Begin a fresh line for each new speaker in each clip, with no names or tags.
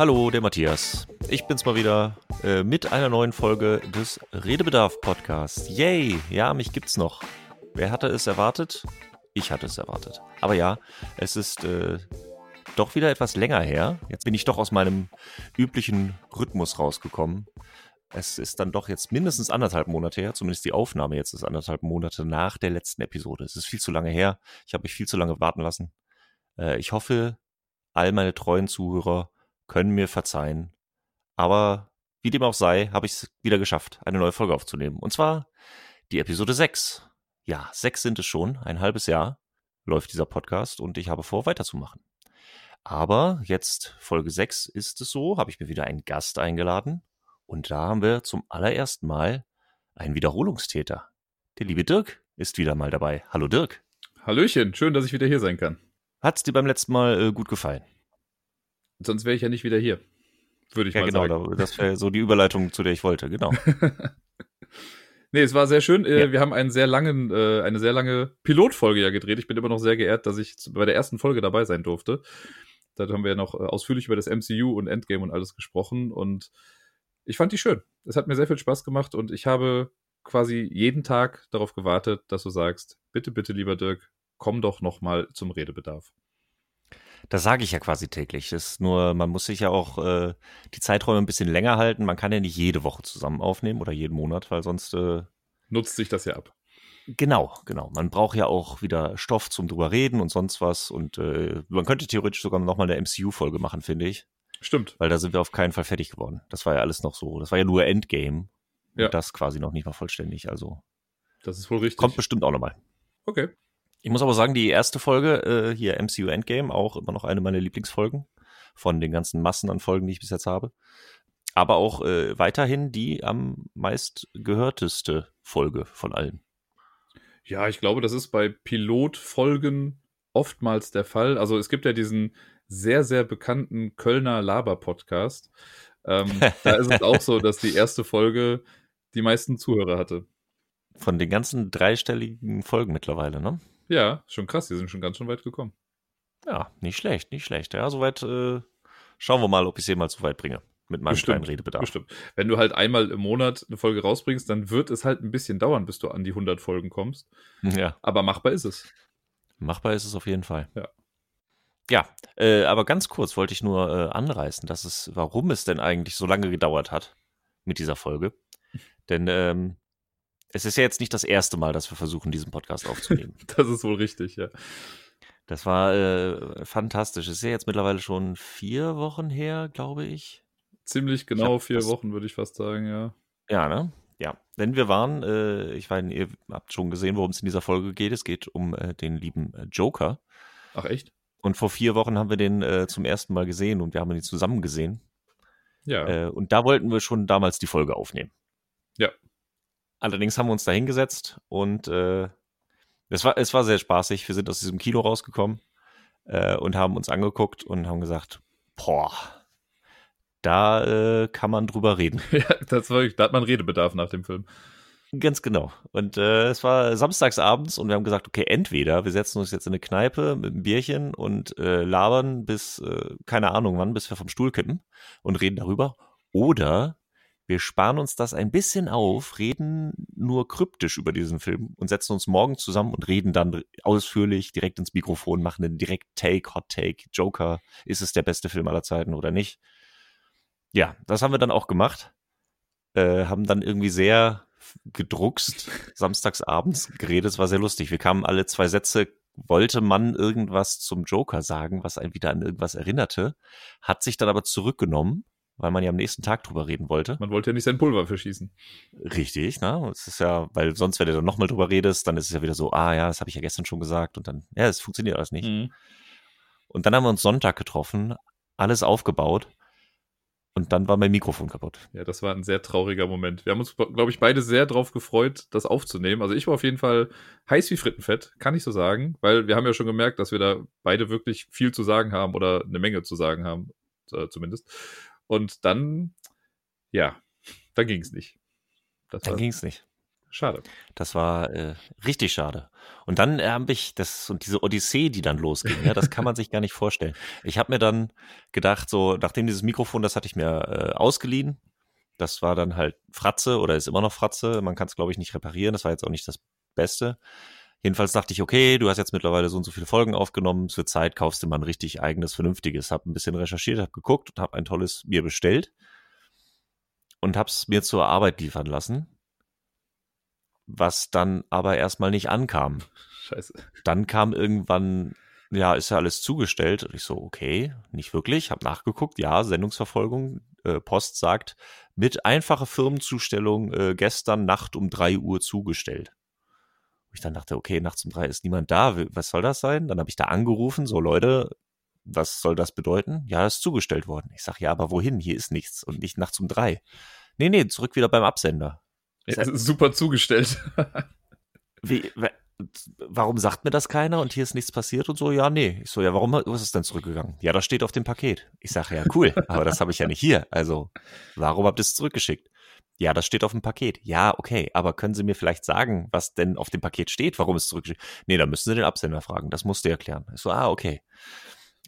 Hallo, der Matthias. Ich bin's mal wieder äh, mit einer neuen Folge des Redebedarf Podcasts. Yay! Ja, mich gibt's noch. Wer hatte es erwartet? Ich hatte es erwartet. Aber ja, es ist äh, doch wieder etwas länger her. Jetzt bin ich doch aus meinem üblichen Rhythmus rausgekommen. Es ist dann doch jetzt mindestens anderthalb Monate her, zumindest die Aufnahme jetzt ist anderthalb Monate nach der letzten Episode. Es ist viel zu lange her. Ich habe mich viel zu lange warten lassen. Äh, ich hoffe, all meine treuen Zuhörer können mir verzeihen. Aber wie dem auch sei, habe ich es wieder geschafft, eine neue Folge aufzunehmen. Und zwar die Episode 6. Ja, sechs sind es schon, ein halbes Jahr läuft dieser Podcast und ich habe vor, weiterzumachen. Aber jetzt, Folge 6 ist es so, habe ich mir wieder einen Gast eingeladen. Und da haben wir zum allerersten Mal einen Wiederholungstäter. Der liebe Dirk ist wieder mal dabei. Hallo Dirk.
Hallöchen, schön, dass ich wieder hier sein kann.
Hat's dir beim letzten Mal äh, gut gefallen?
Sonst wäre ich ja nicht wieder hier. Würde ich
ja,
mal
genau,
sagen.
da- das wäre so die Überleitung, zu der ich wollte, genau.
Nee, es war sehr schön. Äh,
Ja.
Wir haben einen sehr langen, äh, eine sehr lange Pilotfolge ja gedreht. Ich bin immer noch sehr geehrt, dass ich bei der ersten Folge dabei sein durfte. Da haben wir ja noch äh, ausführlich über das MCU und Endgame und alles gesprochen und ich fand die schön. Es hat mir sehr viel Spaß gemacht und ich habe quasi jeden Tag darauf gewartet, dass du sagst, bitte, bitte, lieber Dirk, komm doch noch mal zum Redebedarf.
Das sage ich ja quasi täglich. Das ist nur, man muss sich ja auch äh, die Zeiträume ein bisschen länger halten. Man kann ja nicht jede Woche zusammen aufnehmen oder jeden Monat, weil sonst äh,
Nutzt sich das ja ab.
Genau, genau. Man braucht ja auch wieder Stoff zum drüber reden und sonst was. Und äh, man könnte theoretisch sogar nochmal eine MCU-Folge machen, finde ich.
Stimmt.
Weil da sind wir auf keinen Fall fertig geworden. Das war ja alles noch so. Das war ja nur Endgame.
Ja.
Und das quasi noch nicht mal vollständig. Also
Das ist wohl richtig.
kommt bestimmt auch nochmal.
okay.
Ich muss aber sagen, die erste Folge, äh, hier MCU Endgame, auch immer noch eine meiner Lieblingsfolgen von den ganzen Massen an Folgen, die ich bis jetzt habe. Aber auch äh, weiterhin die am meist gehörteste Folge von allen.
Ja, ich glaube, das ist bei Pilotfolgen oftmals der Fall. Also es gibt ja diesen sehr, sehr bekannten Kölner Laber-Podcast. Ähm, da ist es auch so, dass die erste Folge die meisten Zuhörer hatte.
Von den ganzen dreistelligen Folgen mittlerweile, ne?
Ja, schon krass, die sind schon ganz schön weit gekommen.
Ja, nicht schlecht, nicht schlecht. Ja, soweit äh, schauen wir mal, ob ich es jemals so weit bringe mit meinem
Bestimmt,
kleinen Redebedarf.
Bestimmt. Wenn du halt einmal im Monat eine Folge rausbringst, dann wird es halt ein bisschen dauern, bis du an die 100 Folgen kommst.
Ja,
Aber machbar ist es.
machbar ist es auf jeden Fall.
Ja.
Ja, äh, aber ganz kurz wollte ich nur äh, anreißen, dass es, warum es denn eigentlich so lange gedauert hat mit dieser Folge. Denn ähm, es ist ja jetzt nicht das erste Mal, dass wir versuchen, diesen Podcast aufzunehmen.
Das ist wohl richtig, ja.
Das war äh, fantastisch. Es ist ja jetzt mittlerweile schon vier Wochen her, glaube ich.
Ziemlich genau
hab
vier Wochen, würde ich fast sagen, ja.
Ja, ne? Ja. Denn wir waren, äh, ich meine, ihr habt schon gesehen, worum es in dieser Folge geht. Es geht um äh, den lieben äh, Joker.
Ach, echt?
Und vor vier Wochen haben wir den äh, zum ersten Mal gesehen und wir haben ihn zusammen gesehen.
Ja.
Äh, und da wollten wir schon damals die Folge aufnehmen.
Ja.
Allerdings haben wir uns da hingesetzt und äh, es, war, es war sehr spaßig. Wir sind aus diesem Kino rausgekommen äh, und haben uns angeguckt und haben gesagt, boah, da äh, kann man drüber reden.
ja, das war, da hat man Redebedarf nach dem Film.
Ganz genau. Und äh, es war samstags abends und wir haben gesagt, okay, entweder wir setzen uns jetzt in eine Kneipe mit einem Bierchen und äh, labern bis, äh, keine Ahnung wann, bis wir vom Stuhl kippen und reden darüber. Oder wir sparen uns das ein bisschen auf, reden nur kryptisch über diesen Film und setzen uns morgen zusammen und reden dann ausführlich direkt ins Mikrofon, machen einen direkt Take, Hot Take, Joker, ist es der beste Film aller Zeiten oder nicht? Ja, das haben wir dann auch gemacht. Äh, haben dann irgendwie sehr gedruckst, samstags abends geredet. Es war sehr lustig. Wir kamen alle zwei Sätze, wollte man irgendwas zum Joker sagen, was einen wieder an irgendwas erinnerte, hat sich dann aber zurückgenommen, weil man ja am nächsten Tag drüber reden wollte.
Man wollte ja nicht sein Pulver verschießen.
Richtig, ne? Es ist ja, weil sonst, wenn du dann nochmal drüber redest, dann ist es ja wieder so, ah ja, das habe ich ja gestern schon gesagt und dann, ja, es funktioniert alles nicht.
Mhm.
Und dann haben wir uns Sonntag getroffen, alles aufgebaut und dann war mein Mikrofon kaputt.
Ja, das war ein sehr trauriger Moment. Wir haben uns, glaube ich, beide sehr drauf gefreut, das aufzunehmen. Also ich war auf jeden Fall heiß wie Frittenfett, kann ich so sagen, weil wir haben ja schon gemerkt, dass wir da beide wirklich viel zu sagen haben oder eine Menge zu sagen haben, äh, zumindest. Und dann, ja, dann ging es nicht. Das
Dann ging es nicht.
Schade.
Das war äh, richtig schade. Und dann äh, habe ich das und diese Odyssee, die dann losging, ja, das kann man sich gar nicht vorstellen. Ich habe mir dann gedacht, so nachdem dieses Mikrofon, das hatte ich mir äh, ausgeliehen, das war dann halt Fratze oder ist immer noch Fratze. Man kann es glaube ich nicht reparieren. Das war jetzt auch nicht das Beste. Jedenfalls dachte ich, okay, du hast jetzt mittlerweile so und so viele Folgen aufgenommen, es wird Zeit, kaufst du mal ein richtig eigenes, vernünftiges. Hab ein bisschen recherchiert, hab geguckt und hab ein tolles mir bestellt und hab's mir zur Arbeit liefern lassen was dann aber erstmal nicht ankam.
Scheiße.
Dann kam irgendwann, ja, ist ja alles zugestellt. Und ich so, okay, nicht wirklich. Hab nachgeguckt, ja, Sendungsverfolgung. Äh, Post sagt, mit einfacher Firmenzustellung äh, gestern Nacht um drei Uhr zugestellt. Und ich dann dachte, okay, nachts um drei ist niemand da. Was soll das sein? Dann habe ich da angerufen, so Leute, was soll das bedeuten? Ja, ist zugestellt worden. Ich sag, ja, aber wohin? Hier ist nichts und nicht nachts um drei. Nee, nee, zurück wieder beim Absender.
Ja, super zugestellt.
Wie, warum sagt mir das keiner und hier ist nichts passiert und so? Ja, nee. Ich so, ja, warum ist es denn zurückgegangen? Ja, das steht auf dem Paket. Ich sage, ja, cool, aber das habe ich ja nicht hier. Also, warum habt ihr es zurückgeschickt? Ja, das steht auf dem Paket. Ja, okay, aber können Sie mir vielleicht sagen, was denn auf dem Paket steht, warum es zurückgeschickt? Nee, da müssen Sie den Absender fragen. Das musst du erklären. Ich so, ah, okay.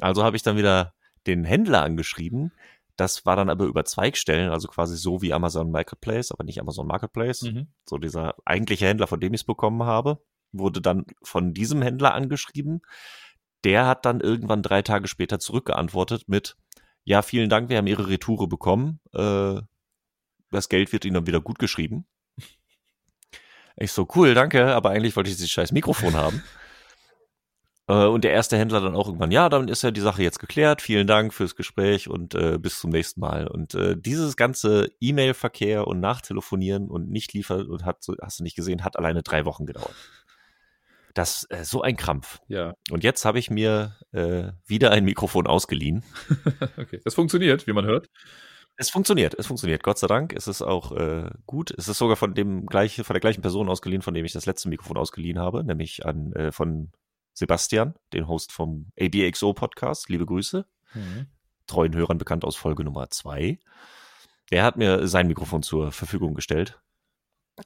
Also habe ich dann wieder den Händler angeschrieben, das war dann aber über Zweigstellen, also quasi so wie Amazon Marketplace, aber nicht Amazon Marketplace. Mhm. So dieser eigentliche Händler, von dem ich es bekommen habe, wurde dann von diesem Händler angeschrieben. Der hat dann irgendwann drei Tage später zurückgeantwortet mit, ja, vielen Dank, wir haben Ihre Retoure bekommen. Äh, das Geld wird Ihnen dann wieder gut geschrieben. Ich so, cool, danke, aber eigentlich wollte ich dieses scheiß Mikrofon haben. Äh, und der erste Händler dann auch irgendwann, ja, dann ist ja die Sache jetzt geklärt. Vielen Dank fürs Gespräch und äh, bis zum nächsten Mal. Und äh, dieses ganze E-Mail-Verkehr und Nachtelefonieren und nicht liefern und hat, hast du nicht gesehen, hat alleine drei Wochen gedauert. Das äh, so ein Krampf.
Ja.
Und jetzt habe ich mir äh, wieder ein Mikrofon ausgeliehen.
okay. Das funktioniert, wie man hört.
Es funktioniert, es funktioniert. Gott sei Dank ist es auch äh, gut. Es ist sogar von dem gleiche, von der gleichen Person ausgeliehen, von dem ich das letzte Mikrofon ausgeliehen habe, nämlich an äh, von Sebastian, den Host vom ABXO Podcast. Liebe Grüße. Mhm. Treuen Hörern bekannt aus Folge Nummer zwei. Der hat mir sein Mikrofon zur Verfügung gestellt.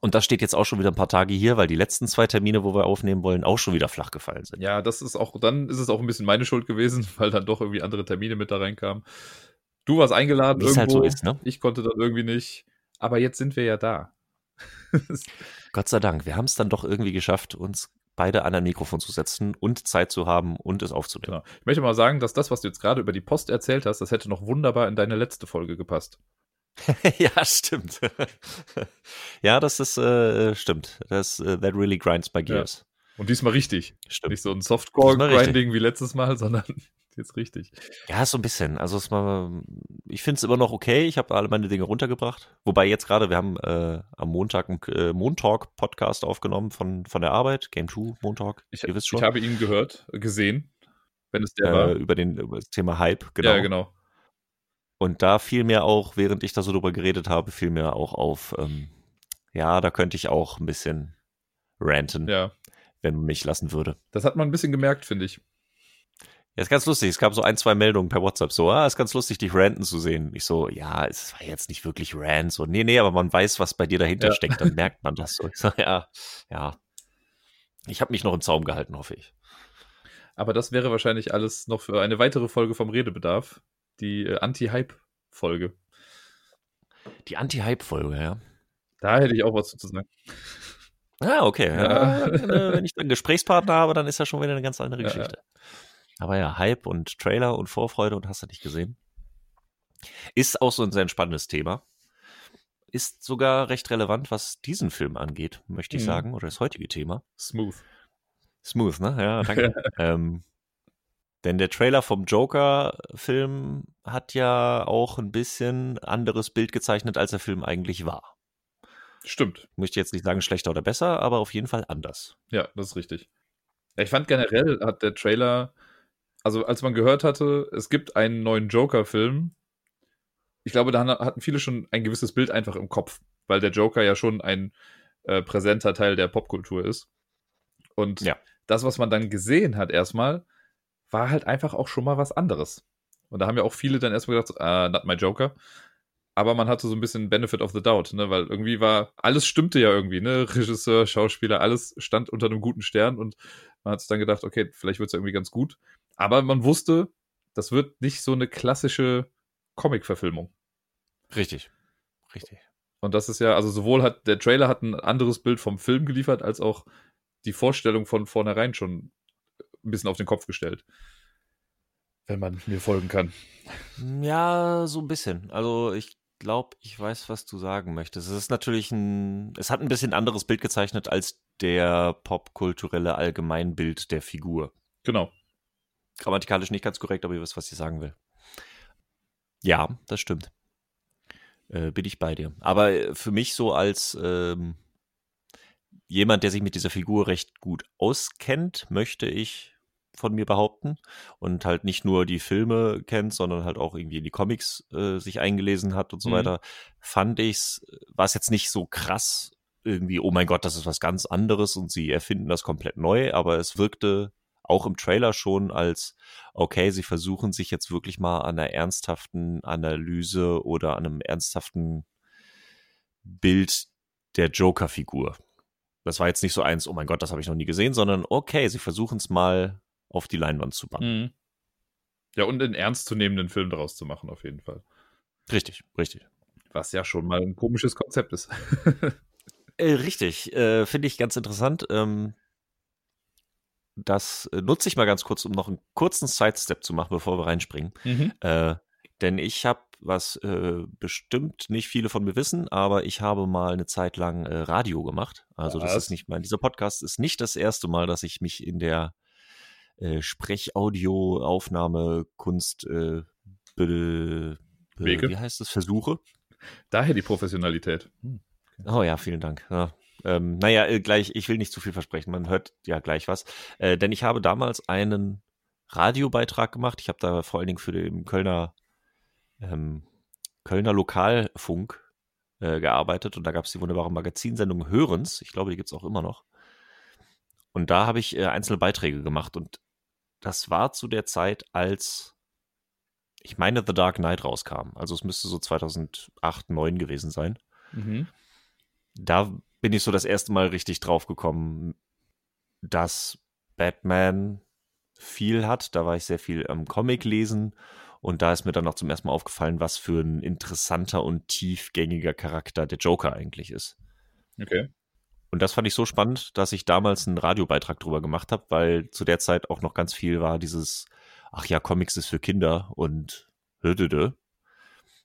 Und das steht jetzt auch schon wieder ein paar Tage hier, weil die letzten zwei Termine, wo wir aufnehmen wollen, auch schon wieder flach gefallen sind.
Ja, das ist auch, dann ist es auch ein bisschen meine Schuld gewesen, weil dann doch irgendwie andere Termine mit da reinkamen. Du warst eingeladen Wie
irgendwo. Halt so ist, ne?
Ich konnte dann irgendwie nicht. Aber jetzt sind wir ja da.
Gott sei Dank, wir haben es dann doch irgendwie geschafft, uns beide an ein Mikrofon zu setzen und Zeit zu haben und es aufzunehmen.
Genau. Ich möchte mal sagen, dass das, was du jetzt gerade über die Post erzählt hast, das hätte noch wunderbar in deine letzte Folge gepasst.
ja, stimmt. ja, das ist äh, stimmt. Das uh, that really grinds my gears. Ja.
Und diesmal richtig. Stimmt. Nicht so ein Softcore-Grinding wie letztes Mal, sondern jetzt richtig.
Ja, so ein bisschen. Also war, ich finde es immer noch okay. Ich habe alle meine Dinge runtergebracht. Wobei jetzt gerade, wir haben äh, am Montag einen äh, Montalk-Podcast aufgenommen von, von der Arbeit, Game 2 Montalk.
Ich, ihr wisst schon. ich habe ihn gehört, gesehen, wenn es der
äh,
war.
Über, den, über das Thema Hype, genau.
Ja, genau.
Und da fiel mir auch, während ich da so drüber geredet habe, fiel mir auch auf, ähm, ja, da könnte ich auch ein bisschen ranten,
ja.
wenn man mich lassen würde.
Das hat man ein bisschen gemerkt, finde ich.
Ja, ist ganz lustig. Es gab so ein, zwei Meldungen per WhatsApp. So, ah, ist ganz lustig, dich ranten zu sehen. Ich so, ja, es war jetzt nicht wirklich rant. So, nee, nee, aber man weiß, was bei dir dahinter ja. steckt. Dann merkt man das so. Ich so, ja, ja. Ich habe mich noch im Zaum gehalten, hoffe ich.
Aber das wäre wahrscheinlich alles noch für eine weitere Folge vom Redebedarf. Die äh, Anti-Hype-Folge.
Die Anti-Hype-Folge, ja.
Da hätte ich auch was zu sagen.
Ah, okay. Ja. Ja, wenn ich einen Gesprächspartner habe, dann ist das schon wieder eine ganz andere Geschichte. Ja, aber ja, Hype und Trailer und Vorfreude und hast du nicht gesehen. Ist auch so ein sehr spannendes Thema. Ist sogar recht relevant, was diesen Film angeht, möchte ich mhm. sagen, oder das heutige Thema.
Smooth.
Smooth, ne? Ja, danke. ähm, denn der Trailer vom Joker-Film hat ja auch ein bisschen anderes Bild gezeichnet, als der Film eigentlich war.
Stimmt.
Möchte jetzt nicht sagen schlechter oder besser, aber auf jeden Fall anders.
Ja, das ist richtig. Ich fand generell hat der Trailer also als man gehört hatte, es gibt einen neuen Joker-Film, ich glaube, da hatten viele schon ein gewisses Bild einfach im Kopf, weil der Joker ja schon ein äh, präsenter Teil der Popkultur ist. Und ja. das, was man dann gesehen hat erstmal, war halt einfach auch schon mal was anderes. Und da haben ja auch viele dann erstmal gedacht, uh, not my Joker. aber man hatte so ein bisschen Benefit of the Doubt, ne? weil irgendwie war, alles stimmte ja irgendwie, ne? Regisseur, Schauspieler, alles stand unter einem guten Stern und man hat sich dann gedacht, okay, vielleicht wird es ja irgendwie ganz gut. Aber man wusste, das wird nicht so eine klassische Comic-Verfilmung.
Richtig. Richtig.
Und das ist ja, also sowohl hat der Trailer hat ein anderes Bild vom Film geliefert, als auch die Vorstellung von vornherein schon ein bisschen auf den Kopf gestellt. Wenn man mir folgen kann.
Ja, so ein bisschen. Also ich glaube, ich weiß, was du sagen möchtest. Es ist natürlich ein, es hat ein bisschen anderes Bild gezeichnet als der popkulturelle Allgemeinbild der Figur.
Genau.
Grammatikalisch nicht ganz korrekt, aber ihr wisst, was ich sagen will. Ja, das stimmt. Äh, bin ich bei dir. Aber äh, für mich so als ähm, jemand, der sich mit dieser Figur recht gut auskennt, möchte ich von mir behaupten und halt nicht nur die Filme kennt, sondern halt auch irgendwie in die Comics äh, sich eingelesen hat und so mhm. weiter, fand ich's, war es jetzt nicht so krass irgendwie, oh mein Gott, das ist was ganz anderes und sie erfinden das komplett neu, aber es wirkte auch im Trailer schon als, okay, sie versuchen sich jetzt wirklich mal an einer ernsthaften Analyse oder an einem ernsthaften Bild der Joker-Figur. Das war jetzt nicht so eins, oh mein Gott, das habe ich noch nie gesehen, sondern okay, sie versuchen es mal auf die Leinwand zu bannen. Mhm.
Ja, und einen ernstzunehmenden Film daraus zu machen, auf jeden Fall.
Richtig, richtig.
Was ja schon mal ein komisches Konzept ist.
äh, richtig, äh, finde ich ganz interessant. Ähm, das äh, nutze ich mal ganz kurz, um noch einen kurzen Sidestep zu machen, bevor wir reinspringen. Mhm. Äh, denn ich habe, was äh, bestimmt nicht viele von mir wissen, aber ich habe mal eine Zeit lang äh, Radio gemacht. Also was? das ist nicht mein, dieser Podcast ist nicht das erste Mal, dass ich mich in der äh, Sprechaudio-Aufnahmekunst äh, be, be, wie heißt das, versuche.
Daher die Professionalität.
Hm. Oh ja, vielen Dank. Ja. Ähm, naja, äh, gleich, ich will nicht zu viel versprechen, man hört ja gleich was. Äh, denn ich habe damals einen Radiobeitrag gemacht. Ich habe da vor allen Dingen für den Kölner, ähm, Kölner Lokalfunk äh, gearbeitet und da gab es die wunderbare Magazinsendung Hörens. Ich glaube, die gibt es auch immer noch. Und da habe ich äh, einzelne Beiträge gemacht und das war zu der Zeit, als ich meine The Dark Knight rauskam. Also es müsste so 2008, 2009 gewesen sein. Mhm. Da bin ich so das erste Mal richtig drauf gekommen, dass Batman viel hat. Da war ich sehr viel am Comic lesen und da ist mir dann auch zum ersten Mal aufgefallen, was für ein interessanter und tiefgängiger Charakter der Joker eigentlich ist.
Okay.
Und das fand ich so spannend, dass ich damals einen Radiobeitrag drüber gemacht habe, weil zu der Zeit auch noch ganz viel war dieses, ach ja, Comics ist für Kinder und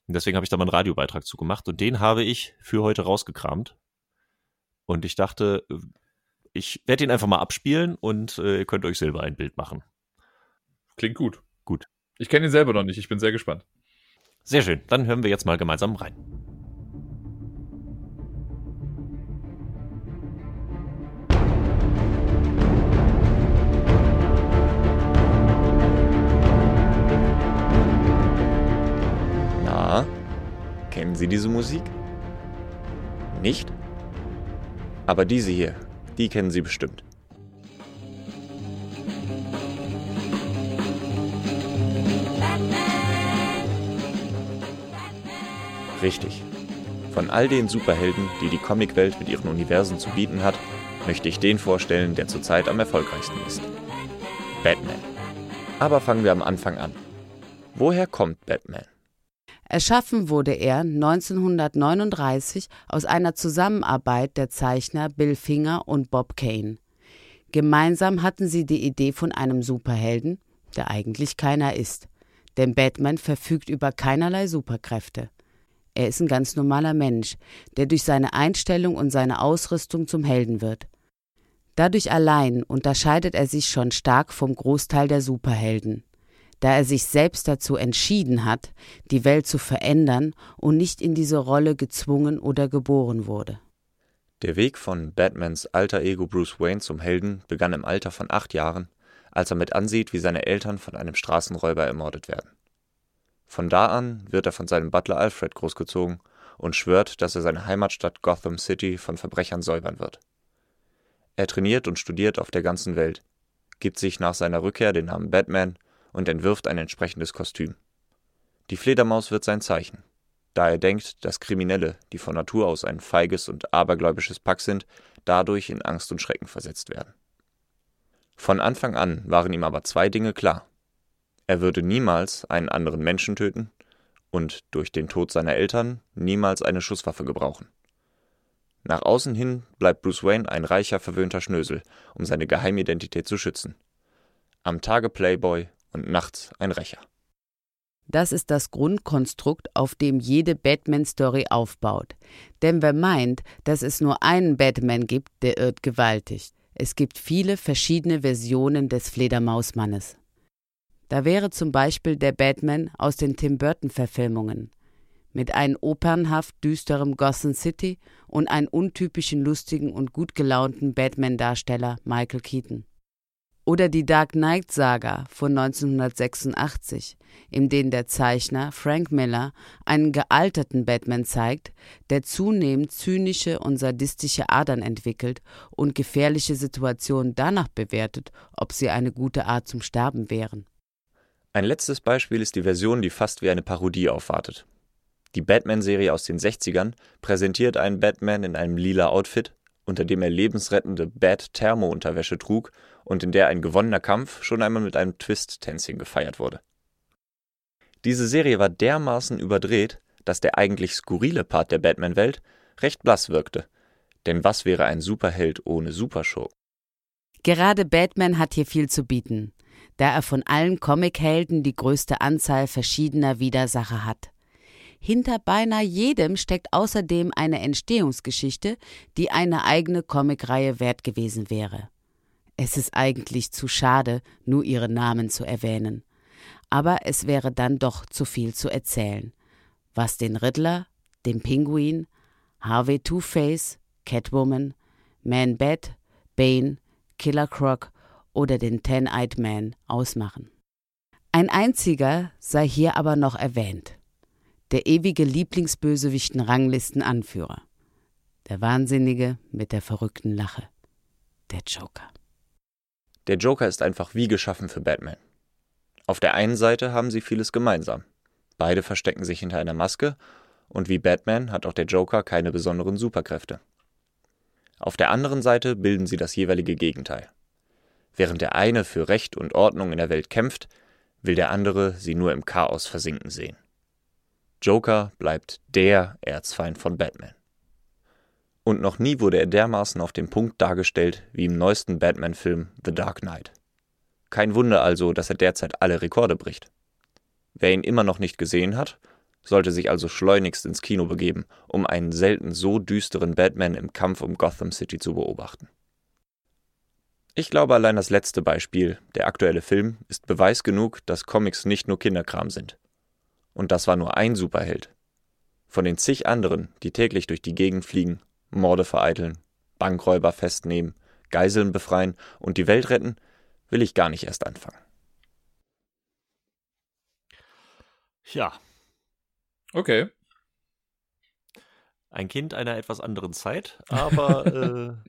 Und deswegen habe ich da mal einen Radiobeitrag zu gemacht und den habe ich für heute rausgekramt. Und ich dachte, ich werde ihn einfach mal abspielen und äh, ihr könnt euch selber ein Bild machen.
Klingt gut.
Gut.
Ich kenne ihn selber noch nicht, ich bin sehr gespannt.
Sehr schön, dann hören wir jetzt mal gemeinsam rein. Kennen Sie diese Musik? Nicht? Aber diese hier, die kennen Sie bestimmt. Richtig. Von all den Superhelden, die die Comicwelt mit ihren Universen zu bieten hat, möchte ich den vorstellen, der zurzeit am erfolgreichsten ist. Batman. Aber fangen wir am Anfang an. Woher kommt Batman?
Erschaffen wurde er 1939 aus einer Zusammenarbeit der Zeichner Bill Finger und Bob Kane. Gemeinsam hatten sie die Idee von einem Superhelden, der eigentlich keiner ist. Denn Batman verfügt über keinerlei Superkräfte. Er ist ein ganz normaler Mensch, der durch seine Einstellung und seine Ausrüstung zum Helden wird. Dadurch allein unterscheidet er sich schon stark vom Großteil der Superhelden da er sich selbst dazu entschieden hat, die Welt zu verändern und nicht in diese Rolle gezwungen oder geboren wurde.
Der Weg von Batmans alter Ego Bruce Wayne zum Helden begann im Alter von acht Jahren, als er mit ansieht, wie seine Eltern von einem Straßenräuber ermordet werden. Von da an wird er von seinem Butler Alfred großgezogen und schwört, dass er seine Heimatstadt Gotham City von Verbrechern säubern wird. Er trainiert und studiert auf der ganzen Welt, gibt sich nach seiner Rückkehr den Namen Batman und entwirft ein entsprechendes Kostüm. Die Fledermaus wird sein Zeichen.
da er denkt, dass Kriminelle, die von Natur aus ein feiges und abergläubisches Pack sind, dadurch in Angst und Schrecken versetzt werden. Von Anfang an waren ihm aber zwei Dinge klar. Er würde niemals einen anderen Menschen töten und durch den Tod seiner Eltern niemals eine Schusswaffe gebrauchen. Nach außen hin bleibt Bruce Wayne ein reicher, verwöhnter Schnösel, um seine Geheimidentität zu schützen. Am Tage Playboy und nachts ein Rächer.
Das ist das Grundkonstrukt, auf dem jede Batman-Story aufbaut. Denn wer meint, dass es nur einen Batman gibt, der irrt gewaltig. Es gibt viele verschiedene Versionen des Fledermausmannes. Da wäre zum Beispiel der Batman aus den Tim Burton-Verfilmungen mit einem opernhaft düsterem Gotham City und einem untypischen lustigen und gut gelaunten Batman-Darsteller Michael Keaton. Oder die Dark Knight Saga von 1986, in denen der Zeichner Frank Miller einen gealterten Batman zeigt, der zunehmend zynische und sadistische Adern entwickelt und gefährliche Situationen danach bewertet, ob sie eine gute Art zum Sterben wären.
Ein letztes Beispiel ist die Version, die fast wie eine Parodie aufwartet. Die Batman-Serie aus den 60ern präsentiert einen Batman in einem lila Outfit, unter dem er lebensrettende Bat-Thermo-Unterwäsche trug und in der ein gewonnener Kampf schon einmal mit einem Twist-Tänzchen gefeiert wurde. Diese Serie war dermaßen überdreht, dass der eigentlich skurrile Part der Batman-Welt recht blass wirkte. Denn was wäre ein Superheld ohne Superschurken?
Gerade Batman hat hier viel zu bieten, da er von allen Comichelden die größte Anzahl verschiedener Widersacher hat. Hinter beinahe jedem steckt außerdem eine Entstehungsgeschichte, die eine eigene Comicreihe wert gewesen wäre. Es ist eigentlich zu schade, nur ihre Namen zu erwähnen. Aber es wäre dann doch zu viel zu erzählen. Was den Riddler, den Pinguin, Harvey Two-Face, Catwoman, Man-Bat, Bane, Killer Croc oder den Ten-Eyed Man ausmachen. Ein einziger sei hier aber noch erwähnt der ewige Lieblingsbösewichten-Ranglistenanführer. Der Wahnsinnige mit der verrückten Lache. Der Joker.
Der Joker ist einfach wie geschaffen für Batman. Auf der einen Seite haben sie vieles gemeinsam. Beide verstecken sich hinter einer Maske und wie Batman hat auch der Joker keine besonderen Superkräfte. Auf der anderen Seite bilden sie das jeweilige Gegenteil. Während der eine für Recht und Ordnung in der Welt kämpft, will der andere sie nur im Chaos versinken sehen. Joker bleibt der Erzfeind von Batman. Und noch nie wurde er dermaßen auf den Punkt dargestellt wie im neuesten Batman-Film The Dark Knight. Kein Wunder also, dass er derzeit alle Rekorde bricht. Wer ihn immer noch nicht gesehen hat, sollte sich also schleunigst ins Kino begeben, um einen selten so düsteren Batman im Kampf um Gotham City zu beobachten. Ich glaube, allein das letzte Beispiel, der aktuelle Film, ist Beweis genug, dass Comics nicht nur Kinderkram sind. Und das war nur ein Superheld. Von den zig anderen, die täglich durch die Gegend fliegen, Morde vereiteln, Bankräuber festnehmen, Geiseln befreien und die Welt retten, will ich gar nicht erst anfangen.
Ja.
Okay.
Ein Kind einer etwas anderen Zeit, aber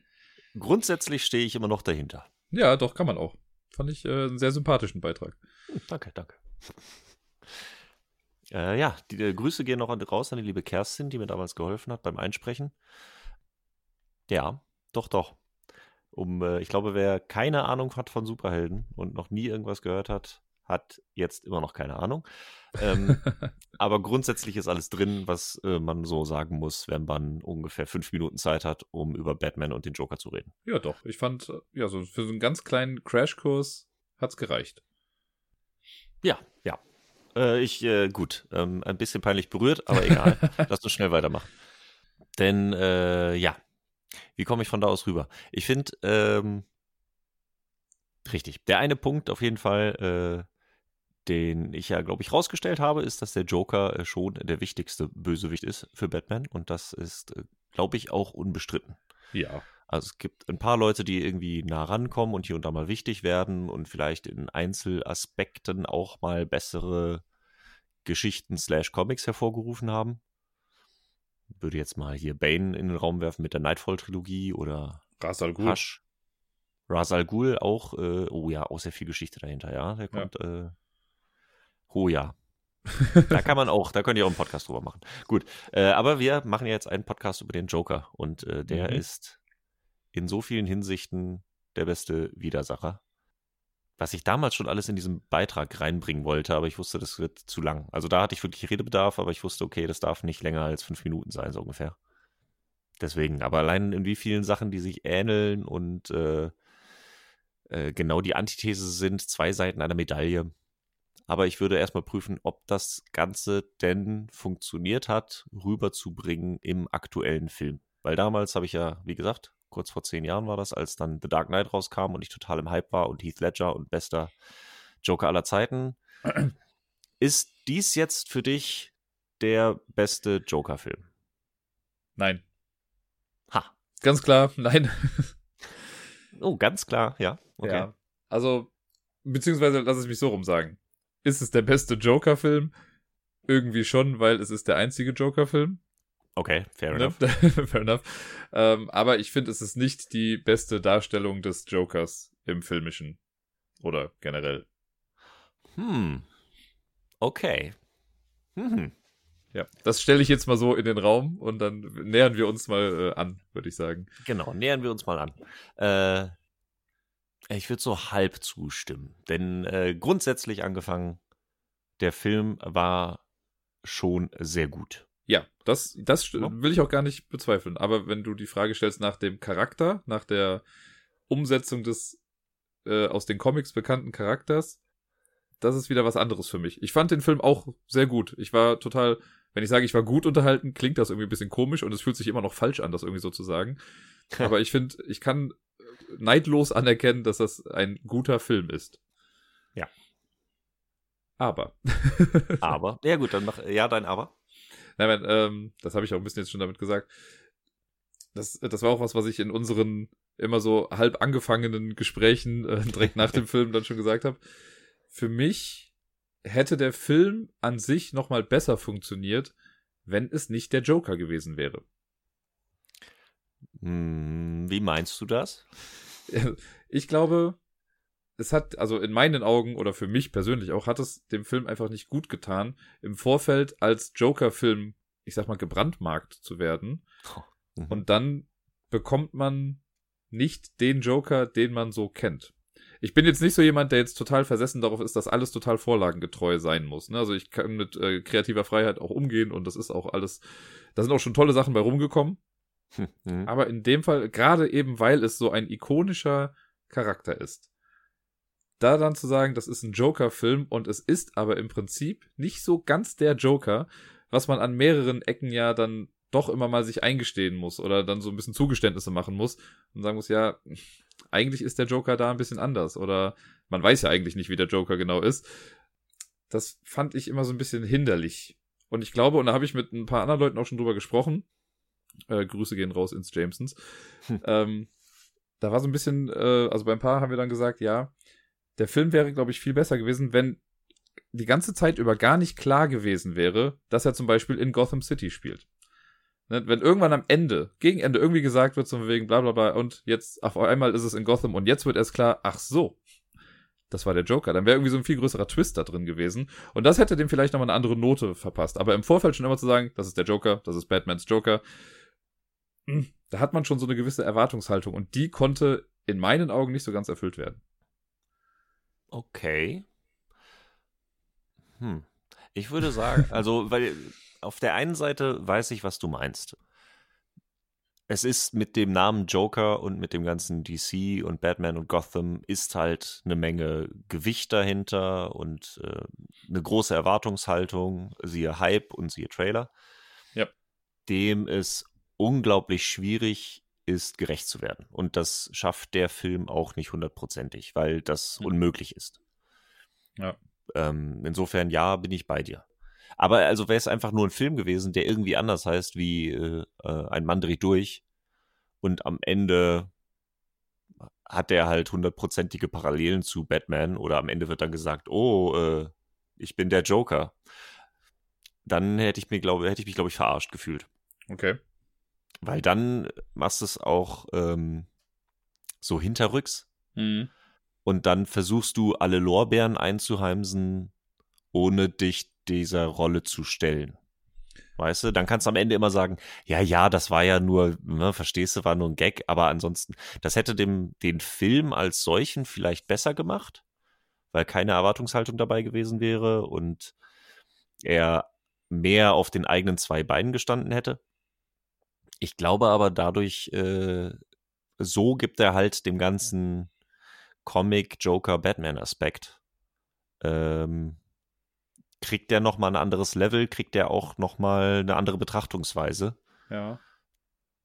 äh, grundsätzlich stehe ich immer noch dahinter.
Ja, doch, kann man auch. Fand ich äh, einen sehr sympathischen Beitrag.
Danke, danke. Äh, ja, die, die, Grüße gehen noch an, raus an die liebe Kerstin, die mir damals geholfen hat beim Einsprechen. Ja, doch, doch. Um, äh, ich glaube, wer keine Ahnung hat von Superhelden und noch nie irgendwas gehört hat, hat jetzt immer noch keine Ahnung. Ähm, aber grundsätzlich ist alles drin, was äh, man so sagen muss, wenn man ungefähr fünf Minuten Zeit hat, um über Batman und den Joker zu reden.
Ja, doch. Ich fand, äh, ja, so für so einen ganz kleinen Crashkurs hat es gereicht.
Ja, ja. Äh, ich, äh, gut, ähm, ein bisschen peinlich berührt, aber egal. Lass uns schnell weitermachen. Denn, äh, ja, wie komme ich von da aus rüber? Ich finde, ähm, richtig, der eine Punkt auf jeden Fall, äh, den ich ja, glaube ich, rausgestellt habe, ist, dass der Joker äh, schon der wichtigste Bösewicht ist für Batman und das ist, äh, glaube ich, auch unbestritten.
Ja.
Also es gibt ein paar Leute, die irgendwie nah rankommen und hier und da mal wichtig werden und vielleicht in Einzelaspekten auch mal bessere Geschichten slash Comics hervorgerufen haben. Würde jetzt mal hier Bane in den Raum werfen mit der Nightfall-Trilogie oder
Rasal Ghul. Hush.
Rasal Ghul auch, äh, oh ja, auch sehr viel Geschichte dahinter, ja. Der kommt, ja. Äh, oh ja. da kann man auch, da könnt ihr auch einen Podcast drüber machen. Gut, äh, aber wir machen jetzt einen Podcast über den Joker und äh, der
Mhm.
ist in so vielen Hinsichten der beste Widersacher. Was ich damals schon alles in diesem Beitrag reinbringen wollte, aber ich wusste, das wird zu lang. Also da hatte ich wirklich Redebedarf, aber ich wusste, okay, das darf nicht länger als fünf Minuten sein, so ungefähr. Deswegen, aber allein in wie vielen Sachen, die sich ähneln und äh, äh, genau die Antithese sind, zwei Seiten einer Medaille. Aber ich würde erstmal prüfen, ob das Ganze denn funktioniert hat, rüberzubringen im aktuellen Film. Weil damals habe ich ja, wie gesagt, kurz vor zehn Jahren war das, als dann The Dark Knight rauskam und ich total im Hype war und Heath Ledger und bester Joker aller Zeiten. Ist dies jetzt für dich der beste Joker-Film?
Nein.
Ha.
Ganz klar, nein.
Oh, ganz klar, ja. Okay.
Ja. Also, beziehungsweise lass es mich so rum sagen. Ist es der beste Joker-Film? Irgendwie schon, weil es ist der einzige Joker-Film.
Okay, fair
Ne?
enough.
Fair enough. Ähm, aber ich finde, es ist nicht die beste Darstellung des Jokers im Filmischen. Oder generell.
Hm. Okay. Hm.
Ja. Das stelle ich jetzt mal so in den Raum und dann nähern wir uns mal äh, an, würde ich sagen.
Genau, nähern wir uns mal an. Äh, ich würde so halb zustimmen. Denn äh, grundsätzlich angefangen, der Film war schon sehr gut.
Ja, das, das
Ja.
will ich auch gar nicht bezweifeln. Aber wenn du die Frage stellst nach dem Charakter, nach der Umsetzung des äh, aus den Comics bekannten Charakters, das ist wieder was anderes für mich. Ich fand den Film auch sehr gut. Ich war total, wenn ich sage, ich war gut unterhalten, klingt das irgendwie ein bisschen komisch und es fühlt sich immer noch falsch an, das irgendwie so zu sagen. Aber ich finde, ich kann neidlos anerkennen, dass das ein guter Film ist.
Ja.
Aber.
Aber, ja gut, dann mach, ja, dein Aber.
Nein, nein, ähm, das habe ich auch ein bisschen jetzt schon damit gesagt. Das, das war auch was, was ich in unseren immer so halb angefangenen Gesprächen äh, direkt nach dem Film dann schon gesagt habe. Für mich hätte der Film an sich noch mal besser funktioniert, wenn es nicht der Joker gewesen wäre.
Hm, wie meinst du das?
Ich glaube, es hat, also in meinen Augen oder für mich persönlich auch, hat es dem Film einfach nicht gut getan, im Vorfeld als Joker-Film, ich sag mal, gebrandmarkt zu werden.
Mhm.
Und dann bekommt man nicht den Joker, den man so kennt. Ich bin jetzt nicht so jemand, der jetzt total versessen darauf ist, dass alles total vorlagengetreu sein muss. Ne? Also ich kann mit äh, kreativer Freiheit auch umgehen und das ist auch alles, da sind auch schon tolle Sachen bei rumgekommen.
Hm, hm.
Aber in dem Fall, gerade eben weil es so ein ikonischer Charakter ist, da dann zu sagen, das ist ein Joker-Film und es ist aber im Prinzip nicht so ganz der Joker, was man an mehreren Ecken ja dann doch immer mal sich eingestehen muss oder dann so ein bisschen Zugeständnisse machen muss und sagen muss, ja, eigentlich ist der Joker da ein bisschen anders oder man weiß ja eigentlich nicht, wie der Joker genau ist. Das fand ich immer so ein bisschen hinderlich. Und ich glaube, und da habe ich mit ein paar anderen Leuten auch schon drüber gesprochen, äh, Grüße gehen raus ins Jamesons,
Hm.
ähm, da war so ein bisschen, äh, also beim Paar haben wir dann gesagt, ja, der Film wäre, glaube ich, viel besser gewesen, wenn die ganze Zeit über gar nicht klar gewesen wäre, dass er zum Beispiel in Gotham City spielt. Ne, Wenn irgendwann am Ende, gegen Ende irgendwie gesagt wird, so wegen bla bla bla, und jetzt auf einmal ist es in Gotham und jetzt wird erst klar, ach so, das war der Joker. Dann wäre irgendwie so ein viel größerer Twist da drin gewesen. Und das hätte dem vielleicht nochmal eine andere Note verpasst. Aber im Vorfeld schon immer zu sagen, das ist der Joker, das ist Batmans Joker, hm, da hat man schon so eine gewisse Erwartungshaltung. Und die konnte in meinen Augen nicht so ganz erfüllt werden.
Okay. Hm. Ich würde sagen, also, weil auf der einen Seite weiß ich, was du meinst. Es ist mit dem Namen Joker und mit dem ganzen DC und Batman und Gotham ist halt eine Menge Gewicht dahinter und äh, eine große Erwartungshaltung, siehe Hype und siehe Trailer.
Ja.
Dem es unglaublich schwierig ist, gerecht zu werden. Und das schafft der Film auch nicht hundertprozentig, weil das
Mhm.
unmöglich ist.
Ja.
Ähm, insofern, ja, bin ich bei dir. Aber also wäre es einfach nur ein Film gewesen, der irgendwie anders heißt wie äh, äh, Ein Mann dreht durch und am Ende hat er halt hundertprozentige Parallelen zu Batman oder am Ende wird dann gesagt, oh, äh, ich bin der Joker. Dann hätte ich mir, glaube, hätte ich mich, glaube ich, verarscht gefühlt.
Okay.
Weil dann machst du es auch ähm, so hinterrücks und dann versuchst du alle Lorbeeren einzuheimsen, ohne dich dieser Rolle zu stellen. Weißt du, dann kannst du am Ende immer sagen, ja, ja, das war ja nur, ne, verstehst du, war nur ein Gag, aber ansonsten, das hätte dem, den Film als solchen vielleicht besser gemacht, weil keine Erwartungshaltung dabei gewesen wäre und er mehr auf den eigenen zwei Beinen gestanden hätte. Ich glaube aber dadurch, äh, so gibt er halt dem ganzen Comic-Joker-Batman-Aspekt. Ähm, kriegt der nochmal ein anderes Level, kriegt der auch nochmal eine andere Betrachtungsweise.
Ja.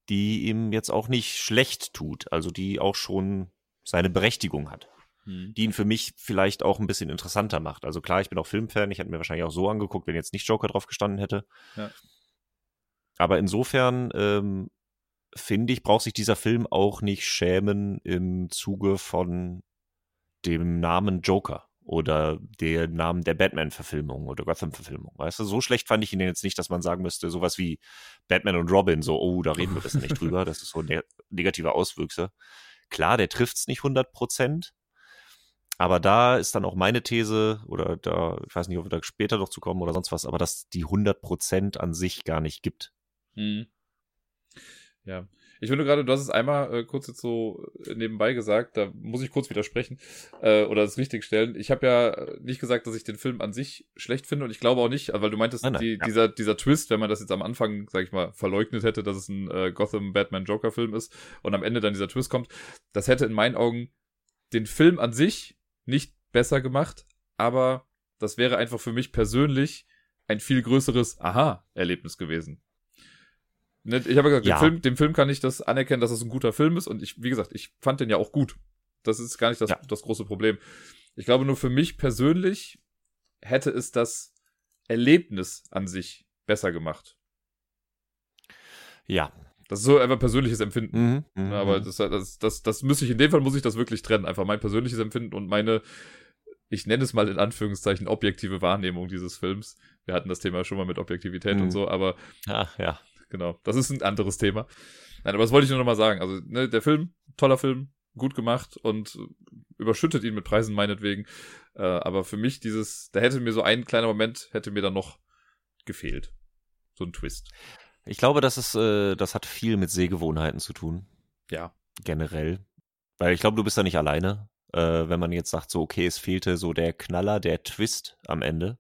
Die ihm jetzt auch nicht schlecht tut, also die auch schon seine Berechtigung hat.
Hm.
Die ihn für mich vielleicht auch ein bisschen interessanter macht. Also klar, ich bin auch Filmfan, ich hätte mir wahrscheinlich auch so angeguckt, wenn jetzt nicht Joker drauf gestanden hätte.
Ja.
Aber insofern ähm, finde ich, braucht sich dieser Film auch nicht schämen im Zuge von dem Namen Joker oder dem Namen der Batman-Verfilmung oder Gotham-Verfilmung. Weißt du, so schlecht fand ich ihn jetzt nicht, dass man sagen müsste, sowas wie Batman und Robin, so, oh, da reden wir das nicht drüber, das ist so ne negative Auswüchse. Klar, der trifft's nicht 100 Prozent, aber da ist dann auch meine These, oder da, ich weiß nicht, ob wir da später noch zu kommen oder sonst was, aber dass die 100 Prozent an sich gar nicht gibt.
Hm. Ja. Ich finde gerade, du hast es einmal äh, kurz jetzt so äh, nebenbei gesagt, da muss ich kurz widersprechen äh, oder das richtig stellen. Ich habe ja nicht gesagt, dass ich den Film an sich schlecht finde und ich glaube auch nicht, weil du meintest,
Nein, nein,
die,
ja.
dieser, dieser Twist, wenn man das jetzt am Anfang, sag ich mal, verleugnet hätte, dass es ein äh, Gotham Batman Joker Film ist und am Ende dann dieser Twist kommt, das hätte in meinen Augen den Film an sich nicht besser gemacht, aber das wäre einfach für mich persönlich ein viel größeres Aha-Erlebnis gewesen. Ne, Ich habe gesagt,
Ja.
dem, Film, dem Film kann ich das anerkennen, dass es ein guter Film ist und ich, wie gesagt, ich fand den ja auch gut. Das ist gar nicht das,
Ja.
das große Problem. Ich glaube nur für mich persönlich hätte es das Erlebnis an sich besser gemacht.
Ja.
Das ist so einfach persönliches Empfinden.
Mhm, mhm,
Ja, aber
mhm.
das, das, das, das müsste ich, in dem Fall muss ich das wirklich trennen. Einfach mein persönliches Empfinden und meine, ich nenne es mal in Anführungszeichen, objektive Wahrnehmung dieses Films. Wir hatten das Thema schon mal mit Objektivität
Mhm.
und so, aber
Ah, ja.
Genau, das ist ein anderes Thema. Nein, aber das wollte ich nur noch mal sagen. Also, ne, der Film, toller Film, gut gemacht und überschüttet ihn mit Preisen meinetwegen. Äh, aber für mich dieses, da hätte mir so ein kleiner Moment, hätte mir dann noch gefehlt. So ein Twist.
Ich glaube, das ist, äh, das hat viel mit Sehgewohnheiten zu tun,
Ja.
generell. Weil ich glaube, du bist da nicht alleine. Äh, wenn man jetzt sagt, so, okay, es fehlte so der Knaller, der Twist am Ende.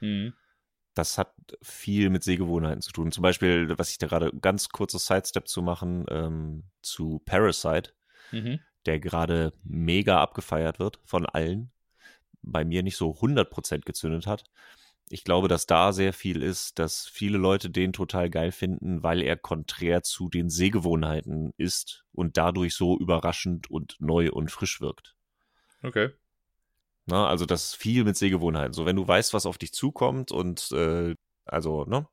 Mhm.
Das hat viel mit Sehgewohnheiten zu tun. Zum Beispiel, was ich da gerade ganz kurzes Sidestep zu machen, ähm, zu Parasite,
Mhm.
der gerade mega abgefeiert wird von allen. Bei mir nicht so 100% gezündet hat. Ich glaube, dass da sehr viel ist, dass viele Leute den total geil finden, weil er konträr zu den Sehgewohnheiten ist und dadurch so überraschend und neu und frisch wirkt.
Okay.
Na, also das ist viel mit Sehgewohnheiten. So, wenn du weißt, was auf dich zukommt und äh, also, ne,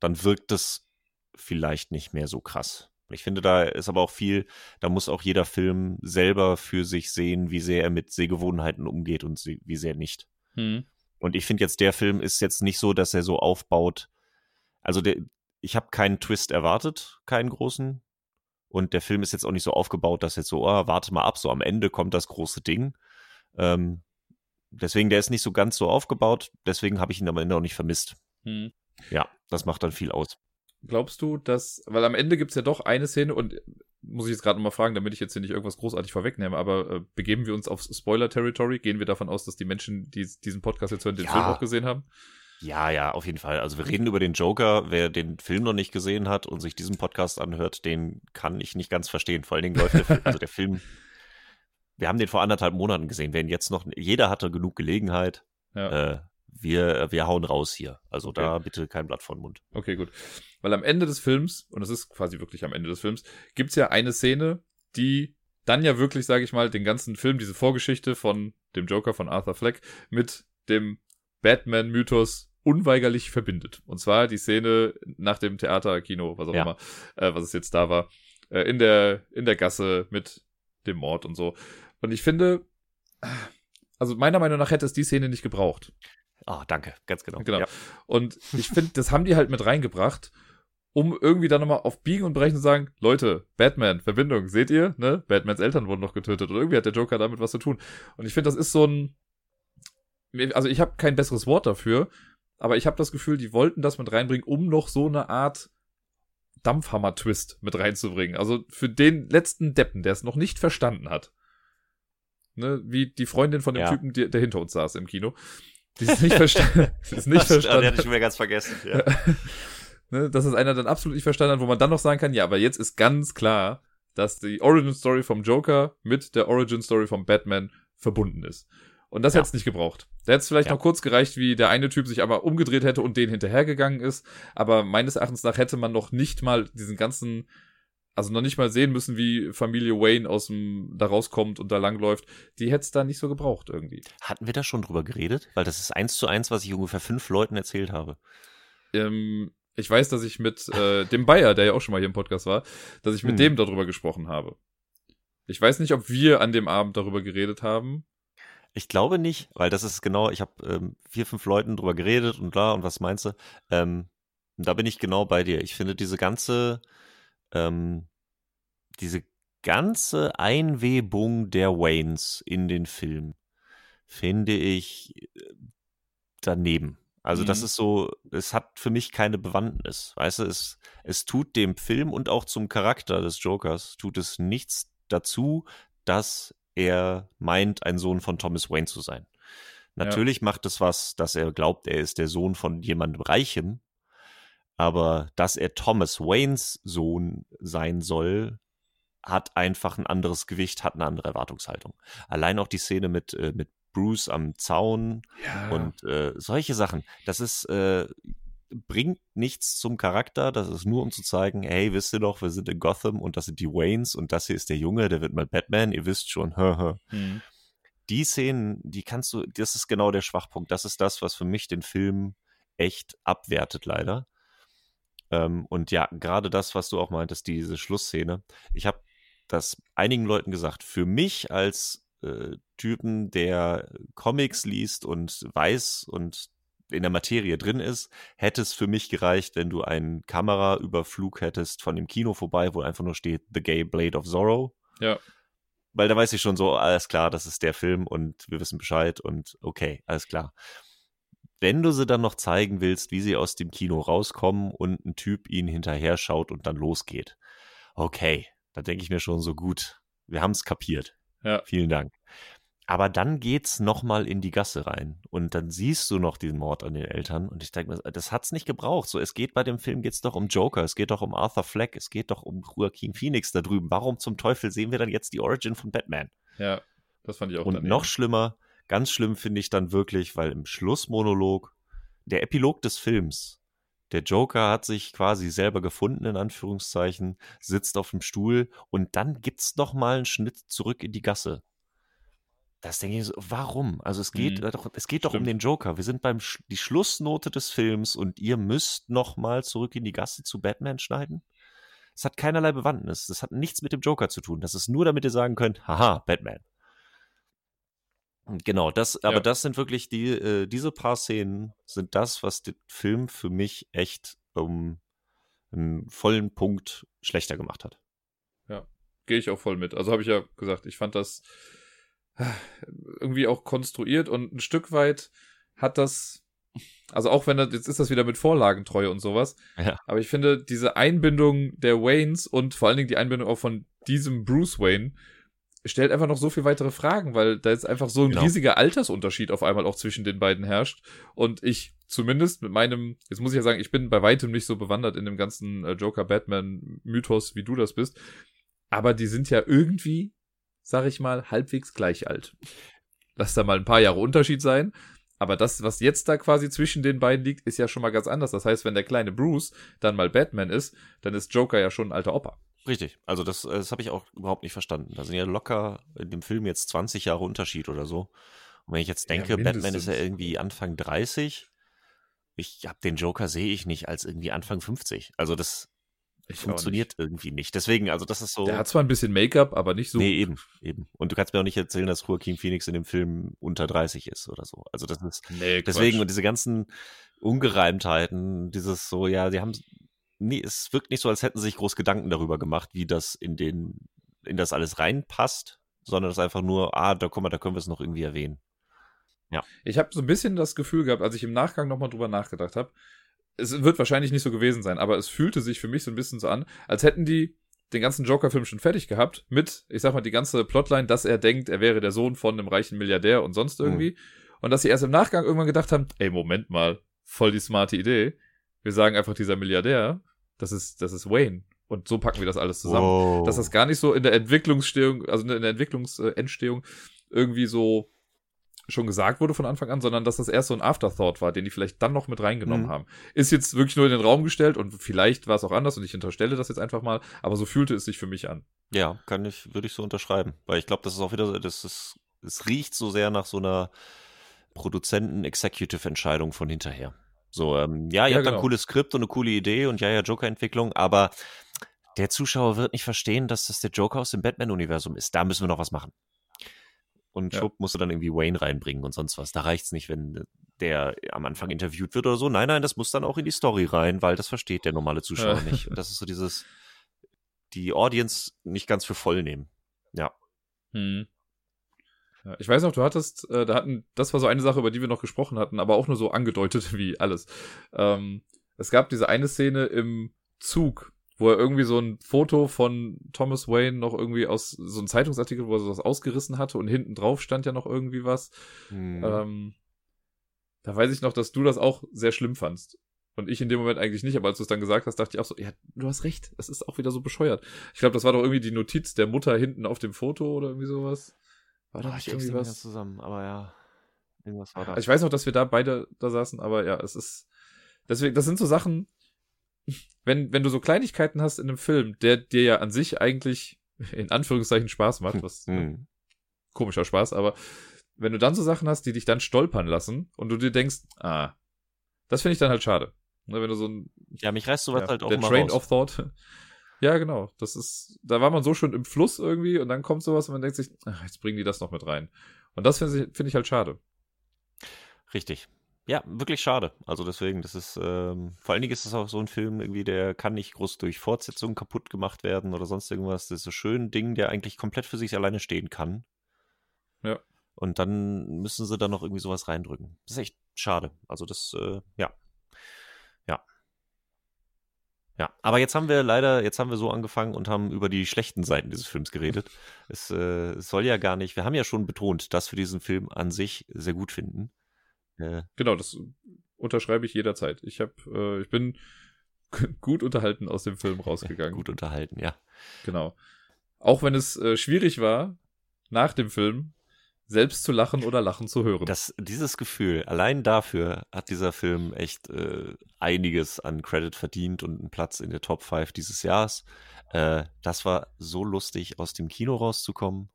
dann wirkt das vielleicht nicht mehr so krass. Ich finde, da ist aber auch viel, da muss auch jeder Film selber für sich sehen, wie sehr er mit Sehgewohnheiten umgeht und wie sehr nicht.
Mhm.
Und ich finde jetzt, der Film ist jetzt nicht so, dass er so aufbaut. Also der, ich habe keinen Twist erwartet, keinen großen. Und der Film ist jetzt auch nicht so aufgebaut, dass jetzt so, oh, warte mal ab, so am Ende kommt das große Ding. Ähm, deswegen, der ist nicht so ganz so aufgebaut. Deswegen habe ich ihn am Ende auch nicht vermisst.
Mhm.
Ja, das macht dann viel aus.
Glaubst du, dass, weil am Ende gibt's ja doch eine Szene und äh, muss ich jetzt gerade nochmal fragen, damit ich jetzt hier nicht irgendwas großartig vorwegnehme, aber äh, begeben wir uns auf Spoiler-Territory? Gehen wir davon aus, dass die Menschen, die diesen Podcast jetzt hören, den
Ja.
Film auch gesehen haben?
Ja, ja, auf jeden Fall. Also wir reden über den Joker. Wer den Film noch nicht gesehen hat und sich diesen Podcast anhört, den kann ich nicht ganz verstehen. Vor allen Dingen läuft der Film, also der Film. Wir haben den vor anderthalb Monaten gesehen. Wenn jetzt noch, jeder hatte genug Gelegenheit.
Ja.
Äh, wir, wir hauen raus hier. Also
Okay.
da bitte kein Blatt vor den Mund.
Okay, gut. Weil am Ende des Films, und es ist quasi wirklich am Ende des Films, gibt's ja eine Szene, die dann ja wirklich, sage ich mal, den ganzen Film, diese Vorgeschichte von dem Joker von Arthur Fleck mit dem Batman-Mythos unweigerlich verbindet. Und zwar die Szene nach dem Theater, Kino, was auch
Ja.
immer, äh, was es jetzt da war, äh, in der in der Gasse mit dem Mord und so. Und ich finde, also meiner Meinung nach hätte es die Szene nicht gebraucht.
Ah, danke, ganz genau.
Genau.
Ja.
Und ich finde, das haben die halt mit reingebracht, um irgendwie dann nochmal auf Biegen und Brechen zu sagen, Leute, Batman, Verbindung, seht ihr, ne? Batmans Eltern wurden noch getötet und irgendwie hat der Joker damit was zu tun. Und ich finde, das ist so ein, also ich habe kein besseres Wort dafür, aber ich habe das Gefühl, die wollten das mit reinbringen, um noch so eine Art Dampfhammer-Twist mit reinzubringen. Also für den letzten Deppen, der es noch nicht verstanden hat. Ne, wie die Freundin von dem
Ja.
Typen, der, der hinter uns saß im Kino. Die ist nicht verstanden. Die ist nicht
Den hatte
verstanden.
ich schon wieder ganz vergessen. Ja.
ne, dass es einer dann absolut nicht verstanden hat, wo man dann noch sagen kann, ja, aber jetzt ist ganz klar, dass die Origin Story vom Joker mit der Origin Story vom Batman verbunden ist. Und das
Ja.
hätte es nicht gebraucht. Da hätte es vielleicht
Ja.
noch kurz gereicht, wie der eine Typ sich aber umgedreht hätte und den hinterhergegangen ist. Aber meines Erachtens nach hätte man noch nicht mal diesen ganzen, also noch nicht mal sehen müssen, wie Familie Wayne aus dem, da rauskommt und da langläuft. Die hätte es da nicht so gebraucht irgendwie.
Hatten wir da schon drüber geredet? Weil das ist eins zu eins, was ich ungefähr fünf Leuten erzählt habe.
Ähm, ich weiß, dass ich mit äh, dem Bayer, der ja auch schon mal hier im Podcast war, dass ich mit
Hm.
dem darüber gesprochen habe. Ich weiß nicht, ob wir an dem Abend darüber geredet haben.
Ich glaube nicht, weil das ist genau, ich habe ähm, vier, fünf Leuten drüber geredet und da und was meinst du? Ähm, da bin ich genau bei dir. Ich finde diese ganze, ähm, diese ganze Einwebung der Waynes in den Film finde ich äh, daneben. Also das
Mhm.
ist so, es hat für mich keine Bewandtnis. Weißt du, es, es tut dem Film und auch zum Charakter des Jokers, tut es nichts dazu, dass er meint, ein Sohn von Thomas Wayne zu sein. Natürlich macht es was, dass er glaubt, er ist der Sohn von jemandem Reichem, aber dass er Thomas Waynes Sohn sein soll, hat einfach ein anderes Gewicht, hat eine andere Erwartungshaltung. Allein auch die Szene mit, äh, mit Bruce am Zaun
Ja.
und äh, solche Sachen, das ist, äh, bringt nichts zum Charakter, das ist nur um zu zeigen, hey, wisst ihr doch, wir sind in Gotham und das sind die Waynes und das hier ist der Junge, der wird mal Batman, ihr wisst schon,
Hm.
die Szenen, die kannst du, das ist genau der Schwachpunkt. Das ist das, was für mich den Film echt abwertet, leider. Ähm, und ja, gerade das, was du auch meintest, diese Schlussszene. Ich habe das einigen Leuten gesagt. Für mich als äh, Typen, der Comics liest und weiß und in der Materie drin ist, hätte es für mich gereicht, wenn du einen Kameraüberflug hättest von dem Kino vorbei, wo einfach nur steht The Gay Blade of Zorro
Ja.
weil da weiß ich schon so, alles klar, das ist der Film und wir wissen Bescheid und okay, alles klar. Wenn du sie dann noch zeigen willst, wie sie aus dem Kino rauskommen und ein Typ ihnen hinterher schaut und dann losgeht, okay, da denke ich mir schon so gut, wir haben es kapiert.
Ja.
Vielen Dank. Aber dann geht's noch mal in die Gasse rein und dann siehst du noch diesen Mord an den Eltern und ich denke mir, das hat's nicht gebraucht. So, es geht bei dem Film geht's doch um Joker, es geht doch um Arthur Fleck, es geht doch um Joaquin Phoenix da drüben. Warum zum Teufel sehen wir dann jetzt die Origin von Batman?
Ja. Das fand ich auch
Und
daneben.
noch schlimmer, ganz schlimm finde ich dann wirklich, weil im Schlussmonolog, der Epilog des Films, der Joker hat sich quasi selber gefunden, in Anführungszeichen, sitzt auf dem Stuhl und dann gibt's noch mal einen Schnitt zurück in die Gasse. Das denke ich so, warum? Also es geht
Mhm.
doch, es geht doch um den Joker. Wir sind beim Sch die Schlussnote des Films und ihr müsst noch mal zurück in die Gasse zu Batman schneiden. Es hat keinerlei Bewandtnis. Das hat nichts mit dem Joker zu tun. Das ist nur, damit ihr sagen könnt, haha, Batman. Genau, das, aber
Ja.
das sind wirklich die, äh, diese paar Szenen sind das, was den Film für mich echt um einen vollen Punkt schlechter gemacht hat.
Gehe ich auch voll mit. Also habe ich ja gesagt, ich fand das ah, irgendwie auch konstruiert und ein Stück weit hat das, also auch wenn das, jetzt ist das wieder mit Vorlagentreue und sowas,
Ja.
aber ich finde diese Einbindung der Waynes und vor allen Dingen die Einbindung auch von diesem Bruce Wayne stellt einfach noch so viel weitere Fragen, weil da jetzt einfach so ein
Genau.
riesiger Altersunterschied auf einmal auch zwischen den beiden herrscht und ich zumindest mit meinem, jetzt muss ich ja sagen, ich bin bei weitem nicht so bewandert in dem ganzen äh, Joker-Batman-Mythos, wie du das bist, aber die sind ja irgendwie, sag ich mal, halbwegs gleich alt. Lass da mal ein paar Jahre Unterschied sein. Aber das, was jetzt da quasi zwischen den beiden liegt, ist ja schon mal ganz anders. Das heißt, wenn der kleine Bruce dann mal Batman ist, dann ist Joker ja schon ein alter Opa.
Richtig. Also das, äh, das habe ich auch überhaupt nicht verstanden. Da sind ja locker in dem Film jetzt 20 Jahre Unterschied oder so. Und wenn ich jetzt
Ja,
denke, Batman ist ja irgendwie Anfang 30, ich hab den Joker sehe ich nicht als irgendwie Anfang 50. Also das
Ich
funktioniert irgendwie nicht. Deswegen, also das ist so.
Der hat zwar ein bisschen Make-up, aber nicht so.
Nee, eben, eben. Und du kannst mir auch nicht erzählen, dass Joaquin Phoenix in dem Film unter 30 ist oder so. Also das ist
Nee,
deswegen
Quatsch.
und diese ganzen Ungereimtheiten, dieses so, ja, die haben nee, es wirkt nicht so, als hätten sie sich groß Gedanken darüber gemacht, wie das in den in das alles reinpasst, sondern es ist einfach nur, ah, da guck mal, da können wir es noch irgendwie erwähnen. Ja.
Ich habe so ein bisschen das Gefühl gehabt, als ich im Nachgang nochmal drüber nachgedacht habe, es wird wahrscheinlich nicht so gewesen sein, aber es fühlte sich für mich so ein bisschen so an, als hätten die den ganzen Joker-Film schon fertig gehabt mit, ich sag mal, die ganze Plotline, dass er denkt, er wäre der Sohn von einem reichen Milliardär und sonst irgendwie. Mhm. Und dass sie erst im Nachgang irgendwann gedacht haben, ey, Moment mal, voll die smarte Idee. Wir sagen einfach dieser Milliardär, das ist, das ist Wayne. Und so packen wir das alles zusammen. Wow. Dass das gar nicht so in der Entwicklungsstehung, also in der Entwicklungsentstehung irgendwie so schon gesagt wurde von Anfang an, sondern dass das erst so ein Afterthought war, den die vielleicht dann noch mit reingenommen mhm. haben. Ist jetzt wirklich nur in den Raum gestellt und vielleicht war es auch anders und ich unterstelle das jetzt einfach mal, aber so fühlte es sich für mich an.
Ja, kann ich, würde ich so unterschreiben, weil ich glaube, das ist auch wieder, das ist, es riecht so sehr nach so einer Produzenten-Executive-Entscheidung von hinterher. So, ähm, ja, ihr ja, habt genau. ein cooles Skript und eine coole Idee und ja, ja, Joker-Entwicklung, aber der Zuschauer wird nicht verstehen, dass das der Joker aus dem Batman-Universum ist. Da müssen wir noch was machen und ja. Schub musst du dann irgendwie Wayne reinbringen und sonst was. Da reicht's nicht, wenn der am Anfang interviewt wird oder so. Nein, nein, das muss dann auch in die Story rein, weil das versteht der normale Zuschauer nicht. Und das ist so dieses, die Audience nicht ganz für voll nehmen. Ja.
Hm. Ich weiß noch, du hattest, äh, da hatten, das war so eine Sache, über die wir noch gesprochen hatten, aber auch nur so angedeutet wie alles. Ähm, es gab diese eine Szene im Zug, wo er irgendwie so ein Foto von Thomas Wayne noch irgendwie aus so einem Zeitungsartikel, wo er sowas ausgerissen hatte und hinten drauf stand ja noch irgendwie was. Hm. Ähm, da weiß ich noch, dass du das auch sehr schlimm fandst. Und ich in dem Moment eigentlich nicht, aber als du es dann gesagt hast, dachte ich auch so, ja, du hast recht, es ist auch wieder so bescheuert. Ich glaube, das war doch irgendwie die Notiz der Mutter hinten auf dem Foto oder irgendwie sowas.
War doch oh, irgendwie was zusammen, aber ja,
irgendwas war da. Ich weiß noch, dass wir da beide da saßen, aber ja, es ist deswegen, das sind so Sachen, wenn, wenn du so Kleinigkeiten hast in einem Film, der dir ja an sich eigentlich in Anführungszeichen Spaß macht, was mhm. komischer Spaß, aber wenn du dann so Sachen hast, die dich dann stolpern lassen und du dir denkst, ah, das finde ich dann halt schade. Ne, wenn du so ein,
ja, mich reißt sowas ja, halt auch
der
mal
Train raus. of Thought. Ja, genau. Das ist, da war man so schon im Fluss irgendwie und dann kommt sowas und man denkt sich, ach, jetzt bringen die das noch mit rein. Und das finde ich, find ich halt schade.
Richtig. Ja, wirklich schade. Also deswegen, das ist, ähm, vor allen Dingen ist es auch so ein Film, irgendwie, der kann nicht groß durch Fortsetzungen kaputt gemacht werden oder sonst irgendwas. Das ist so schön ein Ding, der eigentlich komplett für sich alleine stehen kann.
Ja.
Und dann müssen sie da noch irgendwie sowas reindrücken. Das ist echt schade. Also das, äh, ja. Ja. Ja, aber jetzt haben wir leider, jetzt haben wir so angefangen und haben über die schlechten Seiten dieses Films geredet. Es, äh, es soll ja gar nicht, wir haben ja schon betont, dass wir diesen Film an sich sehr gut finden.
Ja. Genau, das unterschreibe ich jederzeit. Ich habe, äh, ich bin gut unterhalten aus dem Film rausgegangen.
gut unterhalten, ja.
Genau. Auch wenn es äh, schwierig war, nach dem Film selbst zu lachen oder lachen zu hören.
Das, dieses Gefühl, allein dafür hat dieser Film echt äh, einiges an Credit verdient und einen Platz in der Top 5 dieses Jahres. Äh, das war so lustig, aus dem Kino rauszukommen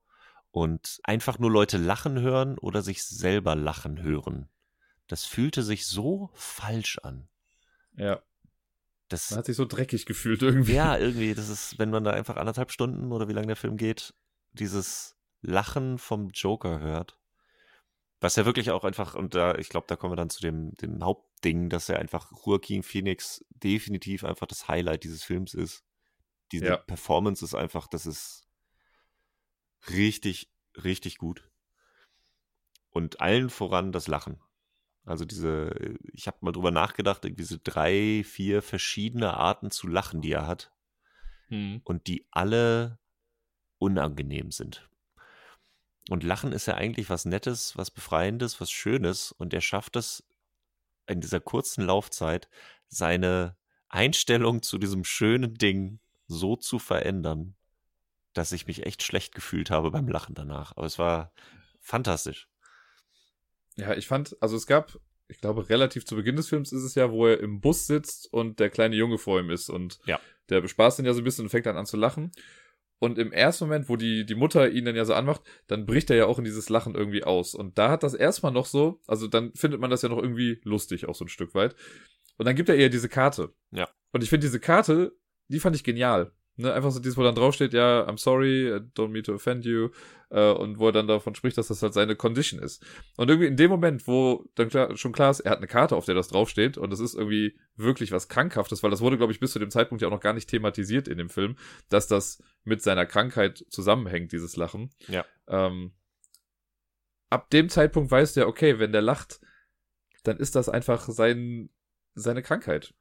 und einfach nur Leute lachen hören oder sich selber lachen hören das fühlte sich so falsch an.
Ja. Das man hat sich so dreckig gefühlt irgendwie.
Ja, irgendwie, das ist, wenn man da einfach anderthalb Stunden oder wie lange der Film geht, dieses Lachen vom Joker hört. Was ja wirklich auch einfach, und da, ich glaube, da kommen wir dann zu dem, dem Hauptding, dass er einfach Joaquin Phoenix definitiv einfach das Highlight dieses Films ist. Diese ja. Performance ist einfach, das ist richtig, richtig gut. Und allen voran das Lachen. Also diese, ich habe mal drüber nachgedacht, diese drei, vier verschiedene Arten zu lachen, die er hat. Hm. Und die alle unangenehm sind. Und Lachen ist ja eigentlich was Nettes, was Befreiendes, was Schönes. Und er schafft es in dieser kurzen Laufzeit, seine Einstellung zu diesem schönen Ding so zu verändern, dass ich mich echt schlecht gefühlt habe beim Lachen danach. Aber es war fantastisch.
Ja, ich fand, also es gab, ich glaube, relativ zu Beginn des Films ist es ja, wo er im Bus sitzt und der kleine Junge vor ihm ist und
ja.
der bespaßt ihn ja so ein bisschen und fängt dann an zu lachen. Und im ersten Moment, wo die, die Mutter ihn dann ja so anmacht, dann bricht er ja auch in dieses Lachen irgendwie aus. Und da hat das erstmal noch so, also dann findet man das ja noch irgendwie lustig, auch so ein Stück weit. Und dann gibt er ihr diese Karte.
Ja.
Und ich finde diese Karte, die fand ich genial. Ne, einfach so dieses, wo dann draufsteht, ja, I'm sorry, I don't mean to offend you, äh, und wo er dann davon spricht, dass das halt seine Condition ist. Und irgendwie in dem Moment, wo dann klar, schon klar ist, er hat eine Karte, auf der das draufsteht, und das ist irgendwie wirklich was Krankhaftes, weil das wurde, glaube ich, bis zu dem Zeitpunkt ja auch noch gar nicht thematisiert in dem Film, dass das mit seiner Krankheit zusammenhängt, dieses Lachen.
Ja.
Ähm, ab dem Zeitpunkt weißt du ja, okay, wenn der lacht, dann ist das einfach sein, seine Krankheit.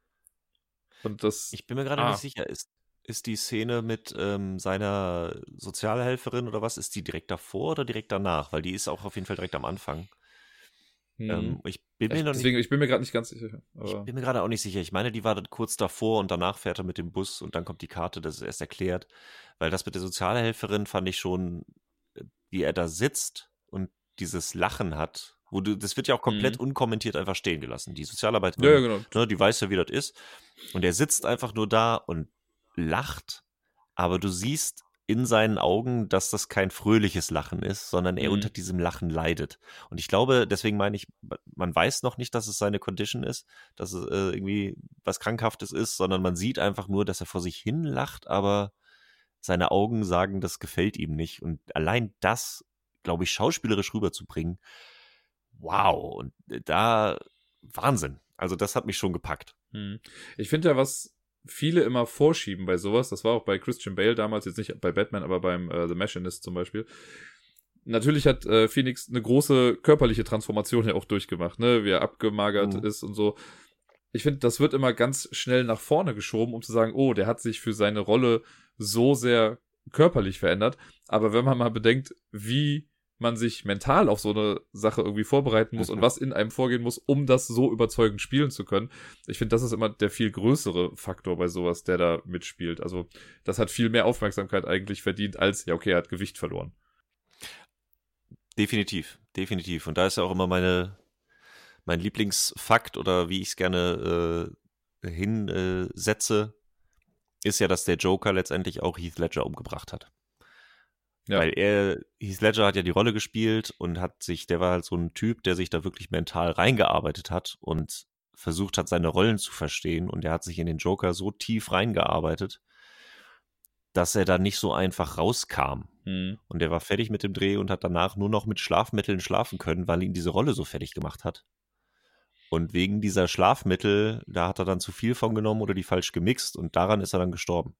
Und das.
Ich bin mir gerade
Ah.
nicht sicher, ist, ist die Szene mit ähm, seiner Sozialhelferin oder was, ist die direkt davor oder direkt danach? Weil die ist auch auf jeden Fall direkt am Anfang.
Hm.
Ähm, ich bin mir nicht
ich bin mir gerade nicht ganz sicher.
Ich bin mir gerade auch nicht sicher. Ich meine, die war kurz davor und danach fährt er mit dem Bus und dann kommt die Karte, das ist erst erklärt. Weil das mit der Sozialhelferin fand ich schon, äh, wie er da sitzt und dieses Lachen hat, wo du, das wird ja auch komplett unkommentiert einfach stehen gelassen. Die Sozialarbeiterin,
Mhm. ja, ja, genau.
ne, die weiß ja, wie das ist. Und er sitzt einfach nur da und lacht, aber du siehst in seinen Augen, dass das kein fröhliches Lachen ist, sondern er
Mhm.
unter diesem Lachen leidet. Und ich glaube, deswegen meine ich, man weiß noch nicht, dass es seine Condition ist, dass es äh, irgendwie was Krankhaftes ist, sondern man sieht einfach nur, dass er vor sich hin lacht, aber seine Augen sagen, das gefällt ihm nicht. Und allein das, glaube ich, schauspielerisch rüberzubringen, wow. Und äh, da, Wahnsinn. Also das hat mich schon gepackt.
Hm. Ich finde ja, was viele immer vorschieben bei sowas, das war auch bei Christian Bale damals, jetzt nicht bei Batman, aber beim äh, The Machinist zum Beispiel. Natürlich hat äh, Phoenix eine große körperliche Transformation ja auch durchgemacht, ne, wie er abgemagert
Mhm.
ist und so. Ich finde, das wird immer ganz schnell nach vorne geschoben, um zu sagen, oh, der hat sich für seine Rolle so sehr körperlich verändert. Aber wenn man mal bedenkt, wie man sich mental auf so eine Sache irgendwie vorbereiten muss
Mhm.
und was in einem vorgehen muss, um das so überzeugend spielen zu können, ich finde, das ist immer der viel größere Faktor bei sowas, der da mitspielt. Also, das hat viel mehr Aufmerksamkeit eigentlich verdient, als, ja, okay, er hat Gewicht verloren.
Definitiv, definitiv. Und da ist ja auch immer meine, mein Lieblingsfakt oder wie ich es gerne äh, hinsetze, ist ja, dass der Joker letztendlich auch Heath Ledger umgebracht hat.
Ja.
Weil er, Heath Ledger hat ja die Rolle gespielt und hat sich, der war halt so ein Typ, der sich da wirklich mental reingearbeitet hat und versucht hat, seine Rollen zu verstehen. Und er hat sich in den Joker so tief reingearbeitet, dass er da nicht so einfach rauskam.
Hm.
Und er war fertig mit dem Dreh und hat danach nur noch mit Schlafmitteln schlafen können, weil ihn diese Rolle so fertig gemacht hat. Und wegen dieser Schlafmittel, da hat er dann zu viel von genommen oder die falsch gemixt und daran ist er dann gestorben.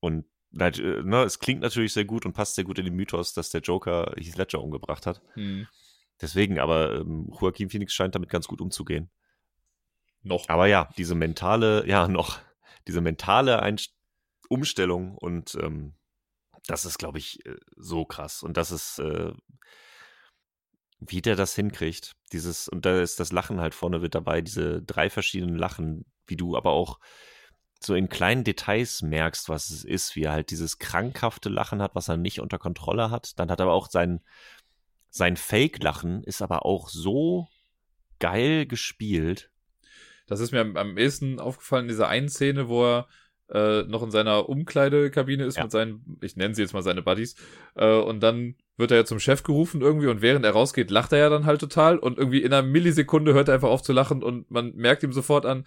Und ne, es klingt natürlich sehr gut und passt sehr gut in den Mythos, dass der Joker Heath Ledger umgebracht hat.
Hm.
Deswegen, aber ähm, Joaquin Phoenix scheint damit ganz gut umzugehen.
Noch.
Aber ja, diese mentale, ja, noch, diese mentale Einst Umstellung und ähm, das ist, glaube ich, äh, so krass. Und das ist, äh, wie der das hinkriegt. Dieses, und da ist das Lachen halt vorne mit dabei, diese drei verschiedenen Lachen, wie du aber auch so in kleinen Details merkst, was es ist, wie er halt dieses krankhafte Lachen hat, was er nicht unter Kontrolle hat. Dann hat er aber auch sein, sein Fake-Lachen ist aber auch so geil gespielt.
Das ist mir am, am ehesten aufgefallen in dieser einen Szene, wo er äh, noch in seiner Umkleidekabine ist
Ja.
mit seinen, ich nenne sie jetzt mal seine Buddies, äh, und dann wird er ja zum Chef gerufen irgendwie und während er rausgeht, lacht er ja dann halt total und irgendwie in einer Millisekunde hört er einfach auf zu lachen und man merkt ihm sofort an,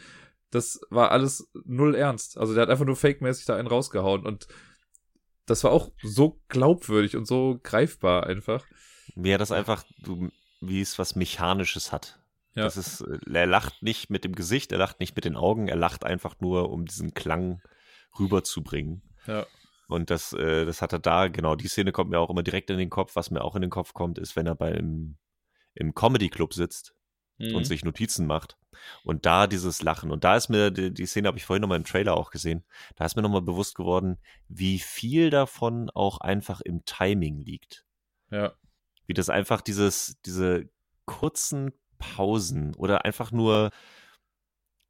das war alles null ernst. Also der hat einfach nur fake-mäßig da einen rausgehauen und das war auch so glaubwürdig und so greifbar einfach.
Wie er das einfach, du, wie es was Mechanisches hat.
Ja.
Das ist, er lacht nicht mit dem Gesicht, er lacht nicht mit den Augen, er lacht einfach nur, um diesen Klang rüberzubringen.
Ja.
Und das, äh, das hat er da, genau, die Szene kommt mir auch immer direkt in den Kopf. Was mir auch in den Kopf kommt, ist, wenn er beim im Comedy Club sitzt
Mhm.
und sich Notizen macht. Und da dieses Lachen. Und da ist mir, die, die Szene habe ich vorhin nochmal im Trailer auch gesehen, da ist mir nochmal bewusst geworden, wie viel davon auch einfach im Timing liegt
Ja.
wie das einfach dieses, diese kurzen Pausen oder einfach nur,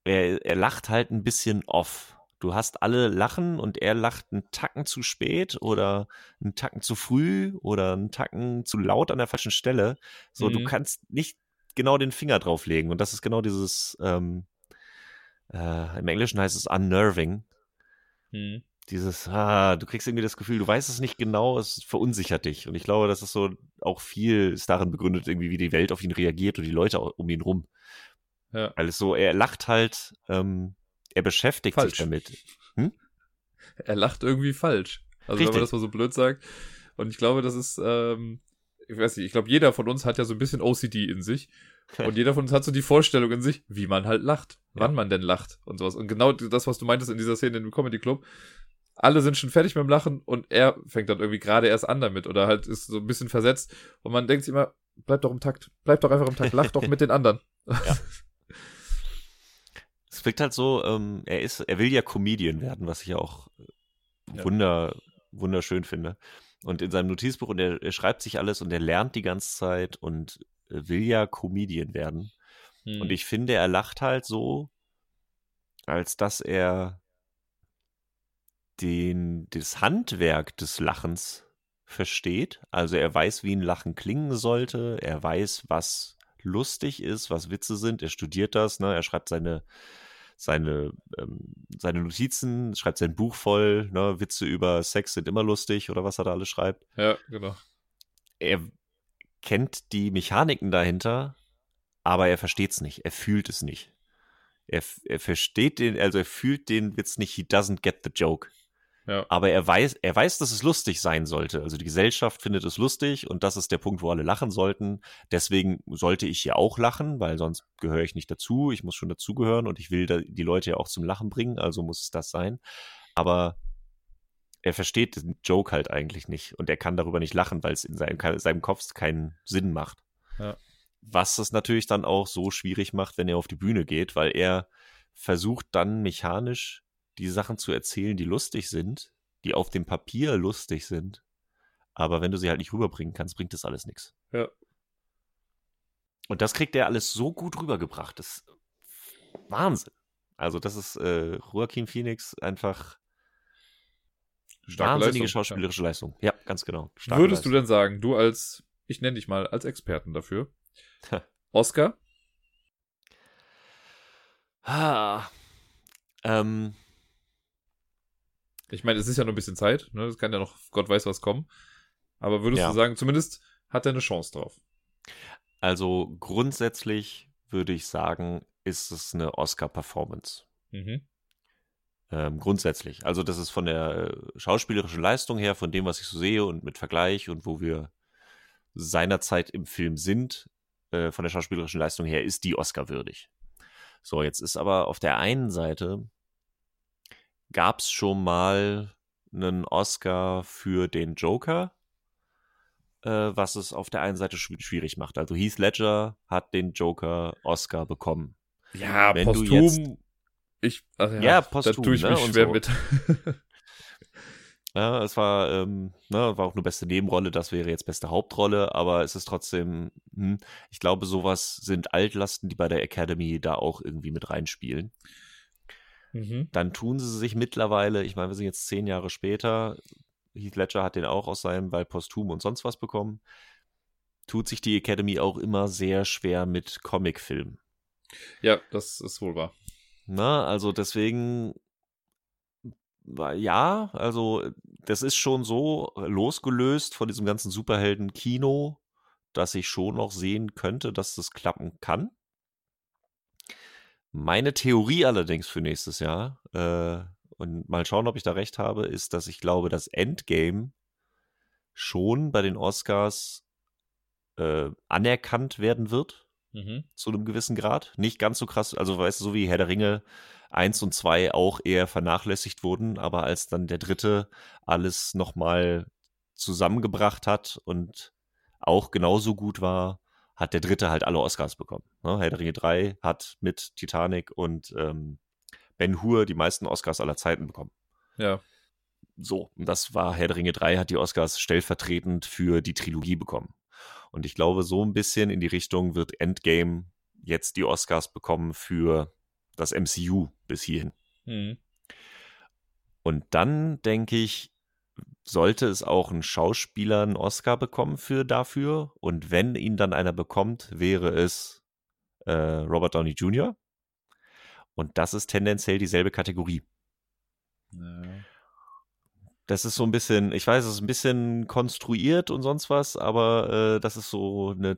er, er lacht halt ein bisschen off. Du hast alle lachen und er lacht einen Tacken zu spät oder einen Tacken zu früh oder einen Tacken zu laut an der falschen Stelle. So, du
Mhm.
kannst nicht genau den Finger drauflegen. Und das ist genau dieses, ähm, äh, im Englischen heißt es unnerving.
Mhm.
Dieses, ah, du kriegst irgendwie das Gefühl, du weißt es nicht genau, es verunsichert dich. Und ich glaube, das ist so auch viel ist darin begründet, irgendwie, wie die Welt auf ihn reagiert und die Leute um ihn rum.
Ja.
Weil es so, er lacht halt, ähm, er beschäftigt
Falsch.
sich damit.
er lacht irgendwie falsch. Also
Richtig.
wenn man das mal so blöd sagt. Und ich glaube, das ist, ähm, ich weiß nicht, ich glaube, jeder von uns hat ja so ein bisschen OCD in sich. Und jeder von uns hat so die Vorstellung in sich, wie man halt lacht, wann man denn lacht und sowas. Und genau das, was du meintest in dieser Szene im Comedy Club, alle sind schon fertig mit dem Lachen und er fängt dann irgendwie gerade erst an damit oder halt ist so ein bisschen versetzt und man denkt sich immer, bleib doch im Takt, bleib doch einfach im Takt, lach doch mit den anderen. Ja.
Es wirkt halt so, ähm, er ist, er will ja Comedian werden, was ich ja auch ja. wunder, wunderschön finde. Und in seinem Notizbuch, und er, er, schreibt sich alles und er lernt die ganze Zeit und will ja Comedian werden. Hm. Und ich finde, er lacht halt so, als dass er den, das Handwerk des Lachens versteht. Also er weiß, wie ein Lachen klingen sollte. Er weiß, was lustig ist, was Witze sind. Er studiert das. Ne? Er schreibt seine, seine, ähm, seine Notizen, schreibt sein Buch voll. Ne? Witze über Sex sind immer lustig oder was er da alles schreibt.
Ja, genau.
Er kennt die Mechaniken dahinter, aber er versteht es nicht. Er fühlt es nicht. Er, er versteht den, also er fühlt den Witz nicht. He doesn't get the joke. Ja. Aber er weiß, er weiß, dass es lustig sein sollte. Also die Gesellschaft findet es lustig und das ist der Punkt, wo alle lachen sollten. Deswegen sollte ich hier auch lachen, weil sonst gehöre ich nicht dazu. Ich muss schon dazugehören und ich will die Leute ja auch zum Lachen bringen, also muss es das sein. Aber er versteht den Joke halt eigentlich nicht und er kann darüber nicht lachen, weil es in seinem, seinem Kopf keinen Sinn macht. Ja. Was es natürlich dann auch so schwierig macht, wenn er auf die Bühne geht, weil er versucht dann mechanisch die Sachen zu erzählen, die lustig sind, die auf dem Papier lustig sind. Aber wenn du sie halt nicht rüberbringen kannst, bringt das alles nichts.
Ja.
Und das kriegt er alles so gut rübergebracht. Das ist Wahnsinn. Also, das ist äh, Joaquin Phoenix einfach Starke wahnsinnige Leistung, schauspielerische ja. Leistung. Ja, ganz genau.
Starke Würdest Leistung. du denn sagen, du als, ich nenne dich mal als Experten dafür, Oscar?
Ah, ähm,
ich meine, es ist ja noch ein bisschen Zeit, ne? Es kann ja noch Gott weiß was kommen. Aber würdest ja. du sagen, zumindest hat er eine Chance drauf?
Also grundsätzlich würde ich sagen, ist es eine Oscar-Performance. Mhm. Ähm, grundsätzlich. Also das ist von der äh, schauspielerischen Leistung her, von dem, was ich so sehe und mit Vergleich und wo wir seinerzeit im Film sind, äh, von der schauspielerischen Leistung her, ist die Oscar würdig. So, jetzt ist aber auf der einen Seite gab es schon mal einen Oscar für den Joker, äh, was es auf der einen Seite schwierig macht. Also Heath Ledger hat den Joker Oscar bekommen.
Ja, Wenn posthum. Jetzt, ich,
also ja, ja, posthum.
Da tue ich mich ne, schwer so. mit.
Ja, es war, ähm, ne, war auch eine beste Nebenrolle, das wäre jetzt beste Hauptrolle, aber es ist trotzdem, hm, ich glaube, sowas sind Altlasten, die bei der Academy da auch irgendwie mit reinspielen. Mhm. Dann tun sie sich mittlerweile, ich meine, wir sind jetzt zehn Jahre später, Heath Ledger hat den auch aus seinem, weil Posthum und sonst was bekommen, tut sich die Academy auch immer sehr schwer mit Comicfilmen.
Ja, das ist wohl wahr.
Na, also deswegen, ja, also das ist schon so losgelöst von diesem ganzen Superhelden-Kino, dass ich schon noch sehen könnte, dass das klappen kann. Meine Theorie allerdings für nächstes Jahr, äh, und mal schauen, ob ich da recht habe, ist, dass ich glaube, dass Endgame schon bei den Oscars äh, anerkannt werden wird. Mhm. Zu einem gewissen Grad. Nicht ganz so krass, also weißt du, so wie Herr der Ringe 1 und 2 auch eher vernachlässigt wurden, aber als dann der dritte alles nochmal zusammengebracht hat und auch genauso gut war, hat der dritte halt alle Oscars bekommen. Ne? Herr der Ringe 3 hat mit Titanic und ähm, Ben Hur die meisten Oscars aller Zeiten bekommen.
Ja.
So, und das war Herr der Ringe 3 hat die Oscars stellvertretend für die Trilogie bekommen. Und ich glaube, so ein bisschen in die Richtung wird Endgame jetzt die Oscars bekommen für das MCU bis hierhin. Mhm. Und dann denke ich, sollte es auch ein Schauspieler einen Oscar bekommen für dafür. Und wenn ihn dann einer bekommt, wäre es äh, Robert Downey Jr. Und das ist tendenziell dieselbe Kategorie. Ja. Das ist so ein bisschen, ich weiß, es ist ein bisschen konstruiert und sonst was, aber äh, das ist so eine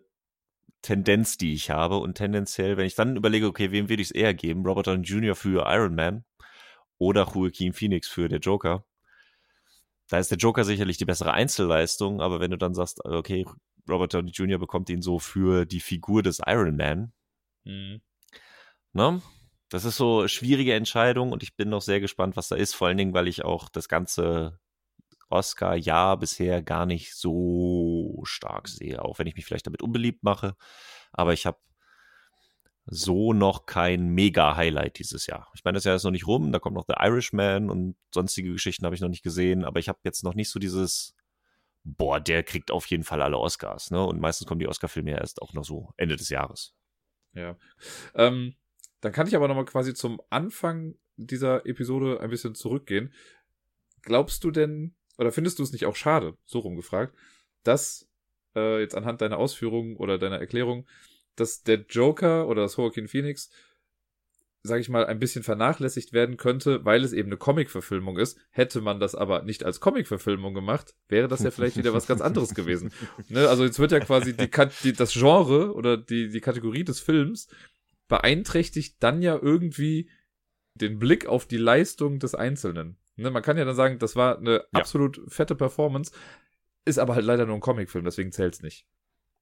Tendenz, die ich habe. Und tendenziell, wenn ich dann überlege, okay, wem würde ich es eher geben? Robert Downey Jr. für Iron Man oder Joaquin Phoenix für der Joker? Da ist der Joker sicherlich die bessere Einzelleistung, aber wenn du dann sagst, okay, Robert Downey Jr. bekommt ihn so für die Figur des Iron Man, mhm. ne? das ist so eine schwierige Entscheidung und ich bin noch sehr gespannt, was da ist. Vor allen Dingen, weil ich auch das ganze Oscar-Jahr bisher gar nicht so stark sehe, auch wenn ich mich vielleicht damit unbeliebt mache. Aber ich habe so noch kein Mega-Highlight dieses Jahr. Ich meine, das Jahr ist noch nicht rum, da kommt noch The Irishman und sonstige Geschichten habe ich noch nicht gesehen, aber ich habe jetzt noch nicht so dieses, boah, der kriegt auf jeden Fall alle Oscars, ne? Und meistens kommen die Oscar-Filme ja erst auch noch so Ende des Jahres.
Ja. Ähm, dann kann ich aber nochmal quasi zum Anfang dieser Episode ein bisschen zurückgehen. Glaubst du denn, oder findest du es nicht auch schade, so rumgefragt, dass äh, jetzt anhand deiner Ausführungen oder deiner Erklärung, dass der Joker oder das Joaquin Phoenix, sag ich mal, ein bisschen vernachlässigt werden könnte, weil es eben eine Comic-Verfilmung ist. Hätte man das aber nicht als Comic-Verfilmung gemacht, wäre das ja vielleicht wieder was ganz anderes gewesen. Ne? Also jetzt wird ja quasi die, die, das Genre oder die, die Kategorie des Films beeinträchtigt dann ja irgendwie den Blick auf die Leistung des Einzelnen. Ne? Man kann ja dann sagen, das war eine ja. absolut fette Performance, ist aber halt leider nur ein Comicfilm, deswegen zählt's nicht.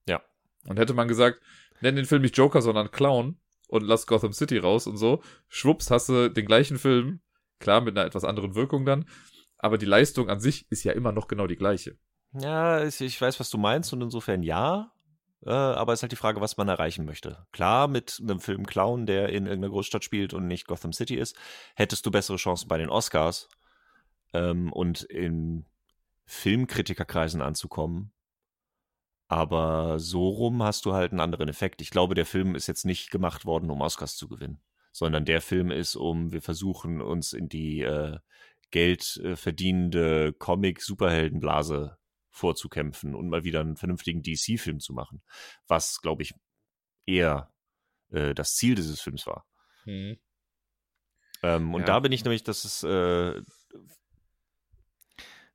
Ja.
Und hätte man gesagt, nenn den Film nicht Joker, sondern Clown und lass Gotham City raus und so. Schwupps, hast du den gleichen Film, klar mit einer etwas anderen Wirkung dann, aber die Leistung an sich ist ja immer noch genau die gleiche.
Ja, ich weiß, was du meinst und insofern ja, äh, aber es ist halt die Frage, was man erreichen möchte. Klar, mit einem Film Clown, der in irgendeiner Großstadt spielt und nicht Gotham City ist, hättest du bessere Chancen bei den Oscars ähm, und in Filmkritikerkreisen anzukommen. Aber so rum hast du halt einen anderen Effekt. Ich glaube, der Film ist jetzt nicht gemacht worden, um Oscars zu gewinnen, sondern der Film ist, um, wir versuchen uns in die äh, Geld äh, verdienende Comic-Superheldenblase vorzukämpfen und mal wieder einen vernünftigen DC-Film zu machen. Was, glaube ich, eher äh, das Ziel dieses Films war. Mhm. Ähm, und ja. da bin ich nämlich, das ist, äh,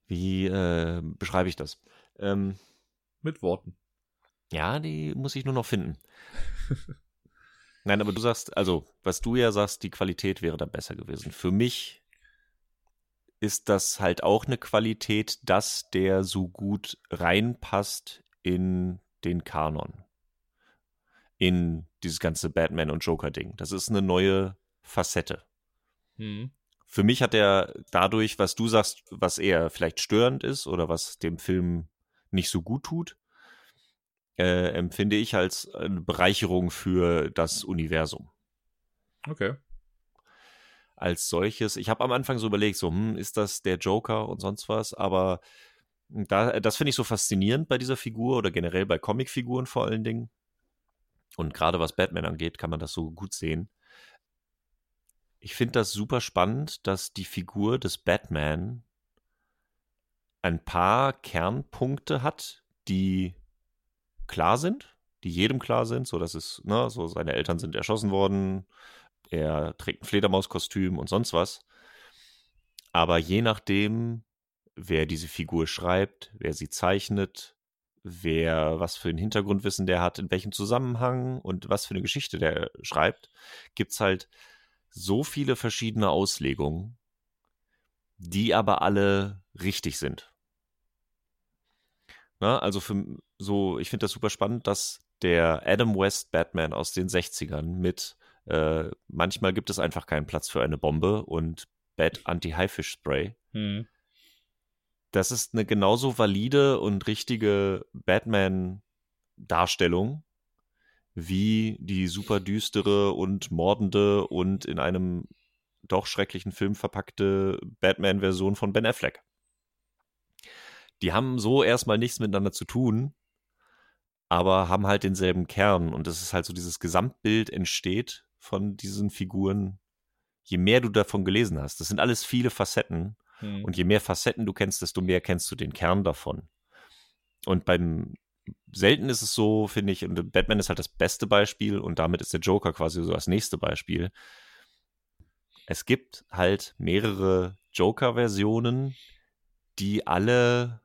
wie äh, beschreibe ich das? Ähm,
mit Worten.
Ja, die muss ich nur noch finden. Nein, aber du sagst, also, was du ja sagst, die Qualität wäre da besser gewesen. Für mich ist das halt auch eine Qualität, dass der so gut reinpasst in den Kanon. In dieses ganze Batman- und Joker-Ding. Das ist eine neue Facette. Hm. Für mich hat er dadurch, was du sagst, was eher vielleicht störend ist oder was dem Film nicht so gut tut, äh, empfinde ich als eine Bereicherung für das Universum.
Okay.
Als solches. Ich habe am Anfang so überlegt, so, hm, ist das der Joker und sonst was, aber da, das finde ich so faszinierend bei dieser Figur oder generell bei Comicfiguren vor allen Dingen. Und gerade was Batman angeht, kann man das so gut sehen. Ich finde das super spannend, dass die Figur des Batman ein paar Kernpunkte hat, die klar sind, die jedem klar sind, so dass es, ne, so seine Eltern sind erschossen worden, er trägt ein Fledermauskostüm und sonst was. Aber je nachdem, wer diese Figur schreibt, wer sie zeichnet, wer was für ein Hintergrundwissen der hat, in welchem Zusammenhang und was für eine Geschichte der schreibt, gibt es halt so viele verschiedene Auslegungen, die aber alle richtig sind. Na, also für so, ich finde das super spannend, dass der Adam West Batman aus den 60ern mit äh, manchmal gibt es einfach keinen Platz für eine Bombe und Bat Anti-Haifisch-Spray. Hm. Das ist eine genauso valide und richtige Batman-Darstellung wie die super düstere und mordende und in einem doch schrecklichen Film verpackte Batman-Version von Ben Affleck. Die haben so erstmal nichts miteinander zu tun, aber haben halt denselben Kern und das ist halt so dieses Gesamtbild entsteht von diesen Figuren, je mehr du davon gelesen hast. Das sind alles viele Facetten hm. und je mehr Facetten du kennst, desto mehr kennst du den Kern davon. Und beim selten ist es so, finde ich, und Batman ist halt das beste Beispiel und damit ist der Joker quasi so das nächste Beispiel. Es gibt halt mehrere Joker-Versionen, die alle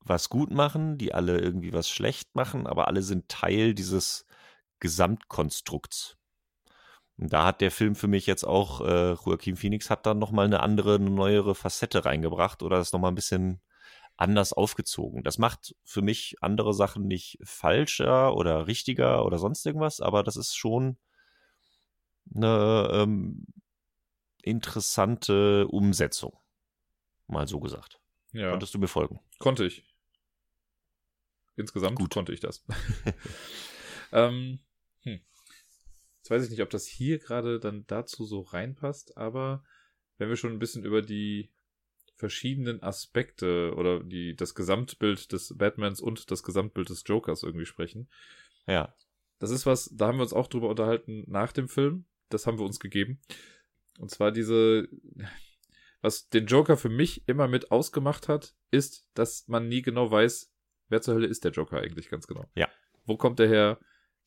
was gut machen, die alle irgendwie was schlecht machen, aber alle sind Teil dieses Gesamtkonstrukts. Und da hat der Film für mich jetzt auch, äh, Joaquin Phoenix hat dann nochmal eine andere, eine neuere Facette reingebracht oder das nochmal ein bisschen anders aufgezogen. Das macht für mich andere Sachen nicht falscher oder richtiger oder sonst irgendwas, aber das ist schon eine ähm, interessante Umsetzung. Mal so gesagt.
Ja,
Konntest du mir folgen?
konnte ich. Insgesamt
Gut.
konnte ich das. ähm, hm. Jetzt weiß ich nicht, ob das hier gerade dann dazu so reinpasst, aber wenn wir schon ein bisschen über die verschiedenen Aspekte oder die, das Gesamtbild des Batmans und das Gesamtbild des Jokers irgendwie sprechen,
Ja.
das ist was, da haben wir uns auch drüber unterhalten nach dem Film. Das haben wir uns gegeben. Und zwar diese, was den Joker für mich immer mit ausgemacht hat, ist, dass man nie genau weiß, wer zur Hölle ist der Joker eigentlich ganz genau.
Ja.
Wo kommt der her?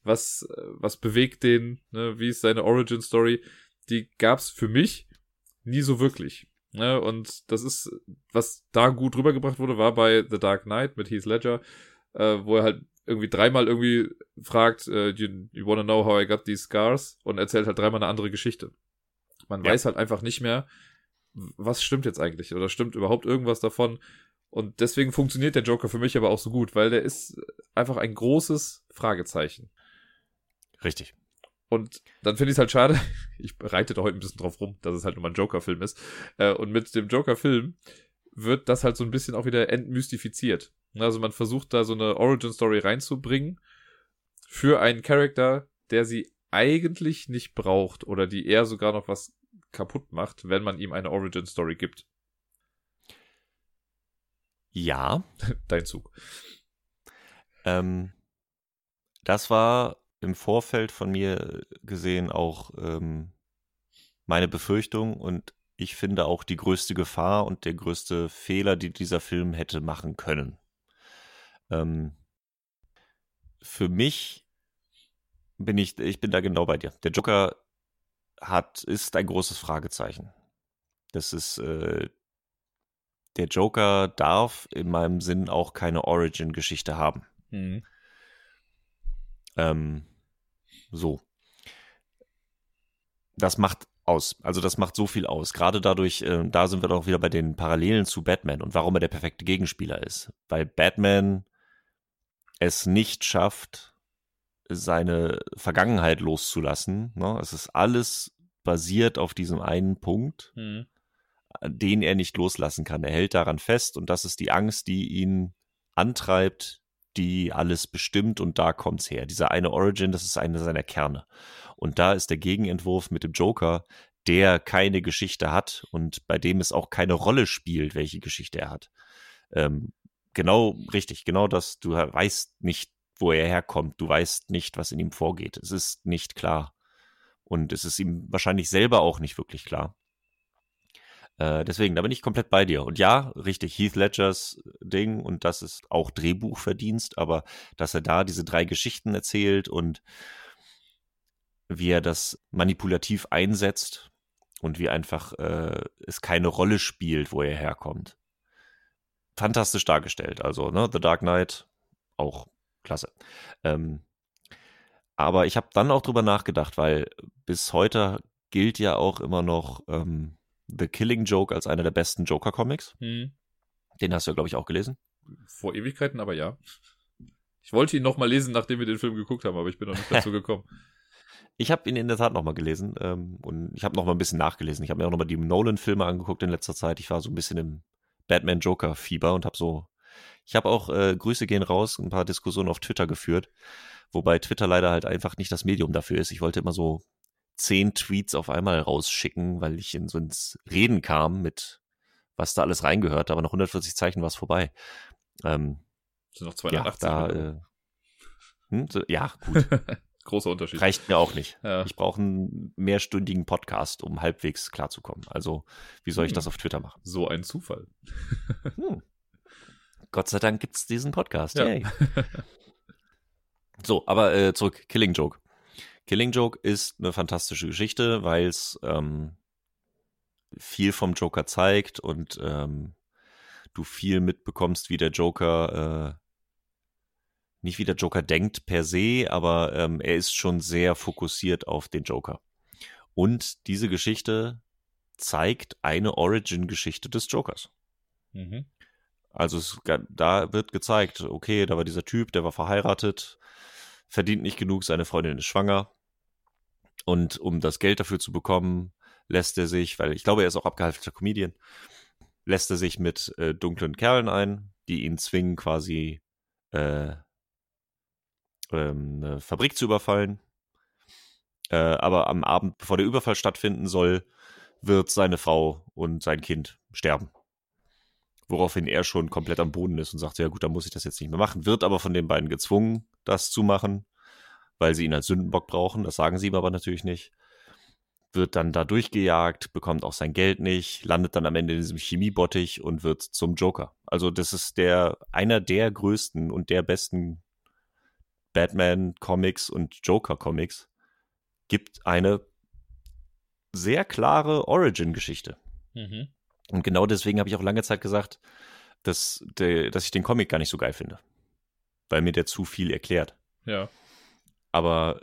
Was, was bewegt den? Ne? Wie ist seine Origin Story? Die gab's für mich nie so wirklich. Ne? Und das ist, was da gut rübergebracht wurde, war bei The Dark Knight mit Heath Ledger, äh, wo er halt irgendwie dreimal irgendwie fragt, äh, you, you wanna know how I got these scars? Und erzählt halt dreimal eine andere Geschichte. Man
Ja.
weiß halt einfach nicht mehr, was stimmt jetzt eigentlich? Oder stimmt überhaupt irgendwas davon? Und deswegen funktioniert der Joker für mich aber auch so gut, weil der ist einfach ein großes Fragezeichen.
Richtig.
Und dann finde ich es halt schade, ich reite da heute ein bisschen drauf rum, dass es halt nur mal ein Joker-Film ist. Äh, Und mit dem Joker-Film wird das halt so ein bisschen auch wieder entmystifiziert. Also man versucht da so eine Origin-Story reinzubringen für einen Charakter, der sie eigentlich nicht braucht oder die eher sogar noch was kaputt macht, wenn man ihm eine Origin-Story gibt.
Ja.
Dein Zug.
Ähm, das war im Vorfeld von mir gesehen auch ähm, meine Befürchtung und ich finde auch die größte Gefahr und der größte Fehler, die dieser Film hätte machen können. Ähm, für mich bin ich, ich bin da genau bei dir. Der Joker hat, ist ein großes Fragezeichen. Das ist, äh, der Joker darf in meinem Sinn auch keine Origin-Geschichte haben.
Mhm.
Ähm, so. Das macht aus. Also das macht so viel aus. Gerade dadurch, äh, da sind wir doch wieder bei den Parallelen zu Batman und warum er der perfekte Gegenspieler ist. Weil Batman es nicht schafft, seine Vergangenheit loszulassen. Ne? Es ist alles basiert auf diesem einen Punkt,
Mhm.
Den er nicht loslassen kann. Er hält daran fest und das ist die Angst, die ihn antreibt, die alles bestimmt und da kommt's her. Dieser eine Origin, das ist eine seiner Kerne. Und da ist der Gegenentwurf mit dem Joker, der keine Geschichte hat und bei dem es auch keine Rolle spielt, welche Geschichte er hat. Ähm, genau richtig, genau das. Du weißt nicht, wo er herkommt. Du weißt nicht, was in ihm vorgeht. Es ist nicht klar. Und es ist ihm wahrscheinlich selber auch nicht wirklich klar. Äh, deswegen, da bin ich komplett bei dir. Und ja, richtig, Heath Ledgers Ding und das ist auch Drehbuchverdienst, aber dass er da diese drei Geschichten erzählt und wie er das manipulativ einsetzt und wie einfach äh, es keine Rolle spielt, wo er herkommt. Fantastisch dargestellt. Also, ne, The Dark Knight, auch klasse. Ähm, aber ich habe dann auch drüber nachgedacht, weil bis heute gilt ja auch immer noch ähm, The Killing Joke als einer der besten Joker-Comics.
Mhm.
Den hast du ja, glaube ich, auch gelesen.
Vor Ewigkeiten, aber ja. Ich wollte ihn noch mal lesen, nachdem wir den Film geguckt haben, aber ich bin noch nicht dazu gekommen.
Ich habe ihn in der Tat nochmal gelesen ähm, und ich habe nochmal ein bisschen nachgelesen. Ich habe mir auch nochmal die Nolan-Filme angeguckt in letzter Zeit. Ich war so ein bisschen im Batman-Joker-Fieber und habe so. Ich habe auch äh, Grüße gehen raus, ein paar Diskussionen auf Twitter geführt, wobei Twitter leider halt einfach nicht das Medium dafür ist. Ich wollte immer so zehn Tweets auf einmal rausschicken, weil ich in so ins Reden kam mit, was da alles reingehört, aber nach 140 Zeichen war es vorbei. Ähm,
Das sind noch
ja,
280.
da,
Minuten.
äh, hm, so, ja, gut.
Großer Unterschied.
Reicht mir auch nicht.
Ja.
Ich brauche einen mehrstündigen Podcast, um halbwegs klarzukommen. Also, wie soll ich
Hm.
das auf Twitter machen?
So ein Zufall.
Hm. Gott sei Dank gibt's diesen Podcast.
Ja.
So, aber äh, zurück. Killing Joke. Killing Joke ist eine fantastische Geschichte, weil es ähm, viel vom Joker zeigt und ähm, du viel mitbekommst, wie der Joker, äh, nicht wie der Joker denkt per se, aber ähm, er ist schon sehr fokussiert auf den Joker. Und diese Geschichte zeigt eine Origin-Geschichte des Jokers.
Mhm.
Also es, da wird gezeigt, okay, da war dieser Typ, der war verheiratet, verdient nicht genug, seine Freundin ist schwanger. Und um das Geld dafür zu bekommen, lässt er sich, weil ich glaube, er ist auch abgehalfterter Comedian, lässt er sich mit äh, dunklen Kerlen ein, die ihn zwingen, quasi äh, ähm, eine Fabrik zu überfallen. Äh, aber am Abend, bevor der Überfall stattfinden soll, wird seine Frau und sein Kind sterben. Woraufhin er schon komplett am Boden ist und sagt, ja gut, dann muss ich das jetzt nicht mehr machen. Wird aber von den beiden gezwungen, das zu machen, weil sie ihn als Sündenbock brauchen. Das sagen sie ihm aber natürlich nicht. Wird dann da durchgejagt, bekommt auch sein Geld nicht, landet dann am Ende in diesem Chemiebottich und wird zum Joker. Also das ist der, einer der größten und der besten Batman-Comics und Joker-Comics. Gibt eine sehr klare Origin-Geschichte.
Mhm.
Und genau deswegen habe ich auch lange Zeit gesagt, dass, der, dass ich den Comic gar nicht so geil finde. Weil mir der zu viel erklärt.
Ja.
Aber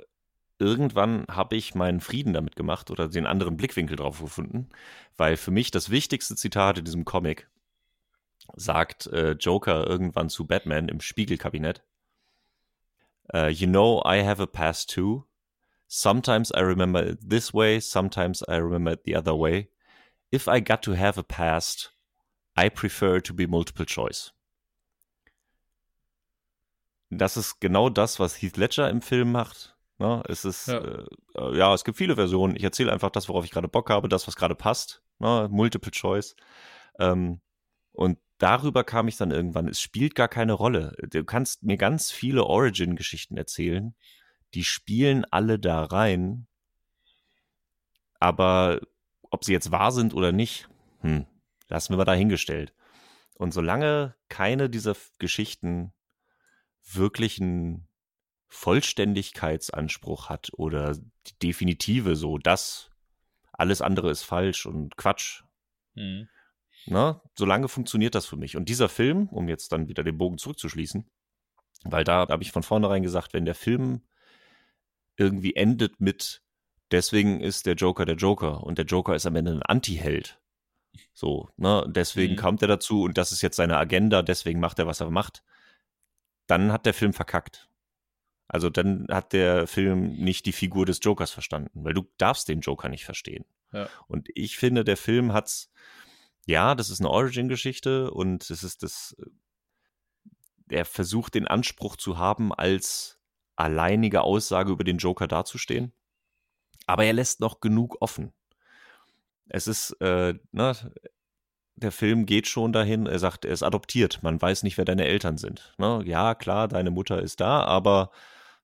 irgendwann habe ich meinen Frieden damit gemacht oder den anderen Blickwinkel drauf gefunden, weil für mich das wichtigste Zitat in diesem Comic sagt äh, Joker irgendwann zu Batman im Spiegelkabinett. Uh, you know, I have a past too. Sometimes I remember it this way, sometimes I remember it the other way. If I got to have a past, I prefer to be multiple choice. Das ist genau das, was Heath Ledger im Film macht. Ne? Es ist, ja. Äh, ja, es gibt viele Versionen. Ich erzähle einfach das, worauf ich gerade Bock habe, das, was gerade passt. Ne? Multiple Choice. Ähm, und darüber kam ich dann irgendwann. Es spielt gar keine Rolle. Du kannst mir ganz viele Origin-Geschichten erzählen. Die spielen alle da rein. Aber ob sie jetzt wahr sind oder nicht, hm, lassen wir mal dahingestellt. Und solange keine dieser Geschichten wirklich einen Vollständigkeitsanspruch hat oder die definitive so, das alles andere ist falsch und Quatsch. Mhm. Na, solange funktioniert das für mich. Und dieser Film, um jetzt dann wieder den Bogen zurückzuschließen, weil da habe ich von vornherein gesagt, wenn der Film irgendwie endet mit deswegen ist der Joker der Joker und der Joker ist am Ende ein Anti-Held. So, ne, deswegen mhm. kommt er dazu und das ist jetzt seine Agenda, deswegen macht er, was er macht. Dann hat der Film verkackt. Also dann hat der Film nicht die Figur des Jokers verstanden, weil du darfst den Joker nicht verstehen.
Ja.
Und ich finde, der Film hat's, ja, das ist eine Origin-Geschichte und es ist das, äh, er versucht den Anspruch zu haben, als alleinige Aussage über den Joker dazustehen. Aber er lässt noch genug offen. Es ist, äh, ne, der Film geht schon dahin, er sagt, er ist adoptiert, man weiß nicht, wer deine Eltern sind. Ne? Ja, klar, deine Mutter ist da, aber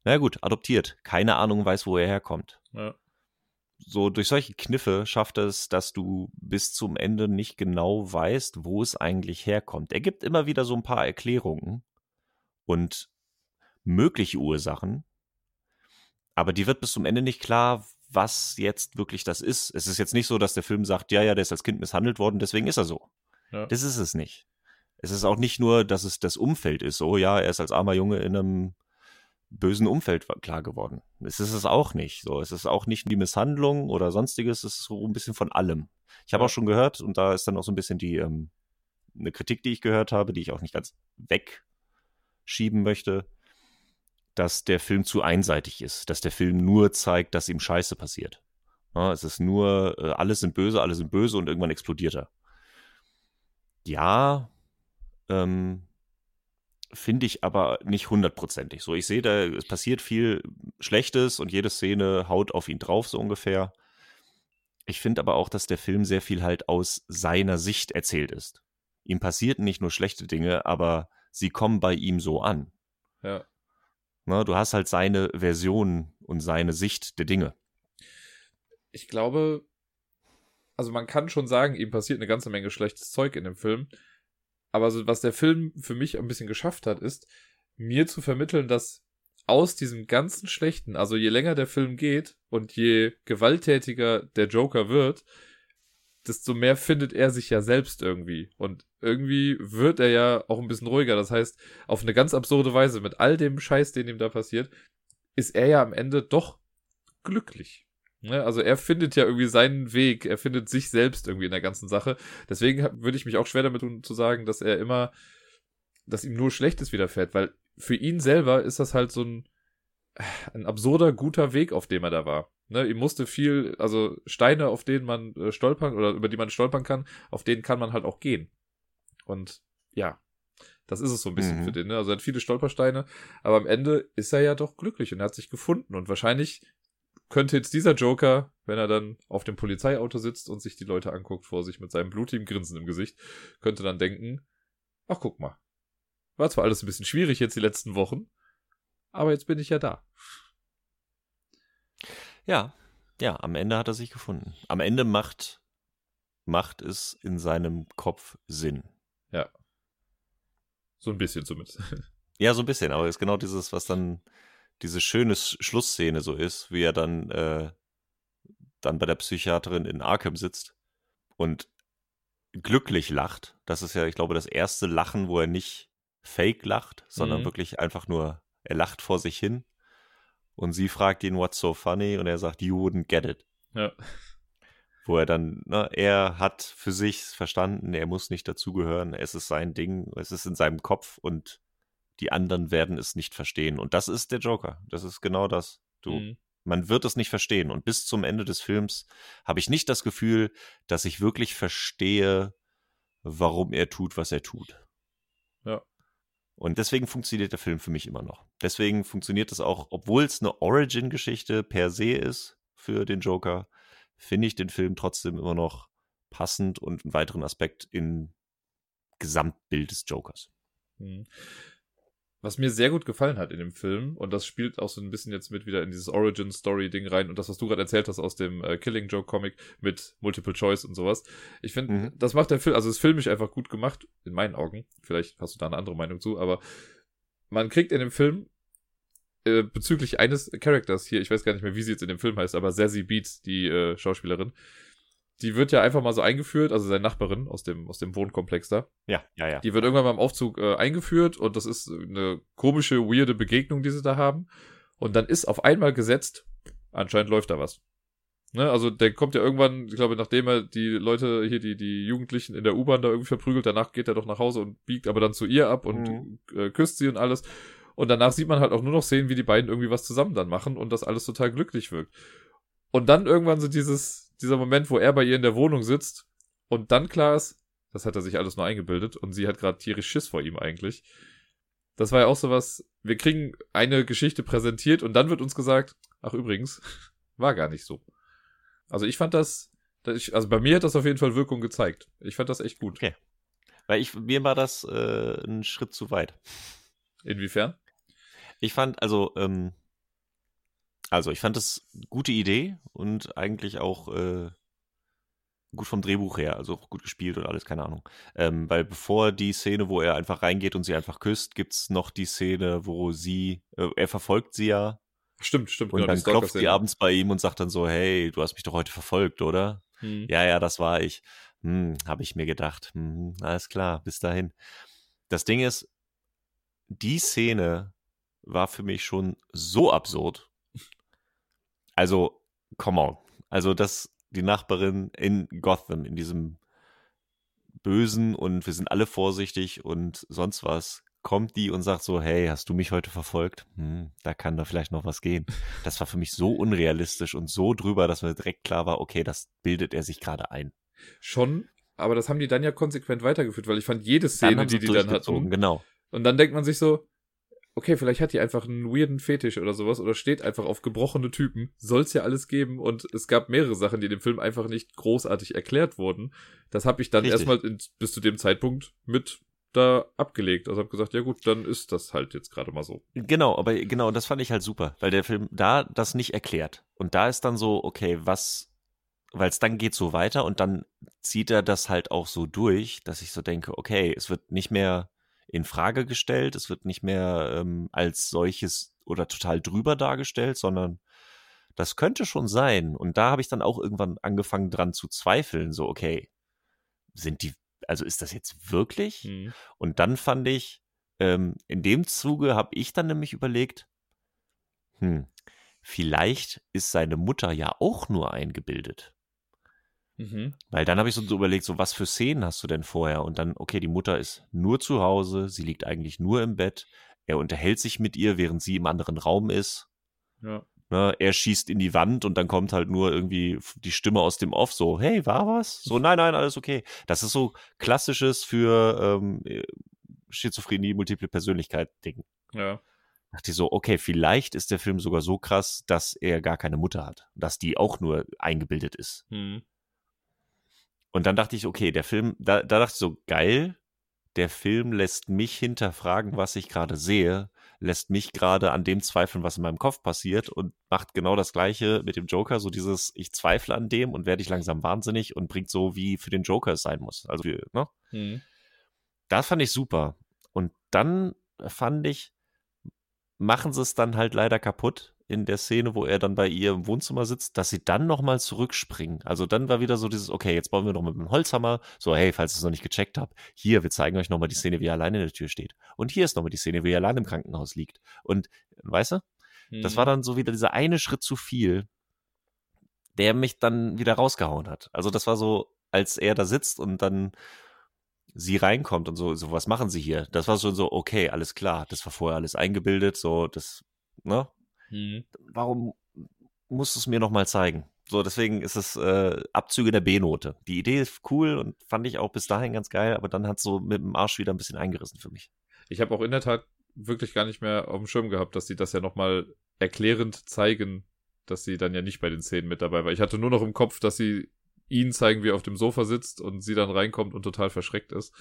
na gut, adoptiert. Keine Ahnung weiß, wo er herkommt.
Ja.
So durch solche Kniffe schafft es, dass du bis zum Ende nicht genau weißt, wo es eigentlich herkommt. Er gibt immer wieder so ein paar Erklärungen und mögliche Ursachen, aber die wird bis zum Ende nicht klar, was jetzt wirklich das ist. Es ist jetzt nicht so, dass der Film sagt, ja, ja, der ist als Kind misshandelt worden, deswegen ist er so.
Ja.
Das ist es nicht. Es ist auch nicht nur, dass es das Umfeld ist. So, ja, er ist als armer Junge in einem bösen Umfeld klar geworden. Es ist es auch nicht. So, es ist auch nicht die Misshandlung oder sonstiges. Es ist so ein bisschen von allem. Ich habe
Ja.
auch schon gehört, und da ist dann auch so ein bisschen die ähm, eine Kritik, die ich gehört habe, die ich auch nicht ganz wegschieben möchte, dass der Film zu einseitig ist, dass der Film nur zeigt, dass ihm Scheiße passiert. Ja, es ist nur, äh, alle sind böse, alle sind böse und irgendwann explodiert er. Ja, ähm, finde ich aber nicht hundertprozentig. So, ich sehe da, es passiert viel Schlechtes und jede Szene haut auf ihn drauf, so ungefähr. Ich finde aber auch, dass der Film sehr viel halt aus seiner Sicht erzählt ist. Ihm passierten nicht nur schlechte Dinge, aber sie kommen bei ihm so an.
Ja.
Ne, du hast halt seine Version und seine Sicht der Dinge.
Ich glaube, also man kann schon sagen, ihm passiert eine ganze Menge schlechtes Zeug in dem Film. Aber so, was der Film für mich ein bisschen geschafft hat, ist, mir zu vermitteln, dass aus diesem ganzen Schlechten, also je länger der Film geht und je gewalttätiger der Joker wird, desto mehr findet er sich ja selbst irgendwie. Und irgendwie wird er ja auch ein bisschen ruhiger. Das heißt, auf eine ganz absurde Weise, mit all dem Scheiß, den ihm da passiert, ist er ja am Ende doch glücklich. Ne? Also er findet ja irgendwie seinen Weg, er findet sich selbst irgendwie in der ganzen Sache. Deswegen würde ich mich auch schwer damit tun, zu sagen, dass er immer, dass ihm nur Schlechtes widerfährt, weil für ihn selber ist das halt so ein, ein absurder, guter Weg, auf dem er da war. Ne, ihm musste viel, also Steine, auf denen man äh, stolpern oder über die man stolpern kann, auf denen kann man halt auch gehen. Und ja, das ist es so ein bisschen
Mhm.
für den. Ne? Also er hat viele Stolpersteine, aber am Ende ist er ja doch glücklich und er hat sich gefunden. Und wahrscheinlich könnte jetzt dieser Joker, wenn er dann auf dem Polizeiauto sitzt und sich die Leute anguckt vor sich mit seinem blutigen Grinsen im Gesicht, könnte dann denken, ach guck mal, war zwar alles ein bisschen schwierig jetzt die letzten Wochen, aber jetzt bin ich ja da.
Ja, ja, am Ende hat er sich gefunden. Am Ende macht, macht es in seinem Kopf Sinn.
So ein bisschen zumindest.
Ja, so ein bisschen, aber es ist genau dieses, was dann diese schöne Schlussszene so ist, wie er dann, äh, dann bei der Psychiaterin in Arkham sitzt und glücklich lacht. Das ist ja, ich glaube, das erste Lachen, wo er nicht fake lacht, sondern
Mhm.
wirklich einfach nur, er lacht vor sich hin. Und sie fragt ihn, what's so funny? Und er sagt, you wouldn't get it.
Ja.
Wo er dann, ne, er hat für sich verstanden, er muss nicht dazugehören, es ist sein Ding, es ist in seinem Kopf und die anderen werden es nicht verstehen. Und das ist der Joker. Das ist genau das. Du,
Mhm.
man wird es nicht verstehen. Und bis zum Ende des Films habe ich nicht das Gefühl, dass ich wirklich verstehe, warum er tut, was er tut.
Ja.
Und deswegen funktioniert der Film für mich immer noch. Deswegen funktioniert es auch, obwohl es eine Origin-Geschichte per se ist für den Joker, finde ich den Film trotzdem immer noch passend und einen weiteren Aspekt im Gesamtbild des Jokers.
Mhm. Was mir sehr gut gefallen hat in dem Film, und das spielt auch so ein bisschen jetzt mit wieder in dieses Origin-Story-Ding rein und das, was du gerade erzählt hast aus dem äh, Killing Joke-Comic mit Multiple Choice und sowas. Ich finde,
Mhm.
das macht der Film, also ist filmisch einfach gut gemacht, in meinen Augen. Vielleicht hast du da eine andere Meinung zu, aber man kriegt in dem Film äh, bezüglich eines Charakters hier, ich weiß gar nicht mehr, wie sie jetzt in dem Film heißt, aber Zazie Beats, die äh, Schauspielerin, die wird ja einfach mal so eingeführt, also seine Nachbarin aus dem, aus dem Wohnkomplex da.
Ja, ja, ja.
Die wird irgendwann beim Aufzug äh, eingeführt und das ist eine komische, weirde Begegnung, die sie da haben. Und dann ist auf einmal gesetzt, anscheinend läuft da was. Ne, also der kommt ja irgendwann, ich glaube, nachdem er die Leute hier, die, die Jugendlichen in der U-Bahn da irgendwie verprügelt, danach geht er doch nach Hause und biegt aber dann zu ihr ab und
Mhm.
äh, küsst sie und alles. Und danach sieht man halt auch nur noch sehen, wie die beiden irgendwie was zusammen dann machen und das alles total glücklich wirkt. Und dann irgendwann so dieses, dieser Moment, wo er bei ihr in der Wohnung sitzt und dann klar ist, das hat er sich alles nur eingebildet und sie hat gerade tierisch Schiss vor ihm eigentlich. Das war ja auch sowas, wir kriegen eine Geschichte präsentiert und dann wird uns gesagt, ach übrigens, war gar nicht so. Also ich fand das, also bei mir hat das auf jeden Fall Wirkung gezeigt. Ich fand das echt gut.
Okay. Weil ich, mir war das äh, ein Schritt zu weit.
Inwiefern?
Ich fand, also, ähm, also ich fand das gute Idee und eigentlich auch äh, gut vom Drehbuch her, also gut gespielt und alles, keine Ahnung. Ähm, weil bevor die Szene, wo er einfach reingeht und sie einfach küsst, gibt's noch die Szene, wo sie, äh, er verfolgt sie ja
Stimmt, stimmt.
und
genau,
dann klopft sie abends bei ihm und sagt dann so, hey, du hast mich doch heute verfolgt, oder?
Hm.
Ja, ja, das war ich. Hm, habe ich mir gedacht. Hm, alles klar, bis dahin. Das Ding ist, die Szene war für mich schon so absurd. Also, come on. Also, dass die Nachbarin in Gotham, in diesem Bösen und wir sind alle vorsichtig und sonst was, kommt die und sagt so, hey, hast du mich heute verfolgt? Hm, da kann da vielleicht noch was gehen. Das war für mich so unrealistisch und so drüber, dass mir direkt klar war, okay, das bildet er sich gerade ein.
Schon, aber das haben die dann ja konsequent weitergeführt, weil ich fand jede Szene, die die dann hatten,
genau.
und dann denkt man sich so, okay, vielleicht hat die einfach einen weirden Fetisch oder sowas oder steht einfach auf gebrochene Typen. Soll's ja alles geben und es gab mehrere Sachen, die in dem Film einfach nicht großartig erklärt wurden. Das habe ich dann
Richtig.
erstmal in- bis zu dem Zeitpunkt mit da abgelegt. Also habe gesagt, ja gut, dann ist das halt jetzt gerade mal so.
Genau, aber genau, das fand ich halt super, weil der Film da das nicht erklärt. Und da ist dann so, okay, was, weil es dann geht so weiter und dann zieht er das halt auch so durch, dass ich so denke, okay, es wird nicht mehr in Frage gestellt, es wird nicht mehr ähm, als solches oder total drüber dargestellt, sondern das könnte schon sein. Und da habe ich dann auch irgendwann angefangen dran zu zweifeln, so, okay, sind die, also ist das jetzt wirklich?
Hm.
Und dann fand ich, ähm, in dem Zuge habe ich dann nämlich überlegt, hm, vielleicht ist seine Mutter ja auch nur eingebildet.
Mhm.
Weil dann habe ich so überlegt, so was für Szenen hast du denn vorher? Und dann, okay, die Mutter ist nur zu Hause, sie liegt eigentlich nur im Bett, er unterhält sich mit ihr, während sie im anderen Raum ist.
Ja.
Ne, er schießt in die Wand und dann kommt halt nur irgendwie die Stimme aus dem Off so, hey, war was? So, nein, nein, alles okay. Das ist so klassisches für ähm, Schizophrenie, multiple Persönlichkeit-Ding.
Ja.
Dachte ich so, okay, vielleicht ist der Film sogar so krass, dass er gar keine Mutter hat. Dass die auch nur eingebildet ist.
Hm.
Und dann dachte ich, okay, der Film, da, da dachte ich so, geil, der Film lässt mich hinterfragen, was ich gerade sehe, lässt mich gerade an dem zweifeln, was in meinem Kopf passiert und macht genau das Gleiche mit dem Joker, so dieses, ich zweifle an dem und werde ich langsam wahnsinnig und bringt so, wie für den Joker es sein muss. Also, ne?
Hm.
Das fand ich super. Und dann fand ich, machen sie es dann halt leider kaputt in der Szene, wo er dann bei ihr im Wohnzimmer sitzt, dass sie dann nochmal zurückspringen. Also dann war wieder so dieses, okay, jetzt bauen wir noch mit dem Holzhammer. So, hey, falls ihr es noch nicht gecheckt habt, hier, wir zeigen euch nochmal die Szene, wie er alleine in der Tür steht. Und hier ist nochmal die Szene, wie er allein im Krankenhaus liegt. Und, weißt du,
Hm.
das war dann so wieder dieser eine Schritt zu viel, der mich dann wieder rausgehauen hat. Also das war so, als er da sitzt und dann sie reinkommt und so, so, was machen sie hier? Das war schon so, okay, alles klar, das war vorher alles eingebildet, so, das, ne?
Hm.
Warum musst du es mir nochmal zeigen? So, deswegen ist es äh, Abzüge der B-Note. Die Idee ist cool und fand ich auch bis dahin ganz geil, aber dann hat so mit dem Arsch wieder ein bisschen eingerissen für mich.
Ich habe auch in der Tat wirklich gar nicht mehr auf dem Schirm gehabt, dass sie das ja nochmal erklärend zeigen, dass sie dann ja nicht bei den Szenen mit dabei war. Ich hatte nur noch im Kopf, dass sie ihn zeigen, wie er auf dem Sofa sitzt und sie dann reinkommt und total verschreckt ist.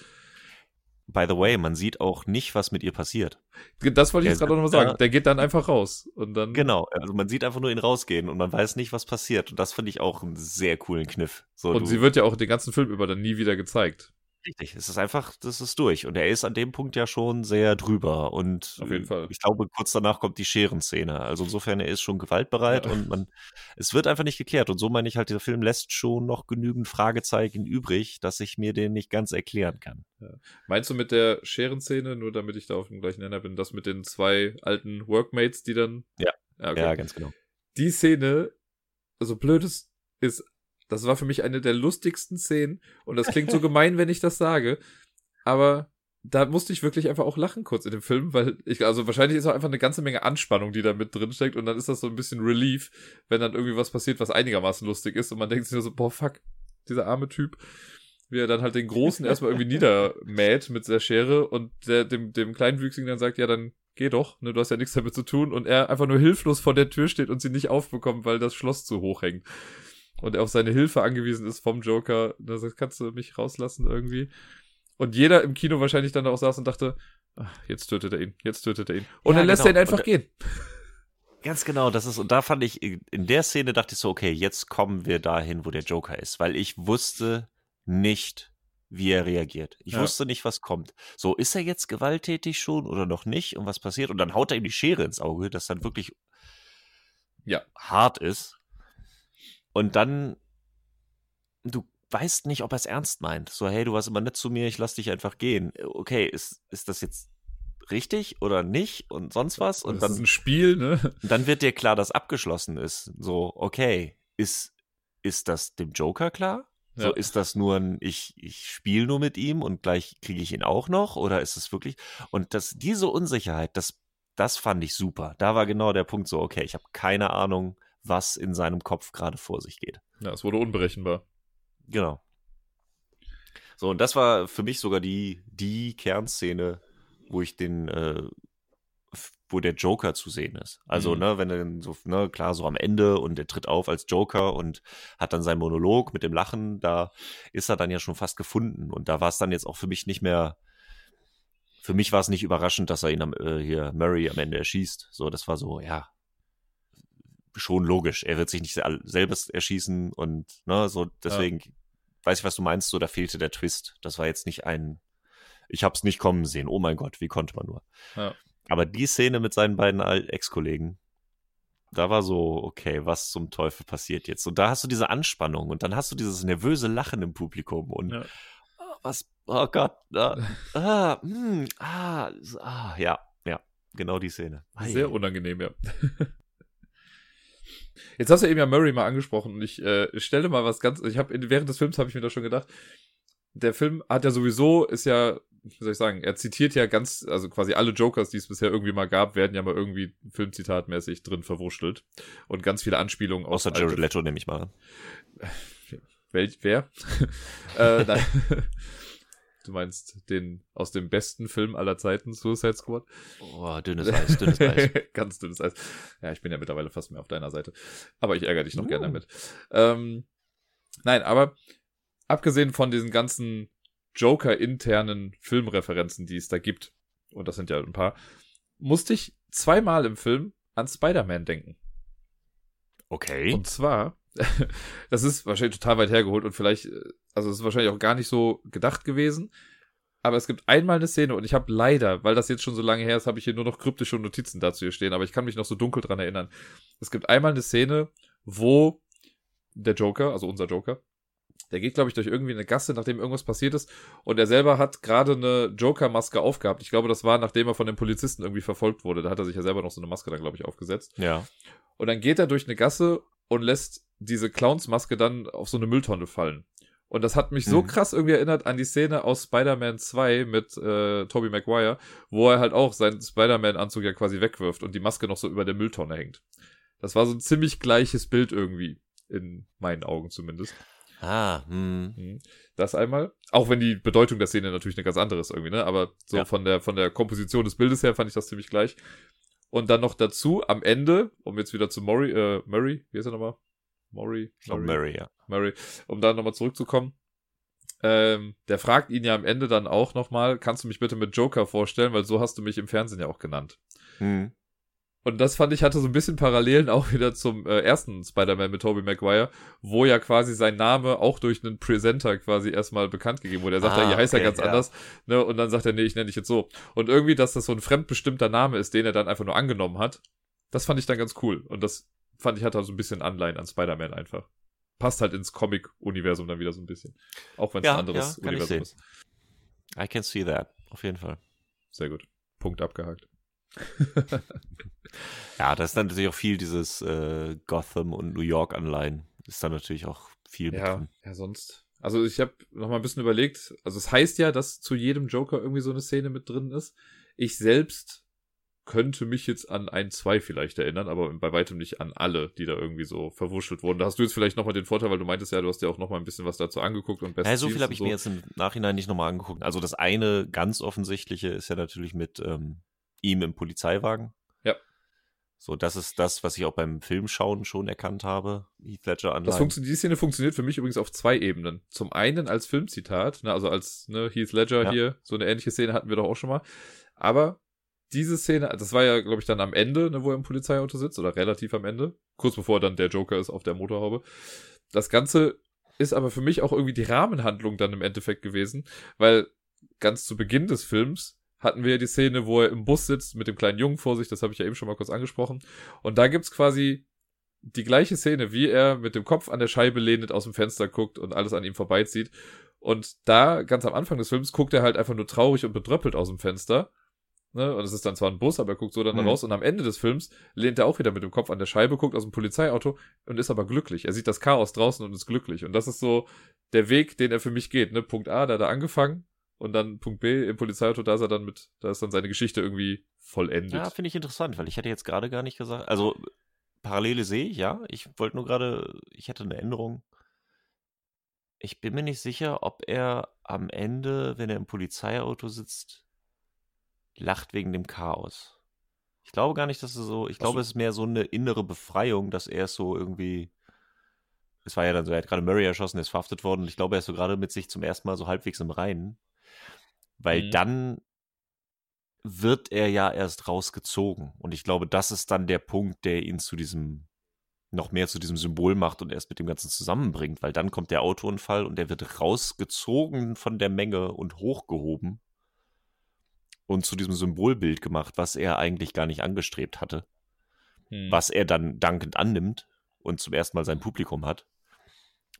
By the way, man sieht auch nicht, was mit ihr passiert.
Das wollte ich jetzt gerade noch mal sagen. Der geht dann einfach raus und dann
Genau, also man sieht einfach nur ihn rausgehen und man weiß nicht, was passiert. Und das finde ich auch einen sehr coolen Kniff. So,
und sie wird ja auch den ganzen Film über dann nie wieder gezeigt.
Richtig, es ist einfach, das ist durch. Und er ist an dem Punkt ja schon sehr drüber. Und
Auf jeden
äh,
Fall.
ich glaube, kurz danach kommt die Scherenszene. Also insofern, er ist schon gewaltbereit
Ja.
und man, es wird einfach nicht geklärt. Und so meine ich halt, dieser Film lässt schon noch genügend Fragezeichen übrig, dass ich mir den nicht ganz erklären kann.
Meinst du mit der Scherenszene, nur damit ich da auf dem gleichen Nenner bin, das mit den zwei alten Workmates, die dann.
Ja.
okay.
Ja, ganz genau.
Die Szene, so blöd es ist, das war für mich eine der lustigsten Szenen und das klingt so gemein, wenn ich das sage, aber da musste ich wirklich einfach auch lachen kurz in dem Film, weil ich, also wahrscheinlich ist auch einfach eine ganze Menge Anspannung, die da mit drin steckt und dann ist das so ein bisschen Relief, wenn dann irgendwie was passiert, was einigermaßen lustig ist und man denkt sich nur so, boah, fuck, dieser arme Typ, wie er dann halt den Großen erstmal irgendwie niedermäht mit der Schere und der, dem, dem Kleinwüchsigen dann sagt, ja, dann geh doch, ne, du hast ja nichts damit zu tun und er einfach nur hilflos vor der Tür steht und sie nicht aufbekommt, weil das Schloss zu hoch hängt. Und er auf seine Hilfe angewiesen ist vom Joker. Da sagt, kannst du mich rauslassen irgendwie? Und jeder im Kino wahrscheinlich dann auch saß und dachte, ach, jetzt tötet er ihn, jetzt tötet er ihn. Und
Ja,
dann lässt
genau.
er ihn einfach
Und-
gehen.
Ganz genau, das ist, und da fand ich, in der Szene dachte ich so, okay, jetzt kommen wir dahin, wo der Joker ist, weil ich wusste nicht, wie er reagiert. Ich
Ja.
wusste nicht, was kommt. So, ist er jetzt gewalttätig schon oder noch nicht und was passiert? Und dann haut er ihm die Schere ins Auge, das dann wirklich
Ja.
hart ist. Und dann, du weißt nicht, ob er es ernst meint. So, hey, du warst immer nett zu mir, ich lass dich einfach gehen. Okay, ist, ist das jetzt richtig oder nicht und sonst was? Und
das
dann
ist ein Spiel, ne?
dann wird dir klar, dass abgeschlossen ist. So, okay, ist, ist das dem Joker klar? So,
Ja.
ist das nur ein, ich, ich spiele nur mit ihm und gleich kriege ich ihn auch noch? Oder ist es wirklich? Und das, diese Unsicherheit, das, das fand ich super. Da war genau der Punkt so, okay, ich habe keine Ahnung, was in seinem Kopf gerade vor sich geht.
Ja, es wurde unberechenbar.
Genau. So, und das war für mich sogar die, die Kernszene, wo ich den, äh, wo der Joker zu sehen ist. Also,
Mhm.
ne, wenn er dann so, ne, klar, so am Ende und er tritt auf als Joker und hat dann seinen Monolog mit dem Lachen, da ist er dann ja schon fast gefunden. Und da war es dann jetzt auch für mich nicht mehr, für mich war es nicht überraschend, dass er ihn am, äh, hier, Murray am Ende erschießt. So, das war so, ja, schon logisch. Er wird sich nicht sel- selbst erschießen und, ne, so, deswegen, weiß ich, was du meinst, so, da fehlte der Twist. Das war jetzt nicht ein, ich hab's nicht kommen sehen. Oh mein Gott, wie konnte man nur?
Ja.
Aber die Szene mit seinen beiden Ex-Kollegen, da war so, okay, was zum Teufel passiert jetzt? Und da hast du diese Anspannung und dann hast du dieses nervöse Lachen im Publikum und
Ja.
ah, was, oh Gott, ah, ah, hm, ah, so, ah, ja, ja, genau die Szene.
Sehr unangenehm, ja. Jetzt hast du eben ja Murray mal angesprochen und ich äh, stelle mal was ganz, ich habe während des Films habe ich mir da schon gedacht, der Film hat ja sowieso, ist ja wie soll ich sagen, er zitiert ja ganz, also quasi alle Jokers, die es bisher irgendwie mal gab, werden ja mal irgendwie filmzitatmäßig drin verwurschtelt. Und ganz viele Anspielungen
Außer Jared Leto nehme ich mal an.
Wel wer? äh, nein. Du meinst den aus dem besten Film aller Zeiten, Suicide Squad?
Oh, dünnes Eis, dünnes Eis.
Ganz dünnes Eis. Ja, ich bin ja mittlerweile fast mehr auf deiner Seite. Aber ich ärgere dich noch
Uh.
gerne damit. Ähm, nein, aber abgesehen von diesen ganzen Joker-internen Filmreferenzen, die es da gibt, und das sind ja ein paar, musste ich zweimal im Film an Spider-Man denken.
Okay.
Und zwar, das ist wahrscheinlich total weit hergeholt und vielleicht, äh, also es ist wahrscheinlich auch gar nicht so gedacht gewesen. Aber es gibt einmal eine Szene und ich habe leider, weil das jetzt schon so lange her ist, habe ich hier nur noch kryptische Notizen dazu hier stehen, aber ich kann mich noch so dunkel dran erinnern. Es gibt einmal eine Szene, wo der Joker, also unser Joker, der geht, glaube ich, durch irgendwie eine Gasse, nachdem irgendwas passiert ist. Und er selber hat gerade eine Joker-Maske aufgehabt. Ich glaube, das war, nachdem er von den Polizisten irgendwie verfolgt wurde. Da hat er sich ja selber noch so eine Maske dann, glaube ich, aufgesetzt.
ja.
Und dann geht er durch eine Gasse und lässt diese Clownsmaske dann auf so eine Mülltonne fallen. Und das hat mich so
Mhm.
krass irgendwie erinnert an die Szene aus Spider-Man 2 mit äh, Tobey Maguire, wo er halt auch seinen Spider-Man-Anzug ja quasi wegwirft und die Maske noch so über der Mülltonne hängt. Das war so ein ziemlich gleiches Bild irgendwie, in meinen Augen zumindest.
Ah, hm.
Mhm. Das einmal. Auch wenn die Bedeutung der Szene natürlich eine ganz andere ist irgendwie, ne? Aber so
Ja.
von der, von der Komposition des Bildes her fand ich das ziemlich gleich. Und dann noch dazu, am Ende, um jetzt wieder zu Murray, äh, Murray, wie heißt er nochmal? Murray?
Ich glaube Murray, ja.
Murray, um da nochmal zurückzukommen. Ähm, der fragt ihn ja am Ende dann auch nochmal, kannst du mich bitte mit Joker vorstellen, weil so hast du mich im Fernsehen ja auch genannt.
Hm.
Und das fand ich hatte so ein bisschen Parallelen auch wieder zum äh, ersten Spider-Man mit Tobey Maguire, wo ja quasi sein Name auch durch einen Presenter quasi erstmal bekannt gegeben wurde. Er sagt
Ah,
ja, hier heißt er
okay,
ganz
ja.
anders, ne? Und dann sagt er, nee, ich nenne dich jetzt so. Und irgendwie, dass das so ein fremdbestimmter Name ist, den er dann einfach nur angenommen hat, das fand ich dann ganz cool. Und das fand ich hatte so ein bisschen Anleihen an Spider-Man einfach. Passt halt ins Comic-Universum dann wieder so ein bisschen. Auch wenn es
Ja,
ein anderes
ja,
Universum
sehen.
ist.
I can see that. Auf jeden Fall.
Sehr gut. Punkt abgehakt.
Ja, da ist dann natürlich auch viel dieses äh, Gotham und New York Anleihen. Ist dann natürlich auch viel
Ja,
drin.
ja, sonst. Also ich habe noch mal ein bisschen überlegt. Also es heißt ja, dass zu jedem Joker irgendwie so eine Szene mit drin ist. Ich selbst könnte mich jetzt an ein, zwei vielleicht erinnern, aber bei weitem nicht an alle, die da irgendwie so verwurschtelt wurden. Da hast du jetzt vielleicht noch mal den Vorteil, weil du meintest ja, du hast dir auch noch mal ein bisschen was dazu angeguckt und besser.
Ja, so viel habe ich mir jetzt im Nachhinein nicht nochmal angeguckt. Also das eine ganz offensichtliche ist ja natürlich mit ähm, ihm im Polizeiwagen.
Ja.
So, das ist das, was ich auch beim Filmschauen schon erkannt habe. Heath Ledger
Das
Anleihen.
funktioniert, die Szene funktioniert für mich übrigens auf zwei Ebenen. Zum einen als Filmzitat, ne, also als ne, Heath Ledger
Ja.
hier, so eine ähnliche Szene hatten wir doch auch schon mal. Aber diese Szene, das war ja, glaube ich, dann am Ende, ne, wo er im Polizeiauto sitzt, oder relativ am Ende, kurz bevor dann der Joker ist auf der Motorhaube. Das Ganze ist aber für mich auch irgendwie die Rahmenhandlung dann im Endeffekt gewesen, weil ganz zu Beginn des Films hatten wir ja die Szene, wo er im Bus sitzt mit dem kleinen Jungen vor sich, das habe ich ja eben schon mal kurz angesprochen. Und da gibt's quasi die gleiche Szene, wie er mit dem Kopf an der Scheibe lehnend aus dem Fenster guckt und alles an ihm vorbeizieht. Und da, ganz am Anfang des Films, guckt er halt einfach nur traurig und bedröppelt aus dem Fenster. Ne? Und es ist dann zwar ein Bus, aber er guckt so dann
Mhm.
raus. Und am Ende des Films lehnt er auch wieder mit dem Kopf an der Scheibe, guckt aus dem Polizeiauto und ist aber glücklich. Er sieht das Chaos draußen und ist glücklich. Und das ist so der Weg, den er für mich geht. Ne? Punkt A, da hat er angefangen. Und dann Punkt B, im Polizeiauto, da ist er dann mit, da ist dann seine Geschichte irgendwie vollendet.
Ja, finde ich interessant, weil ich hätte jetzt gerade gar nicht gesagt, also Parallele sehe ich, ja. Ich wollte nur gerade, ich hätte eine Änderung. Ich bin mir nicht sicher, ob er am Ende, wenn er im Polizeiauto sitzt, lacht wegen dem Chaos. Ich glaube gar nicht, dass es so, ich
Ach
glaube, es ist mehr so eine innere Befreiung, dass er es so irgendwie, es war ja dann so, er hat gerade Murray erschossen, er ist verhaftet worden und ich glaube, er ist so gerade mit sich zum ersten Mal so halbwegs im Reinen. Weil
Mhm.
dann wird er ja erst rausgezogen. Und ich glaube, das ist dann der Punkt, der ihn zu diesem, noch mehr zu diesem Symbol macht und erst mit dem Ganzen zusammenbringt, weil dann kommt der Autounfall und er wird rausgezogen von der Menge und hochgehoben und zu diesem Symbolbild gemacht, was er eigentlich gar nicht angestrebt hatte,
Hm.
was er dann dankend annimmt und zum ersten Mal sein Publikum hat.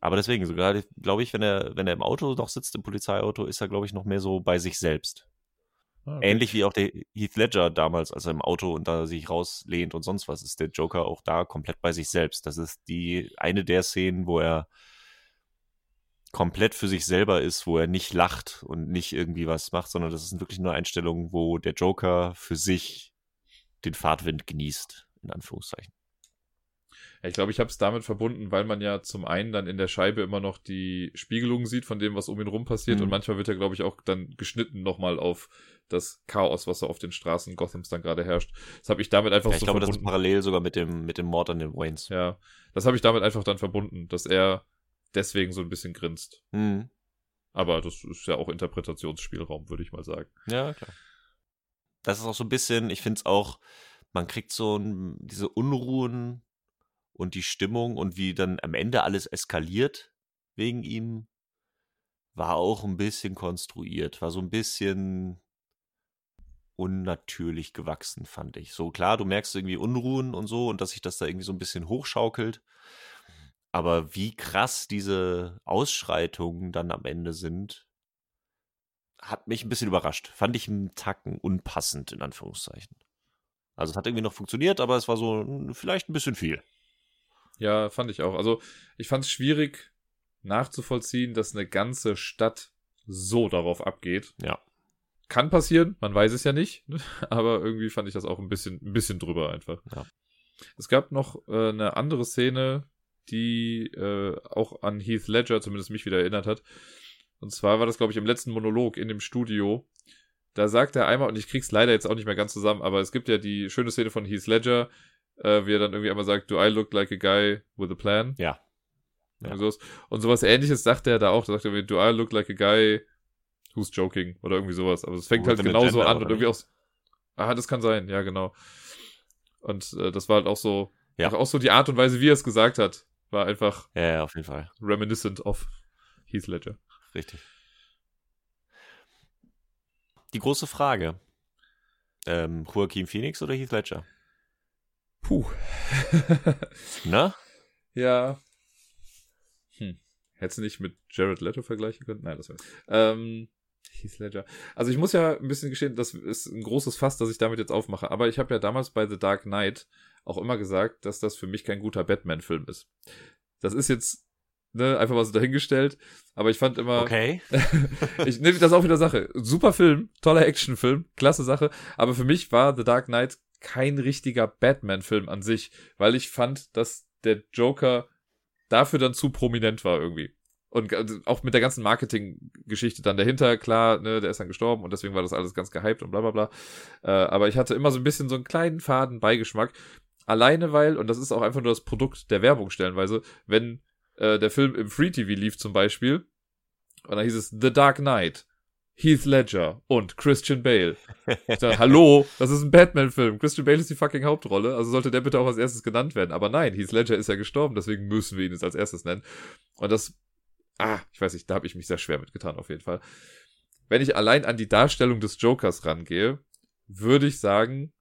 Aber deswegen, sogar, glaube ich, wenn er, wenn er im Auto noch sitzt, im Polizeiauto, ist er, glaube ich, noch mehr so bei sich selbst.
Ah, okay.
Ähnlich wie auch der Heath Ledger damals, als er im Auto und da sich rauslehnt und sonst was, ist der Joker auch da komplett bei sich selbst. Das ist die eine der Szenen, wo er komplett für sich selber ist, wo er nicht lacht und nicht irgendwie was macht, sondern das ist wirklich nur Einstellungen, wo der Joker für sich den Fahrtwind genießt, in Anführungszeichen.
Ich glaube, ich habe es damit verbunden, weil man ja zum einen dann in der Scheibe immer noch die Spiegelungen sieht von dem, was um ihn rum passiert.
Mhm.
Und manchmal wird er, glaube ich, auch dann geschnitten nochmal auf das Chaos, was so auf den Straßen Gothams dann gerade herrscht. Das habe ich damit einfach
Ja, ich
so
glaube, das ist
verbunden.
parallel sogar mit dem, mit dem Mord an den Waynes.
ja, das habe ich damit einfach dann verbunden, dass er deswegen so ein bisschen grinst.
Mhm.
Aber das ist ja auch Interpretationsspielraum, würde ich mal sagen.
Ja, klar. Das ist auch so ein bisschen, ich finde es auch, man kriegt so ein, diese Unruhen und die Stimmung und wie dann am Ende alles eskaliert wegen ihm, war auch ein bisschen konstruiert, war so ein bisschen unnatürlich gewachsen, fand ich. So klar, du merkst irgendwie Unruhen und so und dass sich das da irgendwie so ein bisschen hochschaukelt. Aber wie krass diese Ausschreitungen dann am Ende sind, hat mich ein bisschen überrascht. Fand ich einen Tacken unpassend, in Anführungszeichen. Also es hat irgendwie noch funktioniert, aber es war so mm, vielleicht ein bisschen viel.
Ja, fand ich auch. Also ich fand es schwierig nachzuvollziehen, dass eine ganze Stadt so darauf abgeht.
Ja.
Kann passieren, man weiß es ja nicht, aber irgendwie fand ich das auch ein bisschen, ein bisschen drüber einfach.
Ja.
Es gab noch äh, eine andere Szene, die äh, auch an Heath Ledger zumindest mich wieder erinnert hat. Und zwar war das, glaube ich, im letzten Monolog in dem Studio. Da sagt er einmal, und ich krieg's leider jetzt auch nicht mehr ganz zusammen, aber es gibt ja die schöne Szene von Heath Ledger, äh, wie er dann irgendwie einmal sagt, do I look like a guy with a plan?
Ja.
Ja. Und, sowas. und sowas ähnliches sagt er da auch. Da sagt er, do I look like a guy who's joking? Oder irgendwie sowas. Aber es fängt
With
halt genauso an und irgendwie auch. Ah, das kann sein, ja, genau. Und äh, das war halt auch so,
Ja.
auch so die Art und Weise, wie er es gesagt hat, war einfach
Ja, ja, auf jeden Fall.
reminiscent of Heath Ledger.
Richtig. Die große Frage. Ähm, Joaquin Phoenix oder Heath Ledger?
Puh.
Ne?
ja. Hm. Hättest du nicht mit Jared Leto vergleichen können? Nein, das war. Ähm, Heath Ledger. Also ich muss ja ein bisschen gestehen, das ist ein großes Fass, das ich damit jetzt aufmache. Aber ich habe ja damals bei The Dark Knight auch immer gesagt, dass das für mich kein guter Batman-Film ist. Das ist jetzt ne, einfach mal so dahingestellt. Aber ich fand immer,
Okay.
ich nehme das auch wieder Sache. Super Film, toller Actionfilm, klasse Sache. Aber für mich war The Dark Knight kein richtiger Batman-Film an sich, weil ich fand, dass der Joker dafür dann zu prominent war irgendwie. Und auch mit der ganzen Marketing-Geschichte dann dahinter, klar, ne, der ist dann gestorben und deswegen war das alles ganz gehypt und bla bla bla. Äh, aber ich hatte immer so ein bisschen so einen kleinen faden Beigeschmack. Alleine weil, und das ist auch einfach nur das Produkt der Werbung stellenweise, wenn äh, der Film im Free TV lief zum Beispiel, und dann hieß es The Dark Knight, Heath Ledger und Christian Bale. Ich dachte, hallo, das ist ein Batman-Film. Christian Bale ist die fucking Hauptrolle, also sollte der bitte auch als erstes genannt werden. Aber nein, Heath Ledger ist ja gestorben, deswegen müssen wir ihn jetzt als erstes nennen. Und das, ah, ich weiß nicht, da habe ich mich sehr schwer mitgetan, auf jeden Fall. Wenn ich allein an die Darstellung des Jokers rangehe, würde ich sagen,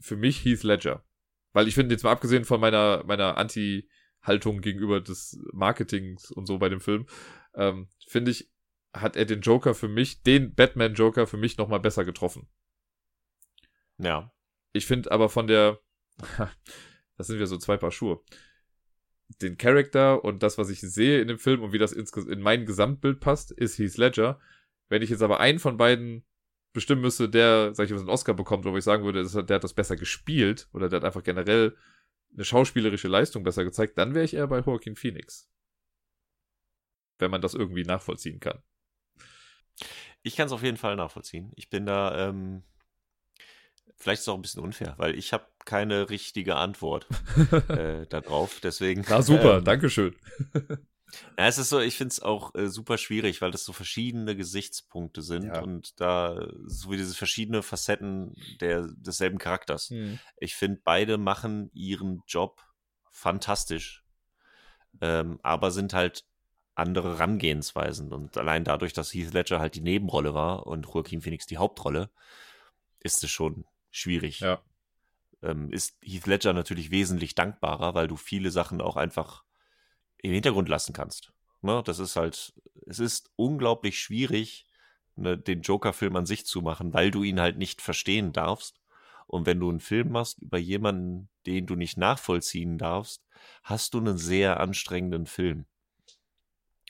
für mich Heath Ledger. Weil ich finde, jetzt mal abgesehen von meiner, meiner Anti-Haltung gegenüber des Marketings und so bei dem Film, ähm, finde ich, hat er den Joker für mich, den Batman-Joker für mich nochmal besser getroffen.
Ja.
Ich finde aber von der, das sind wir so zwei Paar Schuhe. Den Charakter und das, was ich sehe in dem Film und wie das in mein Gesamtbild passt, ist Heath Ledger. Wenn ich jetzt aber einen von beiden bestimmen müsste, der, sag ich mal, einen Oscar bekommt, wo ich sagen würde, der hat das besser gespielt oder der hat einfach generell eine schauspielerische Leistung besser gezeigt, dann wäre ich eher bei Joaquin Phoenix. Wenn man das irgendwie nachvollziehen kann.
Ich kann es auf jeden Fall nachvollziehen. Ich bin da, ähm, vielleicht ist es auch ein bisschen unfair, weil ich habe keine richtige Antwort äh, darauf. Deswegen.
Na super,
ähm,
Dankeschön.
Ja, es ist so, ich finde es auch äh, super schwierig, weil das so verschiedene Gesichtspunkte sind
Ja.
und da so wie diese verschiedene Facetten der, desselben Charakters.
Hm.
Ich finde, beide machen ihren Job fantastisch, ähm, aber sind halt andere Herangehensweisen. Und allein dadurch, dass Heath Ledger halt die Nebenrolle war und Joaquin Phoenix die Hauptrolle, ist es schon schwierig.
Ja.
Ähm, ist Heath Ledger natürlich wesentlich dankbarer, weil du viele Sachen auch einfach im Hintergrund lassen kannst. Ne? Das ist halt, es ist unglaublich schwierig, ne, den Joker-Film an sich zu machen, weil du ihn halt nicht verstehen darfst. Und wenn du einen Film machst über jemanden, den du nicht nachvollziehen darfst, hast du einen sehr anstrengenden Film.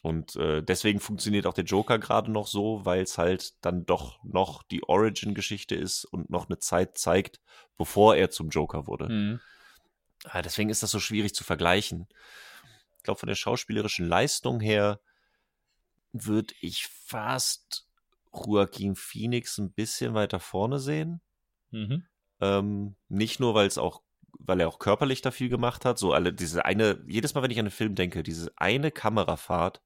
Und äh, deswegen funktioniert auch der Joker gerade noch so, weil es halt dann doch noch die Origin-Geschichte ist und noch eine Zeit zeigt, bevor er zum Joker wurde.
Mhm.
Ah, deswegen ist das so schwierig zu vergleichen. Ich glaube, von der schauspielerischen Leistung her würde ich fast Joaquin Phoenix ein bisschen weiter vorne sehen.
Mhm.
Ähm, nicht nur, weil es auch, weil er auch körperlich da viel gemacht hat. So alle diese eine, jedes Mal, wenn ich an den Film denke, diese eine Kamerafahrt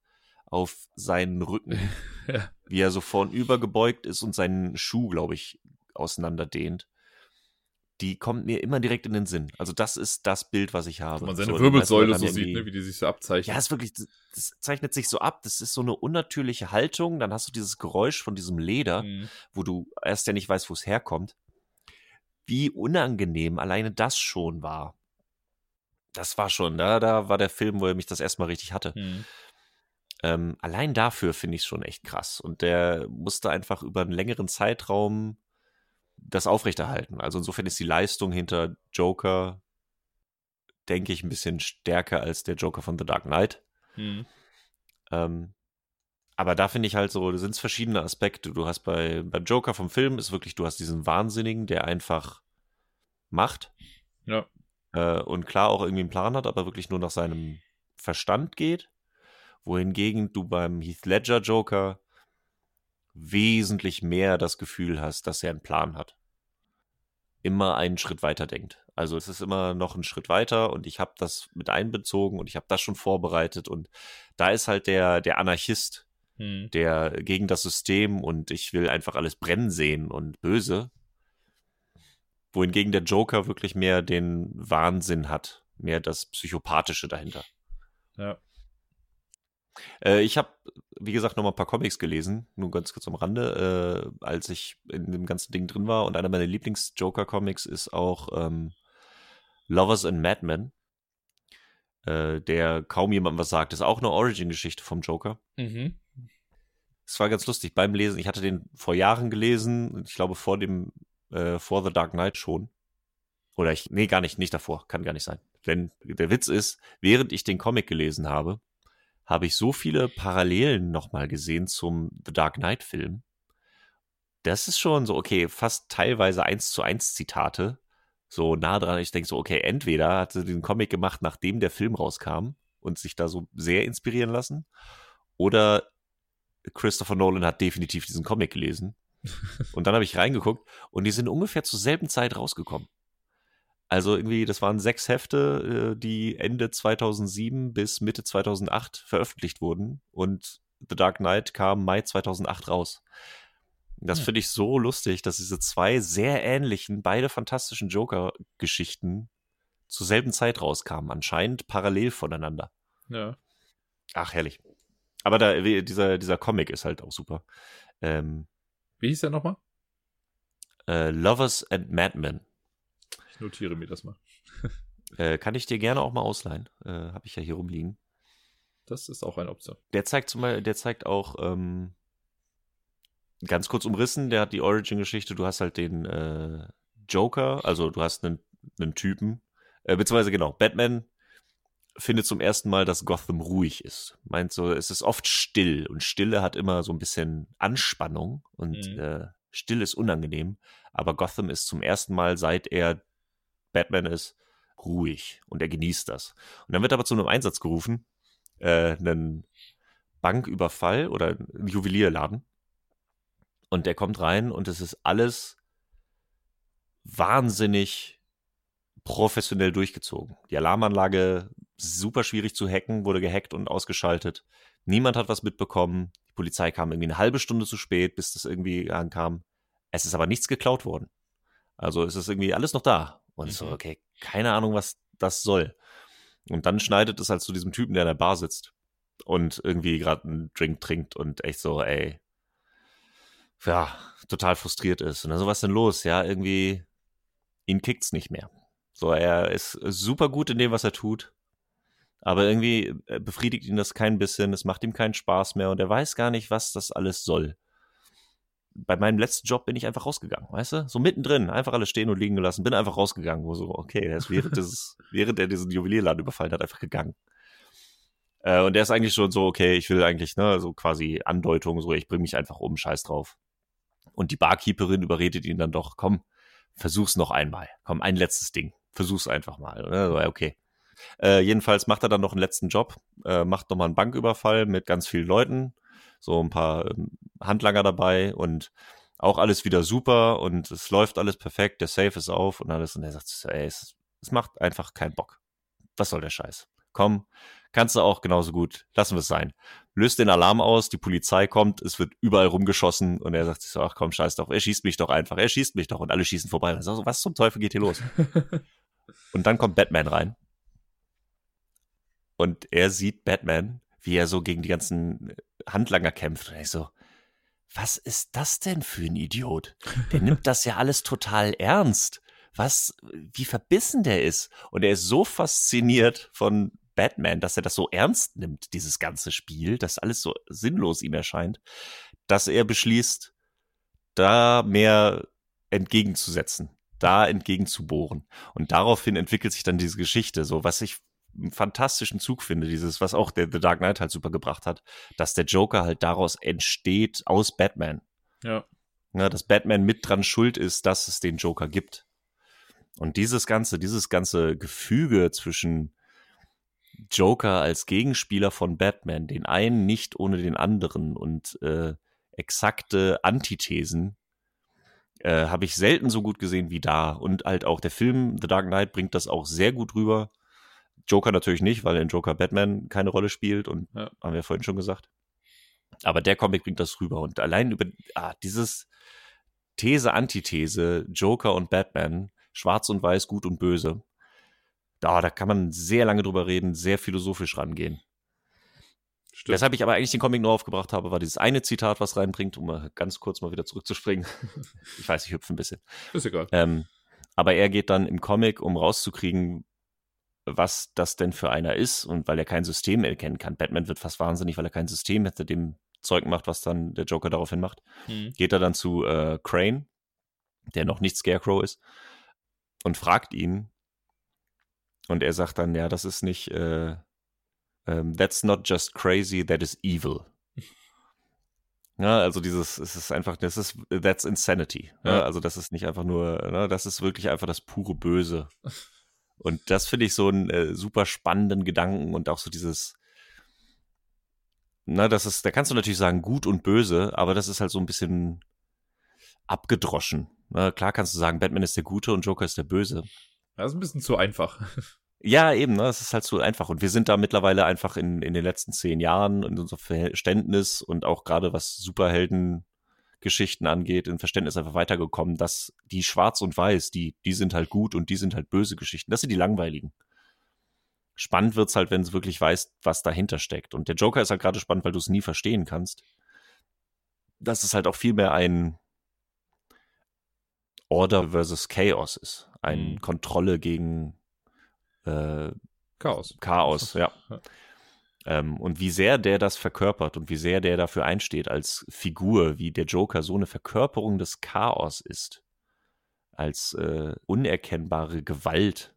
auf seinen Rücken,
Ja.
wie er so vornüber gebeugt ist und seinen Schuh, glaube ich, auseinanderdehnt. Die kommt mir immer direkt in den Sinn. Also das ist das Bild, was ich habe.
Wo man seine
So,
Wirbelsäule so sieht, ne, wie die sich so abzeichnet.
ja, ist wirklich, das zeichnet sich so ab. Das ist so eine unnatürliche Haltung. Dann hast du dieses Geräusch von diesem Leder,
Mhm.
wo du erst ja nicht weißt, wo es herkommt. Wie unangenehm alleine das schon war. Das war schon, da, da war der Film, wo er mich das erstmal richtig hatte.
Mhm.
Ähm, allein dafür finde ich es schon echt krass. Und der musste einfach über einen längeren Zeitraum das aufrechterhalten. Also insofern ist die Leistung hinter Joker, denke ich, ein bisschen stärker als der Joker von The Dark Knight.
Mhm.
Ähm, aber da finde ich halt so, da sind es verschiedene Aspekte. Du hast bei, beim Joker vom Film ist wirklich, du hast diesen Wahnsinnigen, der einfach macht.
Ja.
Äh, und klar auch irgendwie einen Plan hat, aber wirklich nur nach seinem Verstand geht. Wohingegen du beim Heath Ledger Joker wesentlich mehr das Gefühl hast, dass er einen Plan hat. Immer einen Schritt weiter denkt. Also es ist immer noch ein Schritt weiter und ich habe das mit einbezogen und ich habe das schon vorbereitet und da ist halt der, der Anarchist,
Mhm.
der gegen das System und ich will einfach alles brennen sehen und böse. Wohingegen der Joker wirklich mehr den Wahnsinn hat, mehr das Psychopathische dahinter.
Ja.
Äh, ich habe, wie gesagt, noch mal ein paar Comics gelesen, nur ganz kurz am Rande, äh, als ich in dem ganzen Ding drin war. Und einer meiner Lieblings-Joker-Comics ist auch ähm, Lovers and Madmen, äh, der kaum jemandem was sagt. ist auch eine Origin-Geschichte vom Joker.
Mhm.
Es war ganz lustig beim Lesen. Ich hatte den vor Jahren gelesen, ich glaube vor dem, äh, vor The Dark Knight schon. Oder ich, nee, gar nicht, nicht davor, kann gar nicht sein. Denn der Witz ist, während ich den Comic gelesen habe, habe ich so viele Parallelen nochmal gesehen zum The Dark Knight Film. Das ist schon so, okay, fast teilweise eins zu eins Zitate. So nah dran, ich denke so, okay, entweder hat sie den Comic gemacht, nachdem der Film rauskam und sich da so sehr inspirieren lassen, oder Christopher Nolan hat definitiv diesen Comic gelesen. Und dann habe ich reingeguckt und die sind ungefähr zur selben Zeit rausgekommen. Also irgendwie, das waren sechs Hefte, äh, die Ende 2007 bis Mitte 2008 veröffentlicht wurden und The Dark Knight kam Mai 2008 raus. Das finde ich so lustig, dass diese zwei sehr ähnlichen, beide fantastischen Joker-Geschichten zur selben Zeit rauskamen, anscheinend parallel voneinander.
Ja.
Ach, herrlich. Aber da, dieser, dieser Comic ist halt auch super. Ähm,
Wie hieß der nochmal?
äh, Lovers and Madmen.
Ich notiere mir das mal.
Äh, kann ich dir gerne auch mal ausleihen. Äh, Habe ich ja hier rumliegen.
Das ist auch eine Option.
Der zeigt zum Beispiel, der zeigt auch ähm, ganz kurz umrissen, der hat die Origin-Geschichte, du hast halt den äh, Joker, also du hast einen, einen Typen, äh, beziehungsweise genau, Batman findet zum ersten Mal, dass Gotham ruhig ist. Meint so, es ist oft still und Stille hat immer so ein bisschen Anspannung und
Mhm.
äh, still ist unangenehm, aber Gotham ist zum ersten Mal, seit er Batman ist, ruhig und er genießt das. Und dann wird aber zu einem Einsatz gerufen, äh, einen Banküberfall oder einen Juwelierladen. Und der kommt rein und es ist alles wahnsinnig professionell durchgezogen. Die Alarmanlage super schwierig zu hacken, wurde gehackt und ausgeschaltet. Niemand hat was mitbekommen. Die Polizei kam irgendwie eine halbe Stunde zu spät, bis das irgendwie ankam. Es ist aber nichts geklaut worden. Also es ist irgendwie alles noch da. Und so,
Mhm.
okay, keine Ahnung, was das soll. Und dann schneidet es halt zu diesem Typen, der in der Bar sitzt und irgendwie gerade einen Drink trinkt und echt so, ey, ja, total frustriert ist. Und dann so, was denn los? Ja, irgendwie, ihn kickt's nicht mehr. So, er ist super gut in dem, was er tut. Aber irgendwie äh, befriedigt ihn das kein bisschen, es macht ihm keinen Spaß mehr und er weiß gar nicht, was das alles soll. Bei meinem letzten Job bin ich einfach rausgegangen, weißt du? So mittendrin, einfach alles stehen und liegen gelassen, bin einfach rausgegangen, wo so, okay, der ist während, dieses, während er diesen Juwelierladen überfallen hat, einfach gegangen. Äh, und der ist eigentlich schon so, okay, ich will eigentlich, ne, so quasi Andeutung, so, ich bring mich einfach um, scheiß drauf. Und die Barkeeperin überredet ihn dann doch, komm, versuch's noch einmal. Komm, ein letztes Ding. Versuch's einfach mal. Ne? So, okay. Äh, jedenfalls macht er dann noch einen letzten Job, äh, macht nochmal einen Banküberfall mit ganz vielen Leuten, so ein paar ähm, Handlanger dabei und auch alles wieder super und es läuft alles perfekt, der Safe ist auf und alles und er sagt, ey, es, es macht einfach keinen Bock. Was soll der Scheiß? Komm, kannst du auch genauso gut, lassen wir es sein. Löst den Alarm aus, die Polizei kommt, es wird überall rumgeschossen und er sagt sich so, ach komm, scheiß doch, er schießt mich doch einfach, er schießt mich doch und alle schießen vorbei. Und so, was zum Teufel geht hier los? und dann kommt Batman rein und er sieht Batman, wie er so gegen die ganzen Handlanger kämpft und er ist so, was ist das denn für ein Idiot? Der nimmt das ja alles total ernst. Was, wie verbissen der ist. Und er ist so fasziniert von Batman, dass er das so ernst nimmt, dieses ganze Spiel, dass alles so sinnlos ihm erscheint, dass er beschließt, da mehr entgegenzusetzen, da entgegenzubohren. Und daraufhin entwickelt sich dann diese Geschichte, so was ich einen fantastischen Zug finde, dieses, was auch der The Dark Knight halt super gebracht hat, dass der Joker halt daraus entsteht aus Batman.
Ja.
ja. Dass Batman mit dran schuld ist, dass es den Joker gibt. Und dieses ganze, dieses ganze Gefüge zwischen Joker als Gegenspieler von Batman, den einen nicht ohne den anderen und äh, exakte Antithesen, äh, habe ich selten so gut gesehen wie da. Und halt auch der Film The Dark Knight bringt das auch sehr gut rüber. Joker natürlich nicht, weil in Joker Batman keine Rolle spielt und ja. haben wir vorhin schon gesagt. Aber der Comic bringt das rüber und allein über ah, dieses These, Antithese, Joker und Batman, schwarz und weiß, gut und böse, da, da kann man sehr lange drüber reden, sehr philosophisch rangehen. Stimmt. Weshalb ich aber eigentlich den Comic nur aufgebracht habe, war dieses eine Zitat, was reinbringt, um mal ganz kurz mal wieder zurückzuspringen. ich weiß, ich hüpfe ein bisschen.
Ist egal.
Ähm, aber er geht dann im Comic, um rauszukriegen, was das denn für einer ist und weil er kein System erkennen kann. Batman wird fast wahnsinnig, weil er kein System hinter dem Zeug macht, was dann der Joker daraufhin macht. Mhm. Geht er dann zu äh, Crane, der noch nicht Scarecrow ist, und fragt ihn. Und er sagt dann, ja, das ist nicht, äh, um, that's not just crazy, that is evil. Ja, also dieses, es ist einfach, das ist, that's insanity. Ja. Also das ist nicht einfach nur, ne, das ist wirklich einfach das pure Böse. Und das finde ich so einen äh, super spannenden Gedanken und auch so dieses, na, das ist, da kannst du natürlich sagen, gut und böse, aber das ist halt so ein bisschen abgedroschen. Na, klar kannst du sagen, Batman ist der Gute und Joker ist der Böse.
Das ist ein bisschen zu einfach.
Ja, eben, ne? Das ist halt so einfach. Und wir sind da mittlerweile einfach in, in den letzten zehn Jahren in unserem Verständnis und auch gerade was Superhelden Geschichten angeht, in Verständnis einfach weitergekommen, dass die Schwarz und Weiß, die, die sind halt gut und die sind halt böse Geschichten. Das sind die langweiligen. Spannend wird's halt, wenn es wirklich weiß, was dahinter steckt. Und der Joker ist halt gerade spannend, weil du es nie verstehen kannst. Dass es halt auch viel mehr ein Order versus Chaos ist. Ein mhm. Kontrolle gegen äh,
Chaos.
Chaos, ja. Ähm, und wie sehr der das verkörpert und wie sehr der dafür einsteht als Figur, wie der Joker so eine Verkörperung des Chaos ist, als äh, unerkennbare Gewalt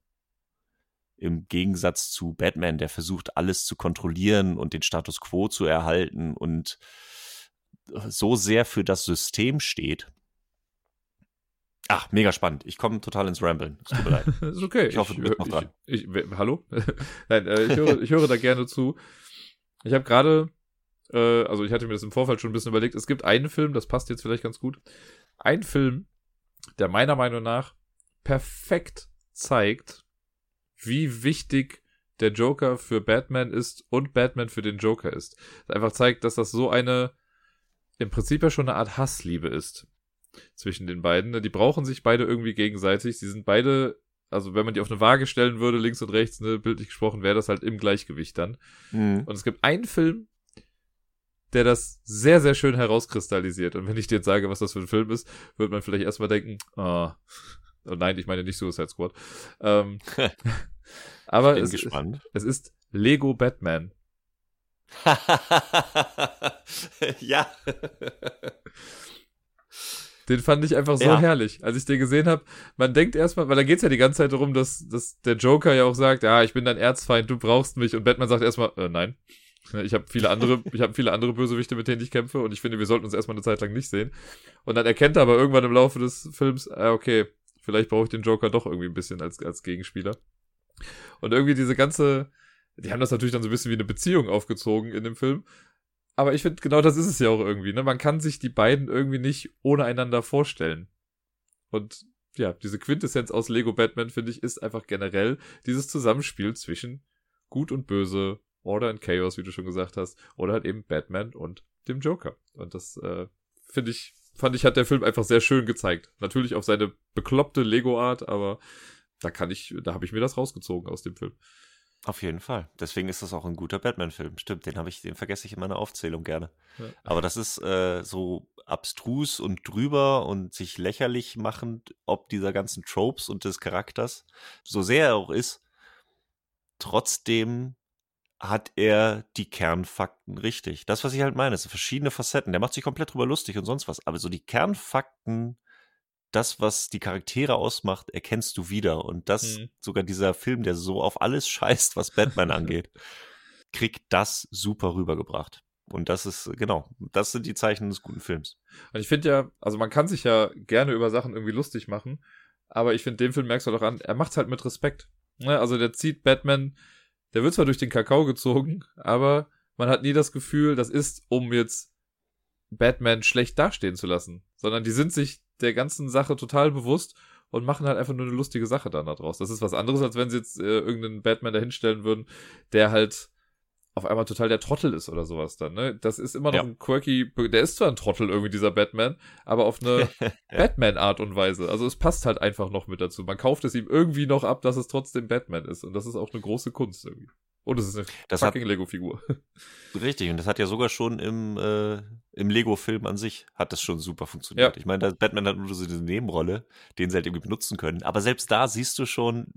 im Gegensatz zu Batman, der versucht, alles zu kontrollieren und den Status quo zu erhalten und so sehr für das System steht. Ach, mega spannend. Ich komme total ins Ramblen.
Es tut mir leid. ist okay.
Ich hoffe, du bist noch dran.
Ich, ich, hallo? Nein, äh, ich, höre, ich höre da gerne zu. Ich habe gerade, äh, also ich hatte mir das im Vorfeld schon ein bisschen überlegt, es gibt einen Film, das passt jetzt vielleicht ganz gut. Ein Film, der meiner Meinung nach perfekt zeigt, wie wichtig der Joker für Batman ist und Batman für den Joker ist. Das einfach zeigt, dass das so eine, im Prinzip ja schon eine Art Hassliebe ist zwischen den beiden. Die brauchen sich beide irgendwie gegenseitig. Sie sind beide, also wenn man die auf eine Waage stellen würde, links und rechts, ne, bildlich gesprochen, wäre das halt im Gleichgewicht dann. Mhm. Und es gibt einen Film, der das sehr, sehr schön herauskristallisiert. Und wenn ich dir jetzt sage, was das für ein Film ist, wird man vielleicht erstmal denken, oh, oh nein, ich meine nicht Suicide Squad. Ähm, aber es, gespannt. es ist Lego Batman.
ja.
Den fand ich einfach so
Ja.
herrlich. Als ich den gesehen habe, man denkt erstmal, weil da geht's ja die ganze Zeit darum, dass, dass der Joker ja auch sagt, ja, ich bin dein Erzfeind, du brauchst mich. Und Batman sagt erstmal, äh, nein. Ich habe viele andere, ich habe viele andere Bösewichte, mit denen ich kämpfe und ich finde, wir sollten uns erstmal eine Zeit lang nicht sehen. Und dann erkennt er aber irgendwann im Laufe des Films, ah, okay, vielleicht brauche ich den Joker doch irgendwie ein bisschen als, als Gegenspieler. Und irgendwie diese ganze, die haben das natürlich dann so ein bisschen wie eine Beziehung aufgezogen in dem Film. Aber ich finde, genau das ist es ja auch irgendwie. Ne? Man kann sich die beiden irgendwie nicht ohne einander vorstellen. Und ja, diese Quintessenz aus Lego Batman, finde ich, ist einfach generell dieses Zusammenspiel zwischen Gut und Böse, Order and Chaos, wie du schon gesagt hast, oder halt eben Batman und dem Joker. Und das, äh, finde ich, fand ich, hat der Film einfach sehr schön gezeigt. Natürlich auf seine bekloppte Lego-Art, aber da kann ich, da habe ich mir das rausgezogen aus dem Film.
Auf jeden Fall. Deswegen ist das auch ein guter Batman-Film. Stimmt, den habe ich, den vergesse ich in meiner Aufzählung gerne.
Ja.
Aber das ist äh, so abstrus und drüber und sich lächerlich machend, ob dieser ganzen Tropes und des Charakters, so sehr er auch ist, trotzdem hat er die Kernfakten richtig. Das, was ich halt meine, sind verschiedene Facetten. Der macht sich komplett drüber lustig und sonst was. Aber so die Kernfakten, das, was die Charaktere ausmacht, erkennst du wieder. Und das,
Mhm.
sogar dieser Film, der so auf alles scheißt, was Batman angeht, kriegt das super rübergebracht. Und das ist, genau, das sind die Zeichen des guten Films.
Und ich finde ja, also man kann sich ja gerne über Sachen irgendwie lustig machen, aber ich finde, den Film merkst du doch an, er macht's halt mit Respekt. Ne? Also der zieht Batman, der wird zwar durch den Kakao gezogen, aber man hat nie das Gefühl, das ist, um jetzt Batman schlecht dastehen zu lassen, sondern die sind sich der ganzen Sache total bewusst und machen halt einfach nur eine lustige Sache dann da draus. Das ist was anderes, als wenn sie jetzt äh, irgendeinen Batman dahinstellen würden, der halt auf einmal total der Trottel ist oder sowas dann, ne? Das ist immer noch
Ja.
ein quirky, der ist zwar ein Trottel irgendwie, dieser Batman, aber auf eine Batman-Art und Weise. Also es passt halt einfach noch mit dazu. Man kauft es ihm irgendwie noch ab, dass es trotzdem Batman ist. Und das ist auch eine große Kunst irgendwie. Und es ist eine
Das
fucking Lego-Figur.
richtig, und das hat ja sogar schon im, äh, im Lego-Film an sich, hat das schon super funktioniert.
Ja.
Ich meine, Batman hat nur so diese Nebenrolle, den sie halt irgendwie benutzen können. Aber selbst da siehst du schon,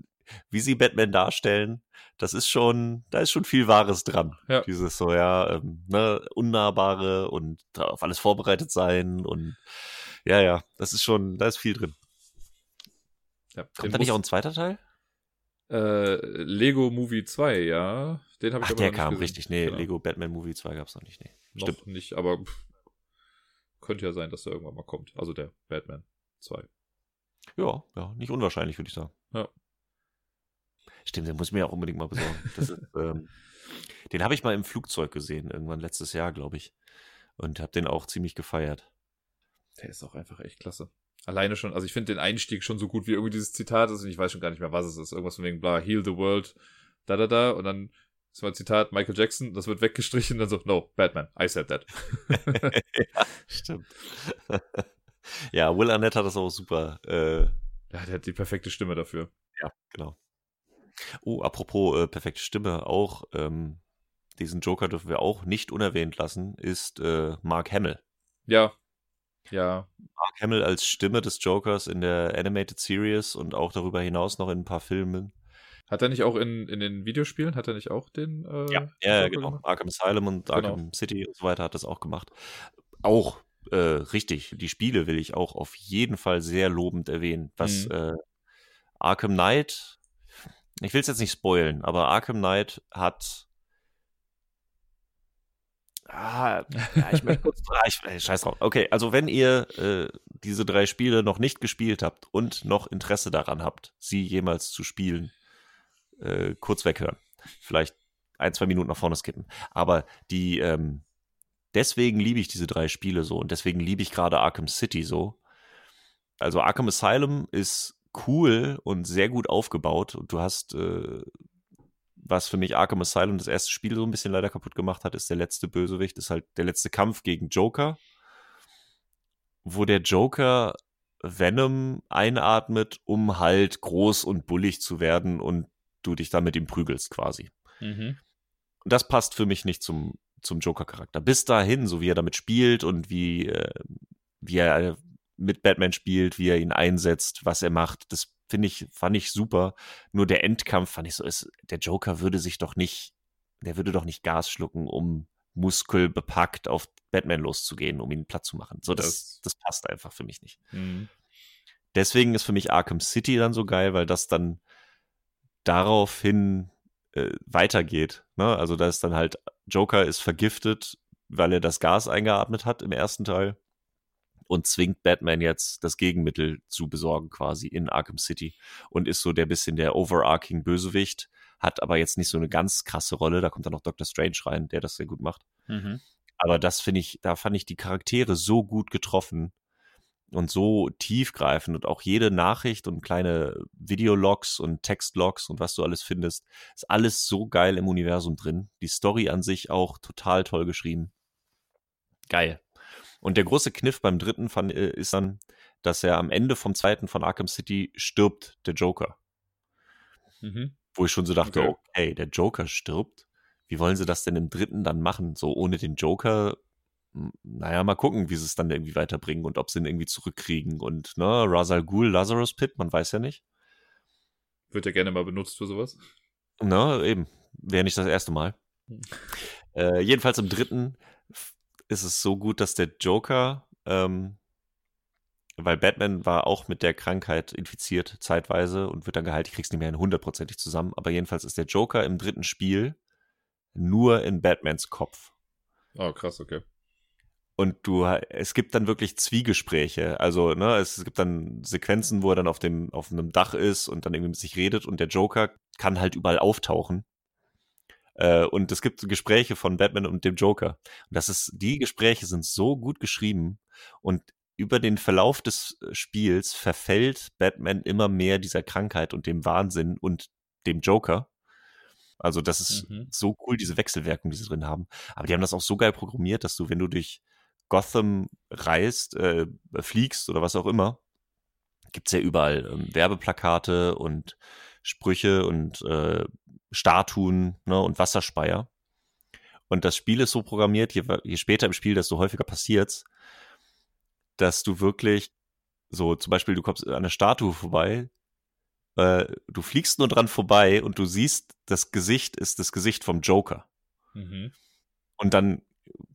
wie sie Batman darstellen, das ist schon, da ist schon viel Wahres dran.
Ja.
Dieses so, ja, ähm, ne, Unnahbare und auf alles vorbereitet sein und ja, ja, das ist schon, da ist viel drin.
Ja,
Kommt da nicht auch ein zweiter Teil?
Äh, Lego Movie 2, ja. Den habe ich
Ach,
aber
der
noch
kam,
gesehen.
richtig. Nee,
Genau.
Lego Batman Movie 2 gab's noch nicht. Nee.
Noch
Stimmt.
nicht, aber pff, könnte ja sein, dass der irgendwann mal kommt. Also der Batman 2.
Ja, ja, nicht unwahrscheinlich, würde ich sagen.
Ja.
Stimmt, den muss ich mir auch unbedingt mal besorgen. Ist, ähm, den habe ich mal im Flugzeug gesehen, irgendwann letztes Jahr, glaube ich. Und habe den auch ziemlich gefeiert.
Der ist auch einfach echt klasse. Alleine schon, also ich finde den Einstieg schon so gut, wie irgendwie dieses Zitat ist und ich weiß schon gar nicht mehr, was es ist. Irgendwas von wegen bla, heal the world, da, da, da. Und dann ist mal ein Zitat, Michael Jackson, das wird weggestrichen, dann so, no, Batman, I said that.
ja, stimmt. ja, Will Arnett hat das auch super. Äh,
Ja, der hat die perfekte Stimme dafür.
ja, genau. Oh, apropos äh, perfekte Stimme, auch ähm, diesen Joker dürfen wir auch nicht unerwähnt lassen, ist äh, Mark Hamill.
Ja. Ja.
Mark Hamill als Stimme des Jokers in der Animated Series und auch darüber hinaus noch in ein paar Filmen.
Hat er nicht auch in, in den Videospielen, hat er nicht auch den, äh,
Ja,
Joker
genau.
gemacht?
Arkham Asylum und
Genau.
Arkham City und so weiter hat das auch gemacht. Auch äh, richtig. Die Spiele will ich auch auf jeden Fall sehr lobend erwähnen. Was
Mhm.
äh, Arkham Knight, ich will es jetzt nicht spoilen, aber Arkham Knight hat. Ah, ja, ich möchte kurz. Scheiß drauf. Okay, also wenn ihr äh, diese drei Spiele noch nicht gespielt habt und noch Interesse daran habt, sie jemals zu spielen, äh, kurz weghören. Vielleicht ein, zwei Minuten nach vorne skippen. Aber die, ähm, deswegen liebe ich diese drei Spiele so und deswegen liebe ich gerade Arkham City so. Also Arkham Asylum ist cool und sehr gut aufgebaut und du hast, äh, was für mich Arkham Asylum das erste Spiel so ein bisschen leider kaputt gemacht hat, ist der letzte Bösewicht, ist halt der letzte Kampf gegen Joker, wo der Joker Venom einatmet, um halt groß und bullig zu werden und du dich dann mit ihm prügelst quasi.
Mhm.
Und das passt für mich nicht zum, zum Joker-Charakter. Bis dahin, so wie er damit spielt und wie, äh, wie er mit Batman spielt, wie er ihn einsetzt, was er macht, das finde ich, fand ich super. Nur der Endkampf fand ich so, ist, der Joker würde sich doch nicht, der würde doch nicht Gas schlucken, um muskelbepackt auf Batman loszugehen, um ihn platt zu machen. So, das,
Das-
passt einfach für mich nicht.
Mhm.
Deswegen ist für mich Arkham City dann so geil, weil das dann daraufhin äh, weitergeht. Ne? Also da ist dann halt, Joker ist vergiftet, weil er das Gas eingeatmet hat im ersten Teil und zwingt Batman jetzt das Gegenmittel zu besorgen quasi in Arkham City und ist so der bisschen der overarching Bösewicht, hat aber jetzt nicht so eine ganz krasse Rolle. Da kommt dann noch Doctor Strange rein, der das sehr gut macht.
Mhm.
Aber das finde ich, da fand ich die Charaktere so gut getroffen und so tiefgreifend und auch jede Nachricht und kleine Videologs und Textlogs und was du alles findest, ist alles so geil im Universum drin. Die Story an sich auch total toll geschrieben. Geil. Und der große Kniff beim dritten fand, äh, ist dann, dass er am Ende vom zweiten von Arkham City stirbt, der Joker.
Mhm.
Wo ich schon so dachte,
Okay.
okay, der Joker stirbt. Wie wollen sie das denn im dritten dann machen? So ohne den Joker, naja, mal gucken, wie sie es dann irgendwie weiterbringen und ob sie ihn irgendwie zurückkriegen. Und, ne, Razal Ghul, Lazarus Pit, man weiß ja nicht.
Wird ja gerne mal benutzt für sowas.
Ne, eben. Wäre nicht das erste Mal.
Hm.
Äh, jedenfalls im dritten ist es so gut, dass der Joker, ähm, weil Batman war auch mit der Krankheit infiziert zeitweise und wird dann geheilt. Ich krieg's nicht mehr hundertprozentig zusammen, aber jedenfalls ist der Joker im dritten Spiel nur in Batmans Kopf.
Oh, krass, okay.
Und du, es gibt dann wirklich Zwiegespräche. Also, ne, es gibt dann Sequenzen, wo er dann auf dem, auf einem Dach ist und dann irgendwie mit sich redet und der Joker kann halt überall auftauchen. Äh, und es gibt Gespräche von Batman und dem Joker. Und das ist, die Gespräche sind so gut geschrieben und über den Verlauf des äh, Spiels verfällt Batman immer mehr dieser Krankheit und dem Wahnsinn und dem Joker. Also, das ist
Mhm.
so cool, diese Wechselwirkung, die sie drin haben. Aber die haben das auch so geil programmiert, dass du, wenn du durch Gotham reist, äh, fliegst oder was auch immer, gibt's ja überall ähm, Werbeplakate und Sprüche und äh, Statuen ne, und Wasserspeier. Und das Spiel ist so programmiert, je, je später im Spiel, desto häufiger passiert's, dass du wirklich so, zum Beispiel, du kommst an eine Statue vorbei, äh, du fliegst nur dran vorbei und du siehst, das Gesicht ist das Gesicht vom Joker.
Mhm.
Und dann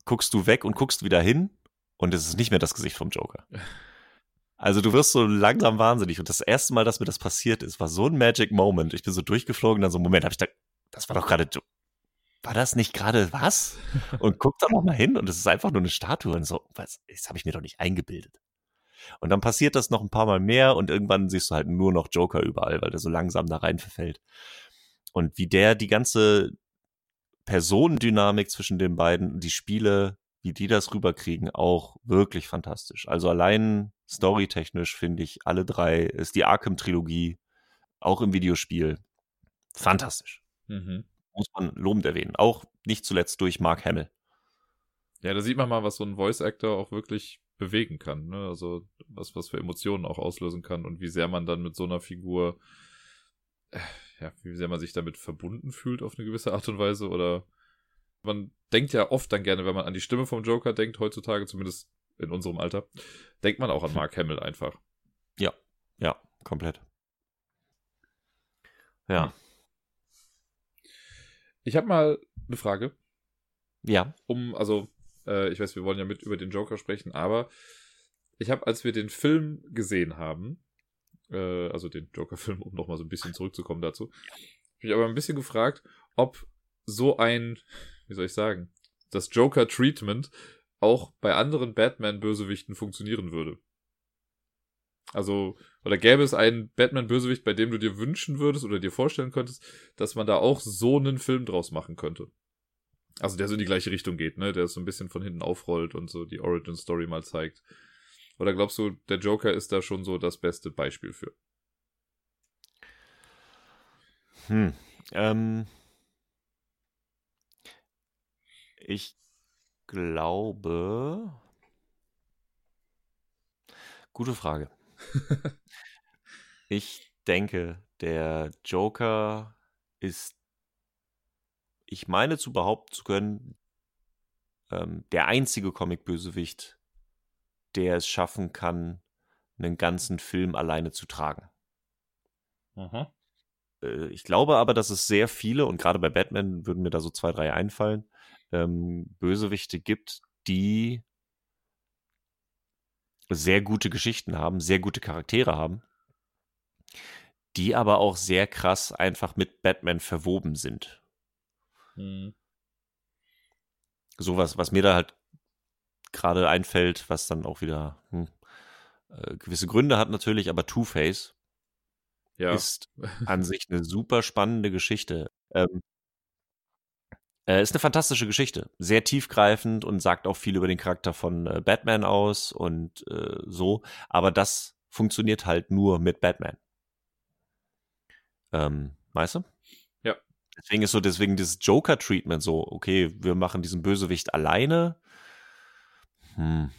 guckst du weg und guckst wieder hin und es ist nicht mehr das Gesicht vom Joker. Also du wirst so langsam wahnsinnig. Und das erste Mal, dass mir das passiert ist, war so ein Magic Moment. Ich bin so durchgeflogen, dann so, Moment, hab ich da, das war doch gerade, war das nicht gerade was? Und guck da noch mal hin und es ist einfach nur eine Statue und so, was, das habe ich mir doch nicht eingebildet. Und dann passiert das noch ein paar Mal mehr und irgendwann siehst du halt nur noch Joker überall, weil der so langsam da rein verfällt. Und wie der die ganze Personendynamik zwischen den beiden, die Spiele, wie die das rüberkriegen, auch wirklich fantastisch. Also allein storytechnisch finde ich alle drei, ist die Arkham-Trilogie auch im Videospiel fantastisch.
Mhm.
Muss man lobend erwähnen. Auch nicht zuletzt durch Mark Hamill.
Ja, da sieht man mal, was so ein Voice-Actor auch wirklich bewegen kann. Ne? Also was, was für Emotionen auch auslösen kann und wie sehr man dann mit so einer Figur, äh, ja, wie sehr man sich damit verbunden fühlt auf eine gewisse Art und Weise. Oder man denkt ja oft dann gerne, wenn man an die Stimme vom Joker denkt, heutzutage, zumindest in unserem Alter, denkt man auch an Mark Hamill einfach.
Ja, komplett. Ja.
Ich habe mal eine Frage.
Ja.
um, also, äh, ich weiß, wir wollen ja mit über den Joker sprechen, aber ich habe, als wir den Film gesehen haben, äh, also den Joker-Film, um nochmal so ein bisschen zurückzukommen dazu, mich aber ein bisschen gefragt, ob so ein, wie soll ich sagen, das Joker-Treatment auch bei anderen Batman-Bösewichten funktionieren würde. Also, oder gäbe es einen Batman-Bösewicht, bei dem du dir wünschen würdest oder dir vorstellen könntest, dass man da auch so einen Film draus machen könnte? Also der so in die gleiche Richtung geht, ne? Der so ein bisschen von hinten aufrollt und so die Origin Story mal zeigt. Oder glaubst du, der Joker ist da schon so das beste Beispiel für?
Hm. Ähm, ich glaube. Gute Frage. ich denke, der Joker ist, ich meine zu behaupten zu können, ähm, der einzige Comic-Bösewicht, der es schaffen kann, einen ganzen Film alleine zu tragen.
Aha.
Äh, ich glaube aber, dass es sehr viele, und gerade bei Batman würden mir da so zwei, drei einfallen, ähm, Bösewichte gibt, die sehr gute Geschichten haben, sehr gute Charaktere haben, die aber auch sehr krass einfach mit Batman verwoben sind.
Mhm.
Sowas, was mir da halt gerade einfällt, was dann auch wieder hm, äh, gewisse Gründe hat natürlich, aber Two-Face
Ja.
ist an sich eine super spannende Geschichte. Ähm, äh, ist eine fantastische Geschichte, sehr tiefgreifend und sagt auch viel über den Charakter von äh, Batman aus und äh, so. Aber das funktioniert halt nur mit Batman. Ähm, weißt du?
Ja.
Deswegen ist so, deswegen dieses Joker-Treatment so, okay, wir machen diesen Bösewicht alleine. Hm.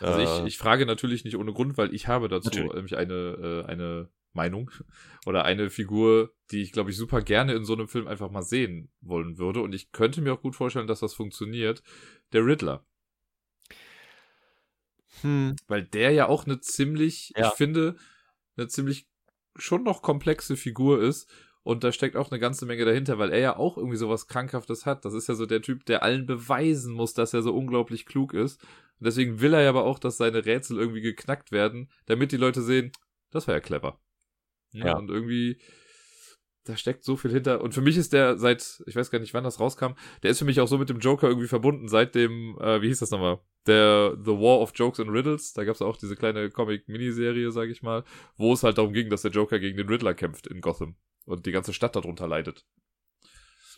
Also
Äh,
ich, ich frage natürlich nicht ohne Grund, weil ich habe dazu
Natürlich.
nämlich eine, äh, eine Meinung oder eine Figur, die ich, glaube ich, super gerne in so einem Film einfach mal sehen wollen würde. Und ich könnte mir auch gut vorstellen, dass das funktioniert. Der Riddler.
hm.
Weil der ja auch eine ziemlich,
Ja.
ich finde, eine ziemlich schon noch komplexe Figur ist. Und da steckt auch eine ganze Menge dahinter, weil er ja auch irgendwie sowas Krankhaftes hat. Das ist ja so der Typ, der allen beweisen muss, dass er so unglaublich klug ist. Und deswegen will er ja aber auch, dass seine Rätsel irgendwie geknackt werden, damit die Leute sehen, das war ja clever. Ja,
Ja.
Und irgendwie, da steckt so viel hinter. Und für mich ist der seit, ich weiß gar nicht, wann das rauskam, der ist für mich auch so mit dem Joker irgendwie verbunden, seit dem, äh, wie hieß das nochmal? Der The War of Jokes and Riddles. Da gab es auch diese kleine Comic-Miniserie, sag ich mal, wo es halt darum ging, dass der Joker gegen den Riddler kämpft in Gotham und die ganze Stadt darunter leidet.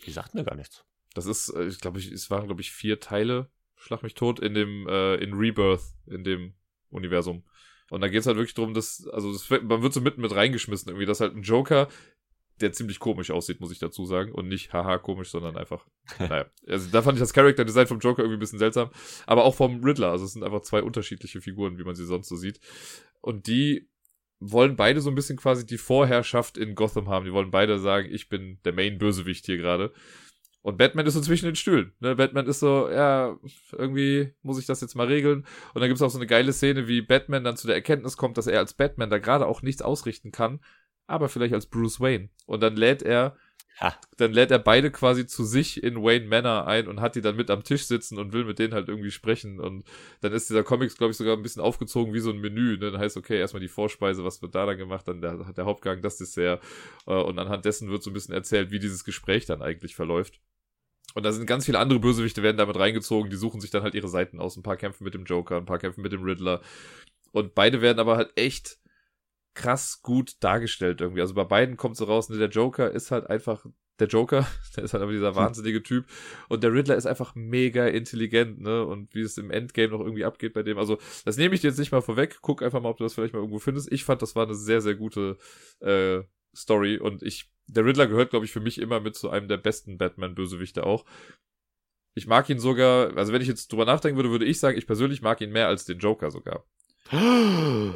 Die sagt mir gar nichts.
Das ist, äh, ich glaube, ich, es waren, glaube ich, vier Teile, schlag mich tot, in dem, äh, in Rebirth, in dem Universum. Und da geht's halt wirklich darum, dass, also das, man wird so mitten mit reingeschmissen, irgendwie, dass halt ein Joker, der ziemlich komisch aussieht, muss ich dazu sagen. Und nicht haha komisch, sondern einfach, naja. Also da fand ich das Charakter-Design vom Joker irgendwie ein bisschen seltsam. Aber auch vom Riddler. Also es sind einfach zwei unterschiedliche Figuren, wie man sie sonst so sieht. Und die wollen beide so ein bisschen quasi die Vorherrschaft in Gotham haben. Die wollen beide sagen, ich bin der Main-Bösewicht hier gerade. Und Batman ist so zwischen den Stühlen. Ne? Batman ist so, ja, irgendwie muss ich das jetzt mal regeln. Und dann gibt's auch so eine geile Szene, wie Batman dann zu der Erkenntnis kommt, dass er als Batman da gerade auch nichts ausrichten kann, aber vielleicht als Bruce Wayne. Und dann lädt er,
Ha.
dann lädt er beide quasi zu sich in Wayne Manor ein und hat die dann mit am Tisch sitzen und will mit denen halt irgendwie sprechen. Und dann ist dieser Comics, glaube ich, sogar ein bisschen aufgezogen wie so ein Menü. Ne? Dann heißt, okay, erstmal die Vorspeise, was wird da dann gemacht, dann der, der Hauptgang, das Dessert. Äh, Und anhand dessen wird so ein bisschen erzählt, wie dieses Gespräch dann eigentlich verläuft. Und da sind ganz viele andere Bösewichte werden damit reingezogen, die suchen sich dann halt ihre Seiten aus. Ein paar kämpfen mit dem Joker, ein paar kämpfen mit dem Riddler. Und beide werden aber halt echt krass gut dargestellt irgendwie. Also bei beiden kommt so raus, ne, der Joker ist halt einfach der Joker, der ist halt einfach dieser wahnsinnige Typ. Und der Riddler ist einfach mega intelligent, ne? Und wie es im Endgame noch irgendwie abgeht bei dem. Also, das nehme ich dir jetzt nicht mal vorweg. Guck einfach mal, ob du das vielleicht mal irgendwo findest. Ich fand, das war eine sehr, sehr gute äh, Story. Und ich, der Riddler gehört, glaube ich, für mich immer mit zu einem der besten Batman-Bösewichte auch. Ich mag ihn sogar, also wenn ich jetzt drüber nachdenken würde, würde ich sagen, ich persönlich mag ihn mehr als den Joker sogar.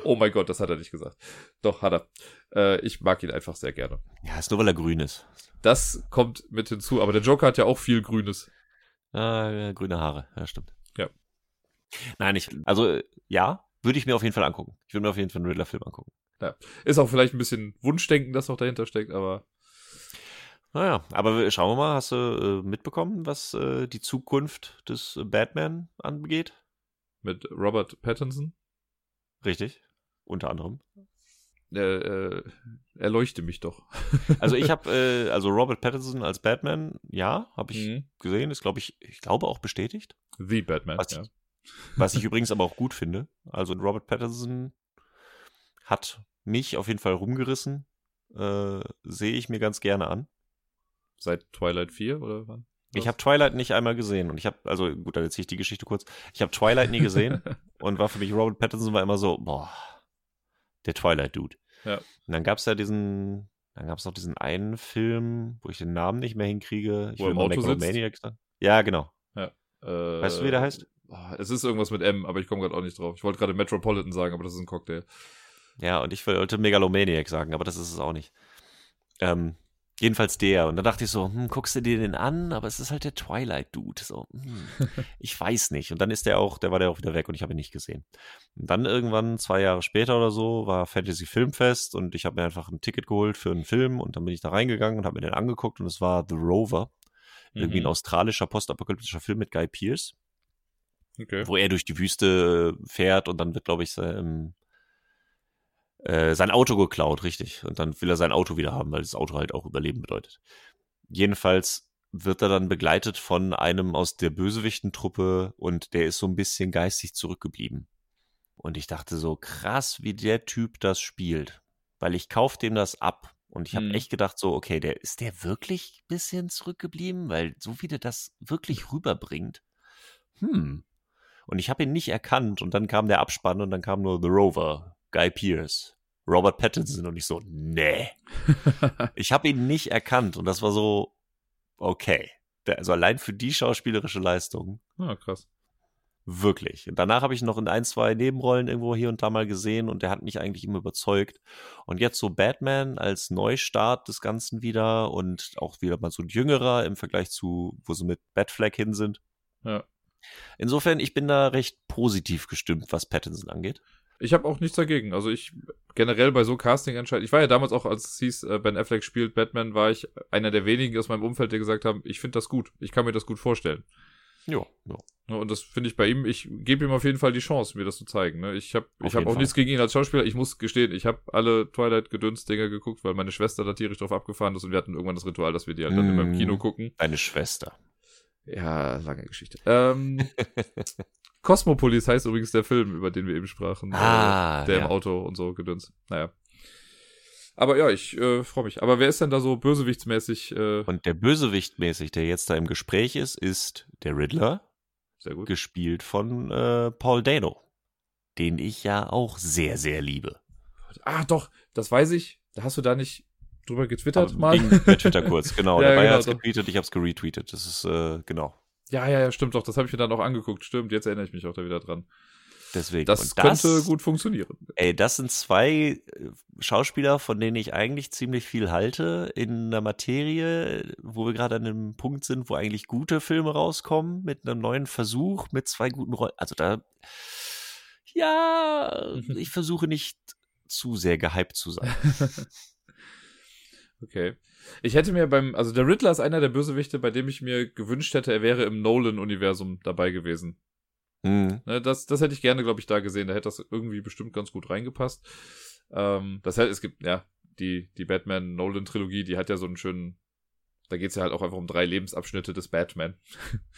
Oh mein Gott, das hat er nicht gesagt. Doch, hat er. Äh, ich mag ihn einfach sehr gerne.
Ja, ist nur weil er grün ist.
Das kommt mit hinzu, aber der Joker hat ja auch viel Grünes.
Ah, ja, grüne Haare, ja, stimmt.
Ja.
Nein, ich, also äh, ja, würde ich mir auf jeden Fall angucken. Ich würde mir auf jeden Fall einen Riddler-Film angucken.
Ist auch vielleicht ein bisschen Wunschdenken, das noch dahinter steckt, aber
Naja, aber schauen wir mal, hast du äh, mitbekommen, was äh, die Zukunft des äh, Batman angeht?
mit Robert Pattinson,
Richtig, unter anderem.
äh, äh, erleuchte mich doch.
Also ich habe, äh, also Robert Pattinson als Batman, ja, habe ich
Mhm.
gesehen, ist glaube ich, ich glaube auch bestätigt.
The Batman,
Was,
ja.
ich, was ich übrigens aber auch gut finde. Also Robert Pattinson hat mich auf jeden Fall rumgerissen. Sehe ich mir ganz gerne an.
Seit Twilight 4 oder wann?
Ich habe Twilight nicht einmal gesehen und ich habe, also gut, dann erzähle ich die Geschichte kurz. Ich habe Twilight nie gesehen und war für mich, Robert Pattinson war immer so, boah, der Twilight-Dude.
Ja.
Und dann gab es ja diesen, dann gab es noch diesen einen Film, wo ich den Namen nicht mehr hinkriege. Ich
Wo er im Auto
sagen. Ja, genau.
Äh,
Weißt du, wie der heißt?
Es ist irgendwas mit M, aber ich komme gerade auch nicht drauf. Ich wollte gerade Metropolitan sagen, aber das ist ein Cocktail.
Ja, und ich wollte Megalomaniac sagen, aber das ist es auch nicht. Ähm, jedenfalls der. Und dann dachte ich so, hm, guckst du dir den an? Aber es ist halt der Twilight-Dude. So, hm, ich weiß nicht. Und dann ist der auch, der war der auch wieder weg und ich habe ihn nicht gesehen. Und dann irgendwann, zwei Jahre später oder so, war Fantasy Filmfest und ich habe mir einfach ein Ticket geholt für einen Film und dann bin ich da reingegangen und habe mir den angeguckt und es war The Rover. Irgendwie ein
Mhm.
australischer postapokalyptischer Film mit Guy Pearce,
Okay.
wo er durch die Wüste fährt und dann wird, glaube ich, sein, äh, sein Auto geklaut, richtig. Und dann will er sein Auto wieder haben, weil das Auto halt auch Überleben bedeutet. Jedenfalls wird er dann begleitet von einem aus der Bösewichtentruppe und der ist so ein bisschen geistig zurückgeblieben. Und ich dachte so, krass, wie der Typ das spielt. Weil ich kauf dem das ab. Und ich habe
Mhm.
echt gedacht so, okay, der ist der wirklich ein bisschen zurückgeblieben? Weil so wie der das wirklich rüberbringt. Hm. Und ich habe ihn nicht erkannt. Und dann kam der Abspann und dann kam nur The Rover, Guy Pearce, Robert Pattinson. Und ich so, nee. Ich habe ihn nicht erkannt. Und das war so, okay. Also allein für die schauspielerische Leistung
ah, krass.
Wirklich. Und danach habe ich noch in ein, zwei Nebenrollen irgendwo hier und da mal gesehen und der hat mich eigentlich immer überzeugt. Und jetzt so Batman als Neustart des Ganzen wieder und auch wieder mal so ein jüngerer im Vergleich zu, wo sie mit Batfleck hin sind.
Ja.
Insofern, ich bin da recht positiv gestimmt, was Pattinson angeht.
Ich habe auch nichts dagegen. Also ich generell bei so Casting-Entscheidungen, ich war ja damals auch, als es hieß, äh, Ben Affleck spielt Batman, war ich einer der wenigen aus meinem Umfeld, die gesagt haben, ich finde das gut. Ich kann mir das gut vorstellen.
Ja, ja.
Ne, Und das finde ich bei ihm, ich gebe ihm auf jeden Fall die Chance, mir das zu zeigen. Ne? Ich habe
Auf
ich hab auch
Fall.
nichts gegen ihn als Schauspieler. Ich muss gestehen, ich habe alle Twilight-Gedöns-Dinger geguckt, weil meine Schwester da tierisch drauf abgefahren ist und wir hatten irgendwann das Ritual, dass wir die halt dann
Mm.
immer im Kino gucken.
Deine Schwester.
Ja, lange Geschichte. Ähm, Cosmopolis heißt übrigens der Film, über den wir eben sprachen.
Ah,
äh, der
ja.
im Auto und so gedöns. Naja. Aber ja, ich äh, freue mich. Aber wer ist denn da so bösewichtsmäßig? Äh,
Und der Bösewicht mäßig, der jetzt da im Gespräch ist, ist der Riddler,
sehr gut.
gespielt von äh, Paul Dano, den ich ja auch sehr, sehr liebe.
Ah, doch, das weiß ich. Da hast du da nicht drüber getwittert
Aber
mal.
Ging bei Twitter kurz, genau.
Ja,
der Bayer
genau,
hat's
doch.
getweetet, ich hab's geretweetet. Das ist, äh, genau.
Ja, ja, ja, stimmt doch. Das habe ich mir dann auch angeguckt. Stimmt, jetzt erinnere ich mich auch da wieder dran.
Deswegen.
Das,
Und
könnte gut funktionieren.
Ey, das sind zwei äh, Schauspieler, von denen ich eigentlich ziemlich viel halte in einer Materie, wo wir gerade an einem Punkt sind, wo eigentlich gute Filme rauskommen, mit einem neuen Versuch, mit zwei guten Rollen. Also da, ja, ich versuche nicht zu sehr gehypt zu sein.
Okay. Ich hätte mir beim, also der Riddler ist einer der Bösewichte, bei dem ich mir gewünscht hätte, er wäre im Nolan-Universum dabei gewesen.
Hm.
Ne, das, das hätte ich gerne, glaube ich, da gesehen. Da hätte das irgendwie bestimmt ganz gut reingepasst. Ähm, das heißt, es gibt, ja, die, die Batman-Nolan-Trilogie, die hat ja so einen schönen, da geht's ja halt auch einfach um drei Lebensabschnitte des Batman.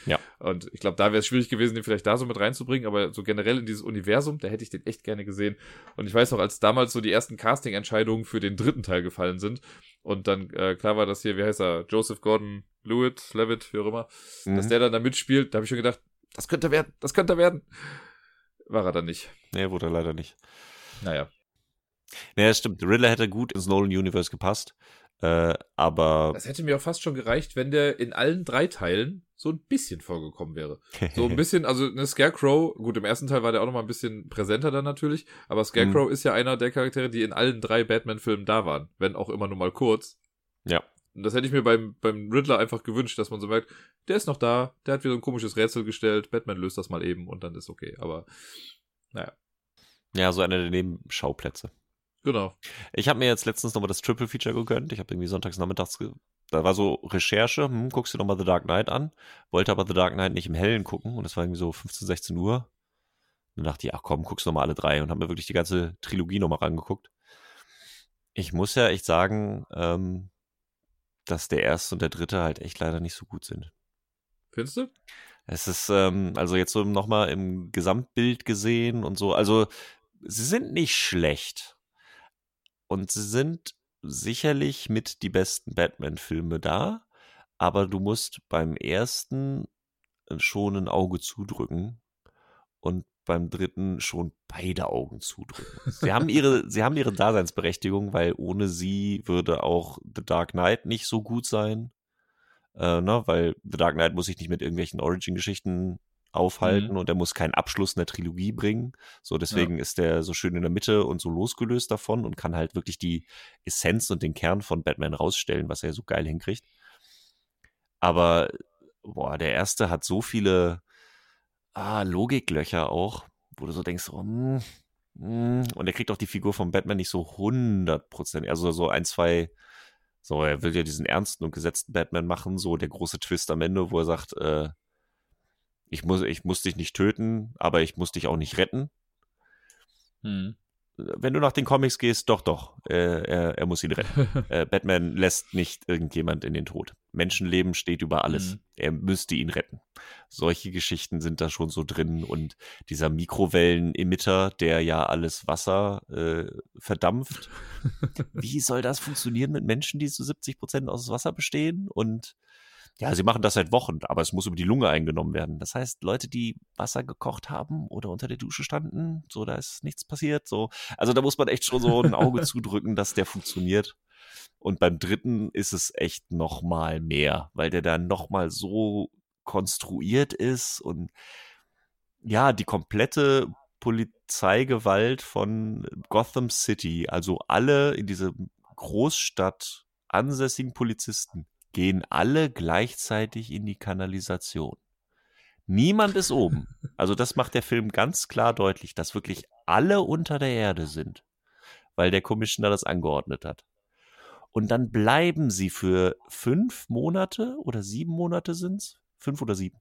Ja.
Und ich glaube, da wäre es schwierig gewesen, den vielleicht da so mit reinzubringen, aber so generell in dieses Universum, da hätte ich den echt gerne gesehen. Und ich weiß noch, als damals so die ersten Casting-Entscheidungen für den dritten Teil gefallen sind und dann äh, klar war, dass hier, wie heißt er, Joseph Gordon-Lewitt, Levitt, wie auch immer, dass
Mhm.
der dann da mitspielt, da habe ich schon gedacht, das könnte werden, das könnte werden. War er dann nicht.
Nee, wurde er leider nicht.
Naja.
Das stimmt. Riddler hätte gut ins Nolan-Universe gepasst. Äh, aber
Das hätte mir auch fast schon gereicht, wenn der in allen drei Teilen so ein bisschen vorgekommen wäre. So ein bisschen, also eine Scarecrow, gut, im ersten Teil war der auch noch mal ein bisschen präsenter dann natürlich, aber Scarecrow ist ja einer der Charaktere, die in allen drei Batman-Filmen da waren, wenn auch immer nur mal kurz.
Ja.
Und das hätte ich mir beim, beim Riddler einfach gewünscht, dass man so merkt, der ist noch da, der hat wieder so ein komisches Rätsel gestellt, Batman löst das mal eben und dann ist okay. Aber naja,
ja, so einer der Nebenschauplätze.
Genau.
Ich habe mir jetzt letztens nochmal das Triple Feature gegönnt. Ich habe irgendwie sonntags nachmittags, da war so Recherche, hm, guckst du nochmal The Dark Knight an. Wollte aber The Dark Knight nicht im Hellen gucken und es war irgendwie so 15, 16 Uhr. Dann dachte ich, ach komm, guckst nochmal alle drei und habe mir wirklich die ganze Trilogie nochmal rangeguckt. Ich muss ja echt sagen, ähm, dass der erste und der dritte halt echt leider nicht so gut sind.
Findest du?
Es ist, ähm, also jetzt so nochmal im Gesamtbild gesehen und so, also sie sind nicht schlecht. Und sie sind sicherlich mit die besten Batman-Filme da, aber du musst beim ersten schon ein Auge zudrücken und beim dritten schon beide Augen zudrücken. Sie haben ihre, sie haben ihre Daseinsberechtigung, weil ohne sie würde auch The Dark Knight nicht so gut sein. Äh, ne, weil The Dark Knight muss sich nicht mit irgendwelchen Origin-Geschichten aufhalten
Mhm.
und er muss keinen Abschluss in der Trilogie bringen. So, deswegen ist der so schön in der Mitte und so losgelöst davon und kann halt wirklich die Essenz und den Kern von Batman rausstellen, was er so geil hinkriegt. Aber, boah, der erste hat so viele ah, Logiklöcher auch, wo du so denkst, oh, hm, hm. und er kriegt auch die Figur von Batman nicht so 100%, also so ein, zwei So, er will ja diesen ernsten und gesetzten Batman machen, so der große Twist am Ende, wo er sagt, äh, ich muss, ich muss dich nicht töten, aber ich muss dich auch nicht retten.
Hm.
Wenn du nach den Comics gehst, doch, doch, äh, er, er muss ihn retten. äh, Batman lässt nicht irgendjemand in den Tod. Menschenleben steht über alles.
Mhm.
Er müsste ihn retten. Solche Geschichten sind da schon so drin und dieser Mikrowellen-Emitter, der ja alles Wasser äh, verdampft. Wie soll das funktionieren mit Menschen, die zu 70 Prozent aus Wasser bestehen? Und ja, sie machen das seit Wochen, aber es muss über die Lunge eingenommen werden. Das heißt, Leute, die Wasser gekocht haben oder unter der Dusche standen, so, da ist nichts passiert, so. Also da muss man echt schon so ein Auge zudrücken, dass der funktioniert. Und beim dritten ist es echt noch mal mehr, weil der dann noch mal so konstruiert ist und ja, die komplette Polizeigewalt von Gotham City, also alle in dieser Großstadt ansässigen Polizisten, gehen alle gleichzeitig in die Kanalisation. Niemand ist oben. Also das macht der Film ganz klar deutlich, dass wirklich alle unter der Erde sind, weil der Commissioner das angeordnet hat. Und dann bleiben sie für fünf Monate oder sieben Monate sind's, fünf oder sieben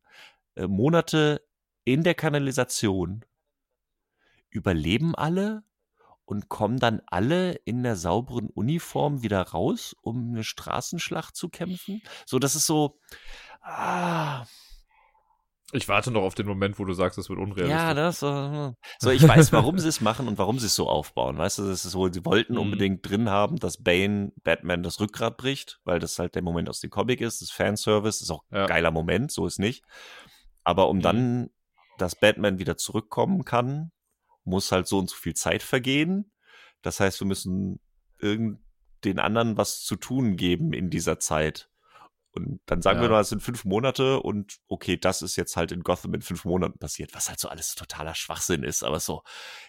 äh, Monate in der Kanalisation, überleben alle und kommen dann alle in der sauberen Uniform wieder raus, um eine Straßenschlacht zu kämpfen. So, das ist so. Ah,
Ich warte noch auf den Moment, wo du sagst, es wird unrealistisch.
ja, das. äh, So, ich weiß, warum sie es machen und warum sie es so aufbauen. Weißt du, das ist so, sie wollten
Mhm.
unbedingt drin haben, dass Bane Batman das Rückgrat bricht, weil das halt der Moment aus dem Comic ist. Das Fanservice, ist auch ein
Ja.
geiler Moment, so ist nicht. Aber um
Mhm.
dann, dass Batman wieder zurückkommen kann, muss halt so und so viel Zeit vergehen. Das heißt, wir müssen irgend den anderen was zu tun geben in dieser Zeit. Und dann sagen
Ja.
wir mal, es sind fünf Monate und okay, das ist jetzt halt in Gotham in fünf Monaten passiert, was halt so alles totaler Schwachsinn ist, aber so,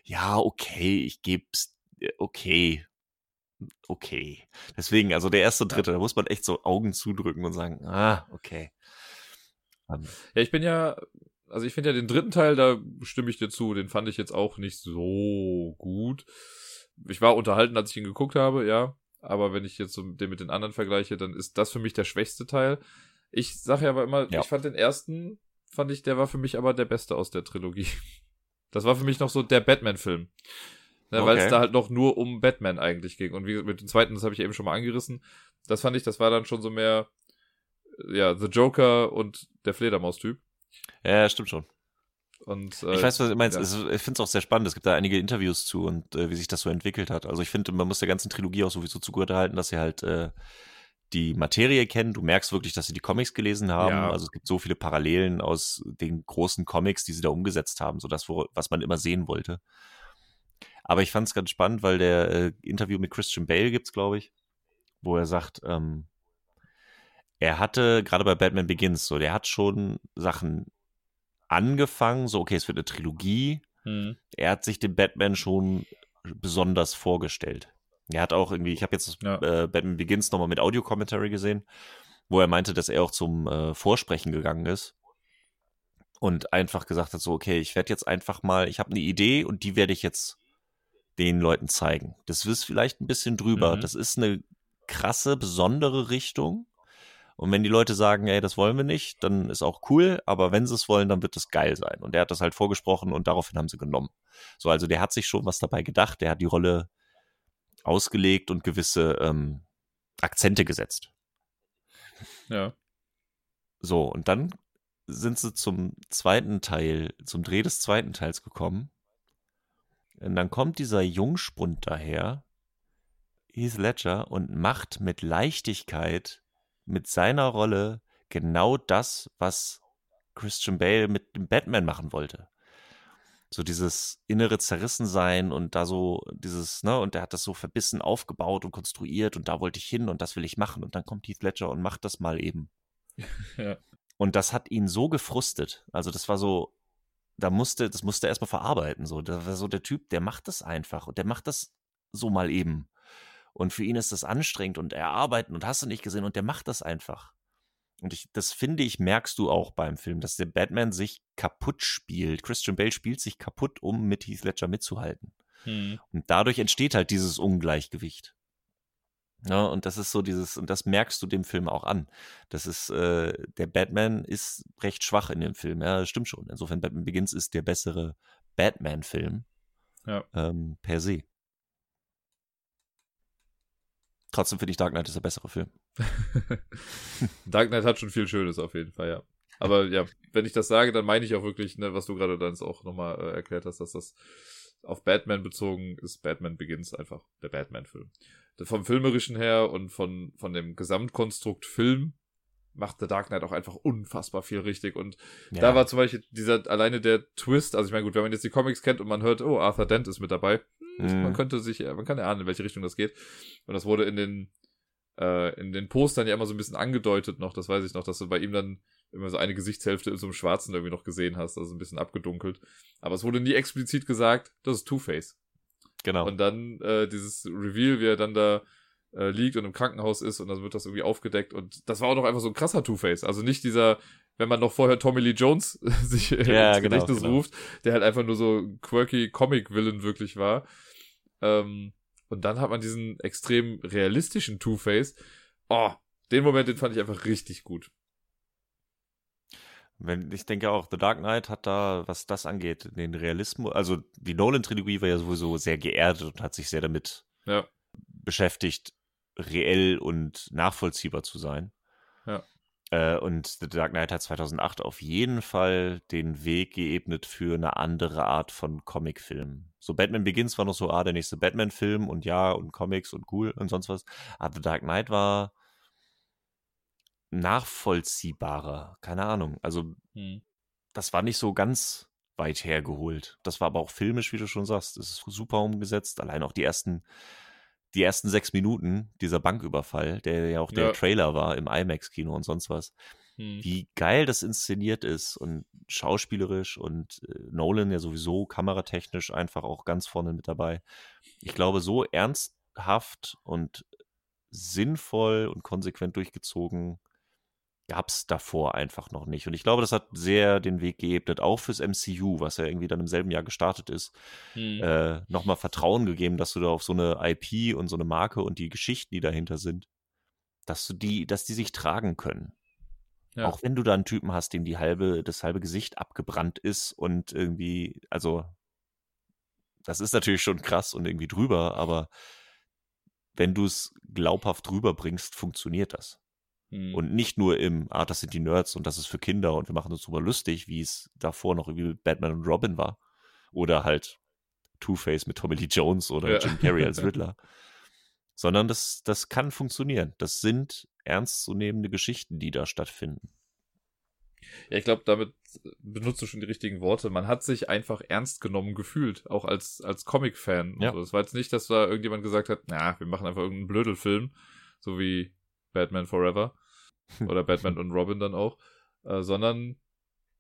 ja, okay, ich geb's, äh, okay, okay. Deswegen, also der erste dritte, da muss man echt so Augen zudrücken und sagen, ah, okay. Ähm,
Ja, ich bin ja, also ich finde ja den dritten Teil, da stimme ich dir zu, den fand ich jetzt auch nicht so gut. Ich war unterhalten, als ich ihn geguckt habe, ja. Aber wenn ich jetzt so den mit den anderen vergleiche, dann ist das für mich der schwächste Teil. Ich sage ja aber immer,
Ja.
ich fand den ersten, fand ich, der war für mich aber der beste aus der Trilogie. Das war für mich noch so der Batman-Film. Ne, Weil es
Okay.
da halt noch nur um Batman eigentlich ging. Und wie gesagt, mit dem zweiten, das habe ich eben schon mal angerissen. Das fand ich, das war dann schon so mehr, ja, The Joker und der Fledermaus-Typ.
Ja, stimmt schon.
Und, äh,
Ich weiß, was du meinst.
ja.
Es- Ich finde es auch sehr spannend. Es gibt da einige Interviews zu und äh, wie sich das so entwickelt hat. Also ich finde, man muss der ganzen Trilogie auch sowieso zugehört halten, dass sie halt äh, die Materie kennen. Du merkst wirklich, dass sie die Comics gelesen haben.
Ja.
Also es gibt so viele Parallelen aus den großen Comics, die sie da umgesetzt haben, so das, wo, was man immer sehen wollte. Aber ich fand es ganz spannend, weil der äh, Interview mit Christian Bale gibt's, glaube ich, wo er sagt, ähm, er hatte gerade bei Batman Begins so, der hat schon Sachen angefangen, so okay, es wird eine Trilogie.
Hm.
Er hat sich den Batman schon besonders vorgestellt. Er hat auch irgendwie, ich habe jetzt das,
Ja.
äh, Batman Begins nochmal mit Audio-Commentary gesehen, wo er meinte, dass er auch zum äh, Vorsprechen gegangen ist und einfach gesagt hat, so okay, ich werde jetzt einfach mal, ich habe eine Idee und die werde ich jetzt den Leuten zeigen. Das ist vielleicht ein bisschen drüber.
Mhm.
Das ist eine krasse, besondere Richtung. Und wenn die Leute sagen, ey, das wollen wir nicht, dann ist auch cool, aber wenn sie es wollen, dann wird es geil sein. Und der hat das halt vorgesprochen und daraufhin haben sie genommen. So, also der hat sich schon was dabei gedacht, der hat die Rolle ausgelegt und gewisse ähm, Akzente gesetzt.
Ja.
So, und dann sind sie zum zweiten Teil, zum Dreh des zweiten Teils gekommen. Und dann kommt dieser Jungspund daher, Heath Ledger, und macht mit Leichtigkeit mit seiner Rolle genau das, was Christian Bale mit dem Batman machen wollte. So dieses innere Zerrissensein und da so dieses, ne, und er hat das so verbissen aufgebaut und konstruiert und da wollte ich hin und das will ich machen und dann kommt Heath Ledger und macht das mal eben.
Ja.
Und das hat ihn so gefrustet. Also das war so, da musste, das musste er erstmal verarbeiten. So, da war so der Typ, der macht das einfach und der macht das so mal eben. Und für ihn ist das anstrengend und er arbeitet und hast du nicht gesehen und der macht das einfach. Und ich, das finde ich, merkst du auch beim Film, dass der Batman sich kaputt spielt. Christian Bale spielt sich kaputt, um mit Heath Ledger mitzuhalten.
Hm.
Und dadurch entsteht halt dieses Ungleichgewicht. Ja, und das ist so dieses, und das merkst du dem Film auch an. Das ist, äh, der Batman ist recht schwach in dem Film, ja, das stimmt schon. Insofern, Batman Begins ist der bessere Batman-Film
Ja.
ähm, per se. Trotzdem finde ich Dark Knight ist der bessere Film.
Dark Knight hat schon viel Schönes auf jeden Fall, ja. Aber ja, wenn ich das sage, dann meine ich auch wirklich, ne, was du gerade dann auch nochmal äh, erklärt hast, dass das auf Batman bezogen ist. Batman Begins einfach der Batman-Film. Vom filmerischen her und von, von dem Gesamtkonstrukt Film macht The Dark Knight auch einfach unfassbar viel richtig. Und da war zum Beispiel dieser alleine der Twist, also ich meine, gut, wenn man jetzt die Comics kennt und man hört, oh, Arthur Dent ist mit dabei,
Mhm.
man könnte sich, man kann erahnen, in welche Richtung das geht. Und das wurde in den, äh, in den Postern ja immer so ein bisschen angedeutet noch, das weiß ich noch, dass du bei ihm dann immer so eine Gesichtshälfte in so einem Schwarzen irgendwie noch gesehen hast, also ein bisschen abgedunkelt. Aber es wurde nie explizit gesagt, das ist Two-Face.
genau.
Und dann äh, dieses Reveal, wie er dann da äh, liegt und im Krankenhaus ist und dann wird das irgendwie aufgedeckt und das war auch noch einfach so ein krasser Two-Face. Also nicht dieser, wenn man noch vorher Tommy Lee Jones sich
Ja,
ins
genau,
Gedächtnis
genau.
ruft, der halt einfach nur so quirky Comic-Villain wirklich war. Ähm, und dann hat man diesen extrem realistischen Two-Face. Oh, den Moment, den fand ich einfach richtig gut.
Wenn, ich denke auch, The Dark Knight hat da, was das angeht, den Realismus, also die Nolan-Trilogie war ja sowieso sehr geerdet und hat sich sehr damit
Ja.
beschäftigt, reell und nachvollziehbar zu sein.
Ja.
Äh, und The Dark Knight hat 2008 auf jeden Fall den Weg geebnet für eine andere Art von Comicfilm. So Batman Begins war noch so, ah, der nächste Batman-Film und ja, und Comics und cool und sonst was. Aber The Dark Knight war nachvollziehbarer. Keine Ahnung. Also
Hm.
das war nicht so ganz weit hergeholt. Das war aber auch filmisch, wie du schon sagst. Es ist super umgesetzt. Allein auch die ersten, die ersten sechs Minuten dieser Banküberfall, der ja auch der
Ja.
Trailer war im IMAX-Kino und sonst was.
Hm.
Wie geil das inszeniert ist und schauspielerisch und äh, Nolan ja sowieso kameratechnisch einfach auch ganz vorne mit dabei. Ich glaube, so ernsthaft und sinnvoll und konsequent durchgezogen gab es davor einfach noch nicht. Und ich glaube, das hat sehr den Weg geebnet, auch fürs MCU, was ja irgendwie dann im selben Jahr gestartet ist,
Hm.
äh, nochmal Vertrauen gegeben, dass du da auf so eine IP und so eine Marke und die Geschichten, die dahinter sind, dass du die, dass die sich tragen können.
Ja.
Auch wenn du da einen Typen hast, dem die halbe, das halbe Gesicht abgebrannt ist und irgendwie, also das ist natürlich schon krass und irgendwie drüber, aber wenn du es glaubhaft rüberbringst, funktioniert das.
Hm.
Und nicht nur im, ah, das sind die Nerds und das ist für Kinder und wir machen uns drüber lustig, wie es davor noch irgendwie mit Batman und Robin war. Oder halt Two-Face mit Tommy Lee Jones oder
Ja.
Jim Carrey als Riddler. Sondern das, das kann funktionieren. Das sind ernstzunehmende Geschichten, die da stattfinden.
Ja, ich glaube, damit benutzt du schon die richtigen Worte. Man hat sich einfach ernst genommen gefühlt, auch als, als Comic-Fan.
Ja.
Ja. Es war jetzt nicht, dass da irgendjemand gesagt hat, na, wir machen einfach irgendeinen Blödelfilm, so wie Batman Forever oder Batman und Robin dann auch, äh, sondern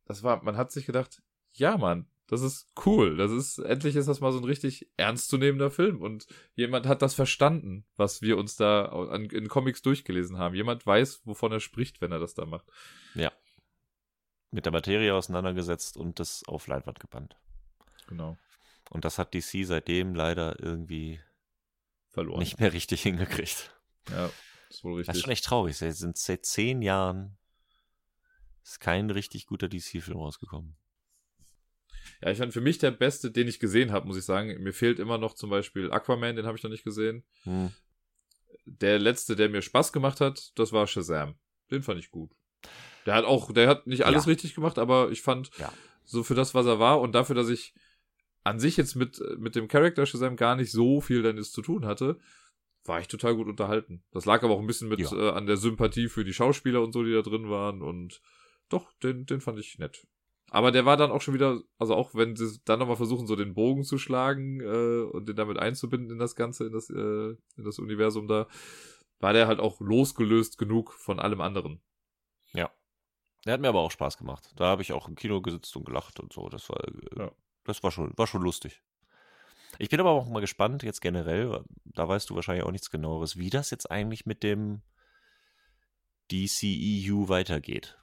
das war, man hat sich gedacht, ja, Mann, das ist cool. Das ist, endlich ist das mal so ein richtig ernstzunehmender Film und jemand hat das verstanden, was wir uns da an, in Comics durchgelesen haben. Jemand weiß, wovon er spricht, wenn er das da macht.
Mit der Materie auseinandergesetzt und das auf Leinwand gebannt.
Genau.
Und das hat DC seitdem leider irgendwie
Verloren.
nicht mehr richtig hingekriegt.
Ja, ist wohl
Das ist
richtig.
schon echt traurig. Es sind seit zehn Jahren ist kein richtig guter DC-Film rausgekommen.
Ja, ich fand für mich der beste, den ich gesehen habe, muss ich sagen. Mir fehlt immer noch zum Beispiel Aquaman, den habe ich noch nicht gesehen.
Hm.
Der letzte, der mir Spaß gemacht hat, das war Shazam. Den fand ich gut. Der hat auch, der hat nicht alles
Ja.
richtig gemacht, aber ich fand
Ja.
so für das, was er war und dafür, dass ich an sich jetzt mit, mit dem Charakter Shazam gar nicht so viel dann jetzt zu tun hatte, war ich total gut unterhalten. Das lag aber auch ein bisschen mit
Ja.
äh, an der Sympathie für die Schauspieler und so, die da drin waren und doch, den, den fand ich nett. Aber der war dann auch schon wieder, also auch wenn sie dann nochmal versuchen, so den Bogen zu schlagen äh, und den damit einzubinden in das Ganze, in das, äh, in das Universum da, war der halt auch losgelöst genug von allem anderen.
Der hat mir aber auch Spaß gemacht. Da habe ich auch im Kino gesitzt und gelacht und so. Das war, äh,
Ja.
das war schon, war schon lustig. Ich bin aber auch mal gespannt, jetzt generell, da weißt du wahrscheinlich auch nichts genaueres, wie das jetzt eigentlich mit dem DCEU weitergeht.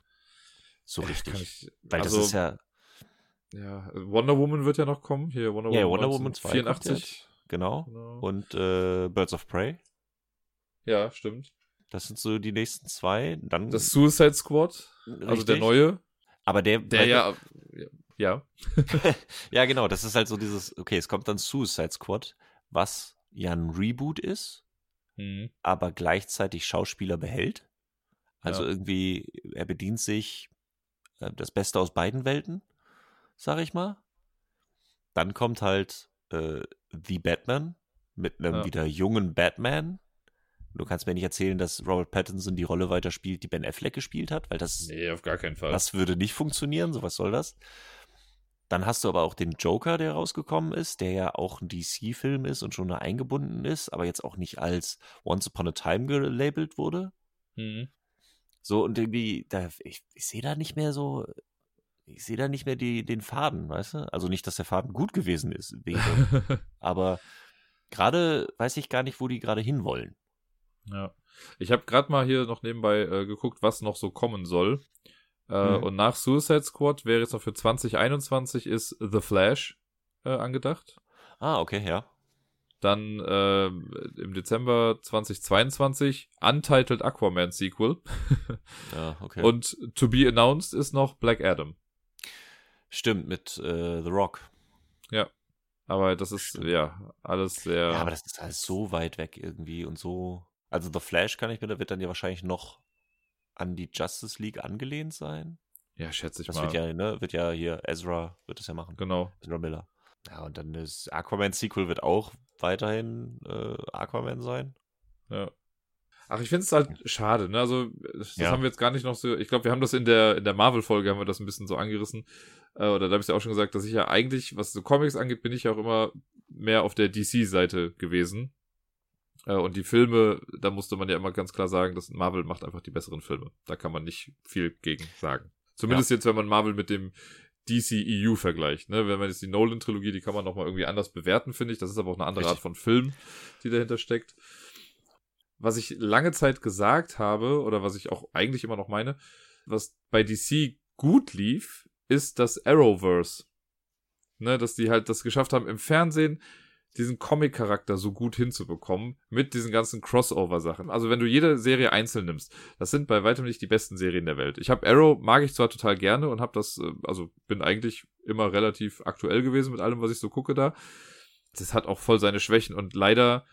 So richtig.
Ich,
Weil
also,
das ist ja,
ja, Wonder Woman wird ja noch kommen. Hier, Wonder
ja,
Woman
Wonder Woman 2 kommt
84.
jetzt. Genau.
Genau.
Und äh, Birds of Prey.
ja, stimmt.
Das sind so die nächsten zwei. Dann
Das Suicide Squad, also der
Richtig.
neue,
Aber der,
der ja, ja,
Ja, genau, das ist halt so dieses, okay, es kommt dann Suicide Squad, was ja ein Reboot ist,
Mhm.
aber gleichzeitig Schauspieler behält. Also
Ja.
irgendwie, er bedient sich äh, das Beste aus beiden Welten, sag ich mal. Dann kommt halt äh, The Batman mit einem
Ja.
wieder jungen Batman. Du kannst mir nicht erzählen, dass Robert Pattinson die Rolle weiterspielt, die Ben Affleck gespielt hat, weil das
Nee, auf gar keinen Fall.
das würde nicht funktionieren, so was soll das? Dann hast du aber auch den Joker, der rausgekommen ist, der ja auch ein DC-Film ist und schon da eingebunden ist, aber jetzt auch nicht als Once Upon a Time gelabelt wurde.
Mhm.
So, und irgendwie, da, ich, ich sehe da nicht mehr so, ich sehe da nicht mehr die, den Faden, weißt du? Also nicht, dass der Faden gut gewesen ist, wäre, aber gerade weiß ich gar nicht, wo die gerade hinwollen.
Ja. Ich habe gerade mal hier noch nebenbei äh, geguckt, was noch so kommen soll. Äh,
Mhm.
Und nach Suicide Squad wäre jetzt noch für 2021 ist The Flash äh, angedacht.
Ah, okay, ja.
Dann äh, im Dezember 2022 Untitled Aquaman Sequel.
Ja, okay.
Und to be announced ist noch Black Adam.
Stimmt, mit äh, The Rock.
Aber das ist
Stimmt.
ja alles sehr.
Ja, aber das ist alles so weit weg irgendwie und so. Also The Flash kann ich mir, da wird dann ja wahrscheinlich noch an die Justice League angelehnt sein.
ja, schätze ich
Das
mal.
wird ja, ne, wird ja hier Ezra wird das ja machen.
Genau.
Ezra Miller. Ja, und dann das Aquaman Sequel wird auch weiterhin äh, Aquaman sein.
Ja. Ach, ich finde es halt schade, ne? Also, das
Ja.
haben wir jetzt gar nicht noch so. Ich glaube, wir haben das in der, in der Marvel-Folge haben wir das ein bisschen so angerissen. Äh, oder da habe ich ja auch schon gesagt, dass ich ja eigentlich, was so Comics angeht, bin ich ja auch immer mehr auf der DC-Seite gewesen. Äh, und die Filme, da musste man ja immer ganz klar sagen, dass Marvel macht einfach die besseren Filme. Da kann man nicht viel gegen sagen. Zumindest jetzt, wenn man Marvel mit dem DCEU vergleicht. Ne? Wenn man jetzt die Nolan-Trilogie, die kann man nochmal irgendwie anders bewerten, finde ich. Das ist aber auch eine andere
Richtig.
Art von Film, die dahinter steckt. Was ich lange Zeit gesagt habe, oder was ich auch eigentlich immer noch meine, was bei DC gut lief, ist das Arrowverse. Ne, dass die halt das geschafft haben, im Fernsehen diesen Comic-Charakter so gut hinzubekommen mit diesen ganzen Crossover-Sachen. Also wenn du jede Serie einzeln nimmst, das sind bei weitem nicht die besten Serien der Welt. Ich habe Arrow, mag ich zwar total gerne und habe das, äh, also bin eigentlich immer relativ aktuell gewesen mit allem, was ich so gucke da. Das hat auch voll seine Schwächen und leider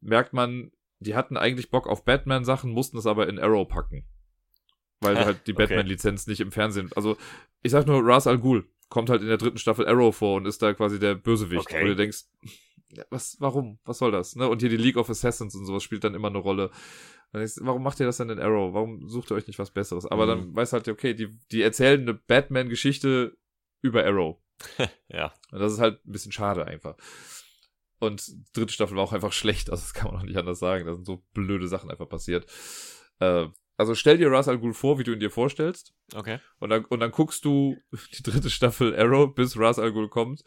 merkt man, die hatten eigentlich Bock auf Batman-Sachen, mussten es aber in Arrow packen. Weil halt die
Okay.
Batman-Lizenz nicht im Fernsehen. Also, ich sag nur, Ras Al Ghul kommt halt in der dritten Staffel Arrow vor und ist da quasi der Bösewicht.
Okay.
Wo du denkst, was, warum? Was soll das? Ne? Und hier die League of Assassins und sowas spielt dann immer eine Rolle. Warum macht ihr das denn in Arrow? Warum sucht ihr euch nicht was Besseres? Aber
Mhm.
dann weißt halt, okay, die, die erzählen eine Batman-Geschichte über Arrow.
Ja.
Und das ist halt ein bisschen schade einfach. Und dritte Staffel war auch einfach schlecht, also das kann man auch nicht anders sagen. Da sind so blöde Sachen einfach passiert. Äh, also stell dir Ras Al Ghul vor, wie du ihn dir vorstellst.
Okay.
Und dann, und dann guckst du die dritte Staffel Arrow, bis Ras Al Ghul kommt.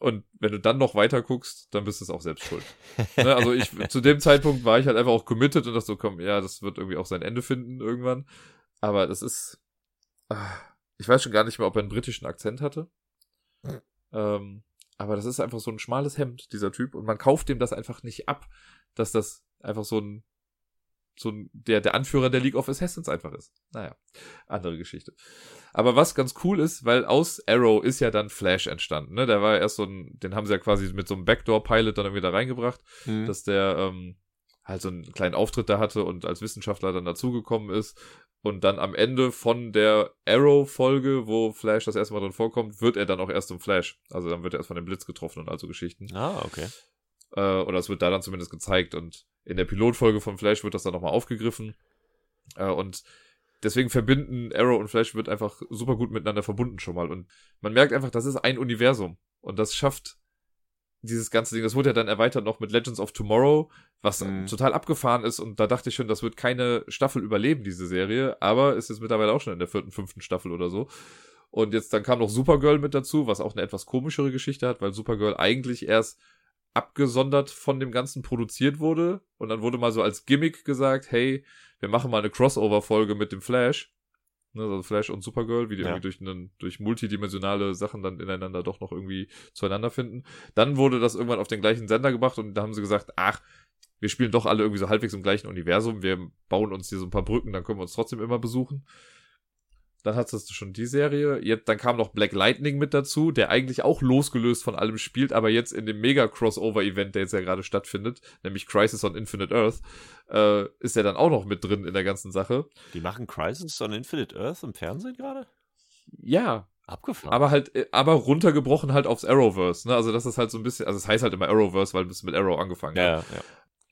Und wenn du dann noch weiter guckst, dann bist du es auch selbst schuld. ne? Also ich, zu dem Zeitpunkt war ich halt einfach auch committed und dachte so, komm, ja, das wird irgendwie auch sein Ende finden irgendwann. Aber das ist, ah, ich weiß schon gar nicht mehr, ob er einen britischen Akzent hatte. Ähm, aber das ist einfach so ein schmales Hemd, dieser Typ. Und man kauft dem das einfach nicht ab, dass das einfach so ein, so der, der Anführer der League of Assassins einfach ist. Naja, andere Geschichte. Aber was ganz cool ist, weil aus Arrow ist ja dann Flash entstanden, ne? Der war ja erst so ein, den haben sie ja quasi mit so einem Backdoor-Pilot dann irgendwie da reingebracht,
Mhm.
dass der, ähm, halt so einen kleinen Auftritt da hatte und als Wissenschaftler dann dazugekommen ist. Und dann am Ende von der Arrow-Folge, wo Flash das erste Mal drin vorkommt, wird er dann auch erst zum Flash. Also dann wird er erst von dem Blitz getroffen und all so Geschichten.
ah, okay.
Äh, oder es wird da dann zumindest gezeigt. Und in der Pilotfolge von Flash wird das dann nochmal aufgegriffen. Äh, und deswegen verbinden Arrow und Flash wird einfach super gut miteinander verbunden schon mal. Und man merkt einfach, das ist ein Universum. Und das schafft dieses ganze Ding. Das wurde ja dann erweitert noch mit Legends of Tomorrow, was
Mhm.
total abgefahren ist. Und da dachte ich schon, das wird keine Staffel überleben, diese Serie. Aber ist mittlerweile auch schon in der vierten, fünften Staffel oder so. Und jetzt dann kam noch Supergirl mit dazu, was auch eine etwas komischere Geschichte hat, weil Supergirl eigentlich erst abgesondert von dem Ganzen produziert wurde. Und dann wurde mal so als Gimmick gesagt, hey, wir machen mal eine Crossover-Folge mit dem Flash. Ne, also Flash und Supergirl, wie die
Ja.
irgendwie durch, einen, durch multidimensionale Sachen dann ineinander doch noch irgendwie zueinander finden. Dann wurde das irgendwann auf den gleichen Sender gebracht und da haben sie gesagt, ach, wir spielen doch alle irgendwie so halbwegs im gleichen Universum, wir bauen uns hier so ein paar Brücken, dann können wir uns trotzdem immer besuchen. Dann hattest du schon die Serie. Jetzt, dann kam noch Black Lightning mit dazu, der eigentlich auch losgelöst von allem spielt, aber jetzt in dem Mega-Crossover-Event, der jetzt ja gerade stattfindet, nämlich Crisis on Infinite Earth, äh, ist er dann auch noch mit drin in der ganzen Sache.
Die machen Crisis on Infinite Earth im Fernsehen gerade?
Ja,
Abgefahren.
aber halt, äh, aber runtergebrochen halt aufs Arrowverse, ne? Also das ist halt so ein bisschen, also es heißt halt immer Arrowverse, weil es mit Arrow angefangen
ja,
hat.
ja, ja.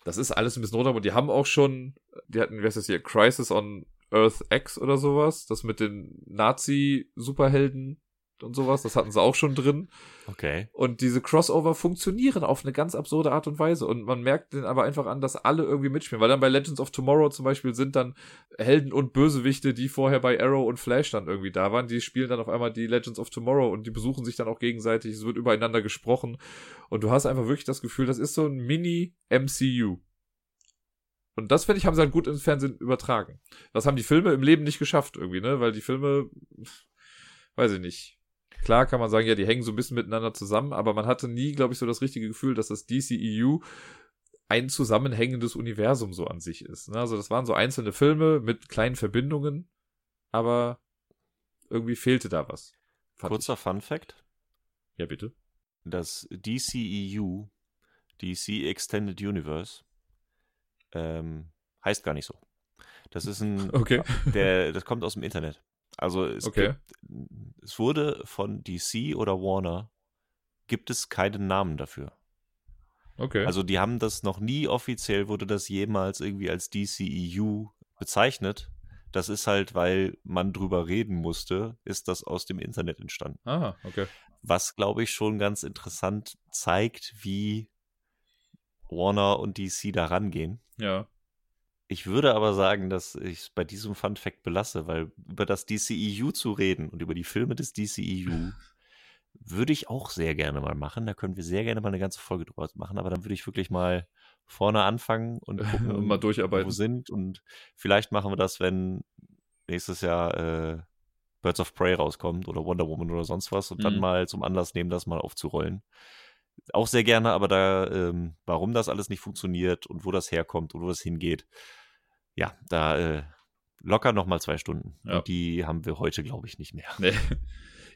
Das ist alles ein bisschen runter und die haben auch schon, die hatten, wie heißt das hier, Crisis on Earth X oder sowas, das mit den Nazi-Superhelden und sowas, das hatten sie auch schon drin.
Okay.
Und diese Crossover funktionieren auf eine ganz absurde Art und Weise. Und man merkt den aber einfach an, dass alle irgendwie mitspielen. Weil dann bei Legends of Tomorrow zum Beispiel sind dann Helden und Bösewichte, die vorher bei Arrow und Flash dann irgendwie da waren, die spielen dann auf einmal die Legends of Tomorrow und die besuchen sich dann auch gegenseitig. Es wird übereinander gesprochen. Und du hast einfach wirklich das Gefühl, das ist so ein Mini-MCU. Und das, finde ich, haben sie halt gut ins Fernsehen übertragen. Das haben die Filme im Leben nicht geschafft irgendwie, ne? Weil die Filme, weiß ich nicht. Klar kann man sagen, ja, die hängen so ein bisschen miteinander zusammen, aber man hatte nie, glaube ich, so das richtige Gefühl, dass das DCEU ein zusammenhängendes Universum so an sich ist. Ne? Also das waren so einzelne Filme mit kleinen Verbindungen, aber irgendwie fehlte da was.
Kurzer Fun Fact:
Ich. Ja, bitte.
Das DCEU, DC Extended Universe, ähm, heißt gar nicht so. Das ist ein,
Okay.
der, das kommt aus dem Internet. Also es
Okay.
gibt, es wurde von DC oder Warner gibt es keinen Namen dafür.
Okay.
Also die haben das noch nie offiziell, wurde das jemals irgendwie als DCEU bezeichnet. Das ist halt, weil man drüber reden musste, ist das aus dem Internet entstanden.
ah, okay.
Was, glaube ich, schon ganz interessant zeigt, wie Warner und DC da rangehen.
Ja.
Ich würde aber sagen, dass ich es bei diesem Fun Fact belasse, weil über das DCEU zu reden und über die Filme des DCEU würde ich auch sehr gerne mal machen. Da können wir sehr gerne mal eine ganze Folge drüber machen, aber dann würde ich wirklich mal vorne anfangen und gucken,
Und mal
wo
durcharbeiten.
wir sind. Und vielleicht machen wir das, wenn nächstes Jahr äh, Birds of Prey rauskommt oder Wonder Woman oder sonst was und dann
Mhm.
mal zum Anlass nehmen, das mal aufzurollen. Auch sehr gerne, aber da, ähm, warum das alles nicht funktioniert und wo das herkommt und wo das hingeht, ja, da äh, locker nochmal zwei Stunden.
Ja.
Und die haben wir heute, glaube ich, nicht mehr.
Nee.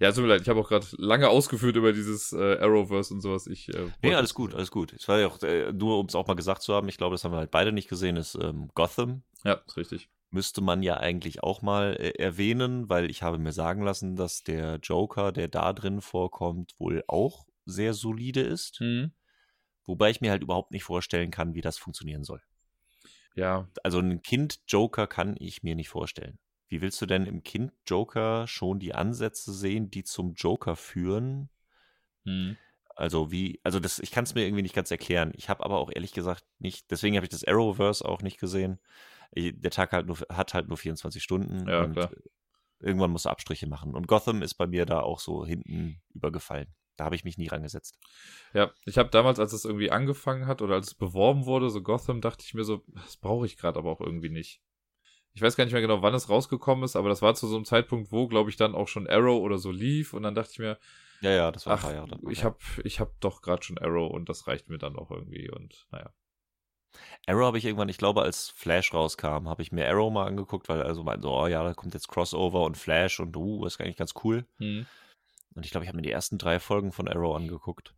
Ja, tut mir leid, ich habe auch gerade lange ausgeführt über dieses äh, Arrowverse und sowas. Ich, äh,
Nee, alles gut, alles gut. Es war ja auch, äh, nur um es auch mal gesagt zu haben, ich glaube, das haben wir halt beide nicht gesehen, ist ähm, Gotham.
Ja, ist richtig.
Müsste man ja eigentlich auch mal äh, erwähnen, weil ich habe mir sagen lassen, dass der Joker, der da drin vorkommt, wohl auch sehr solide ist.
Mhm.
Wobei ich mir halt überhaupt nicht vorstellen kann, wie das funktionieren soll.
Ja,
Also ein Kind-Joker kann ich mir nicht vorstellen. Wie willst du denn im Kind-Joker schon die Ansätze sehen, die zum Joker führen?
mhm.
Also wie, also das, ich kann es mir irgendwie nicht ganz erklären. Ich habe aber auch ehrlich gesagt nicht, deswegen habe ich das Arrowverse auch nicht gesehen. Der Tag halt nur, hat halt nur 24 Stunden
Ja,
und
klar.
irgendwann muss er Abstriche machen. Und Gotham ist bei mir da auch so hinten übergefallen. Da habe ich mich nie rangesetzt.
Ja, ich habe damals, als es irgendwie angefangen hat oder als es beworben wurde, so Gotham, dachte ich mir so, das brauche ich gerade aber auch irgendwie nicht. Ich weiß gar nicht mehr genau, wann es rausgekommen ist, aber das war zu so einem Zeitpunkt, wo, glaube ich, dann auch schon Arrow oder so lief und dann dachte ich mir,
Ja, ja, das war ein
ach,
paar Jahre
ich habe ich hab doch gerade schon Arrow und das reicht mir dann auch irgendwie und naja.
Arrow habe ich irgendwann, ich glaube, als Flash rauskam, habe ich mir Arrow mal angeguckt, weil also meinte, so, oh ja, da kommt jetzt Crossover und Flash und uh, ist eigentlich ganz cool.
Hm.
Und ich glaube, ich habe mir die ersten drei Folgen von Arrow angeguckt.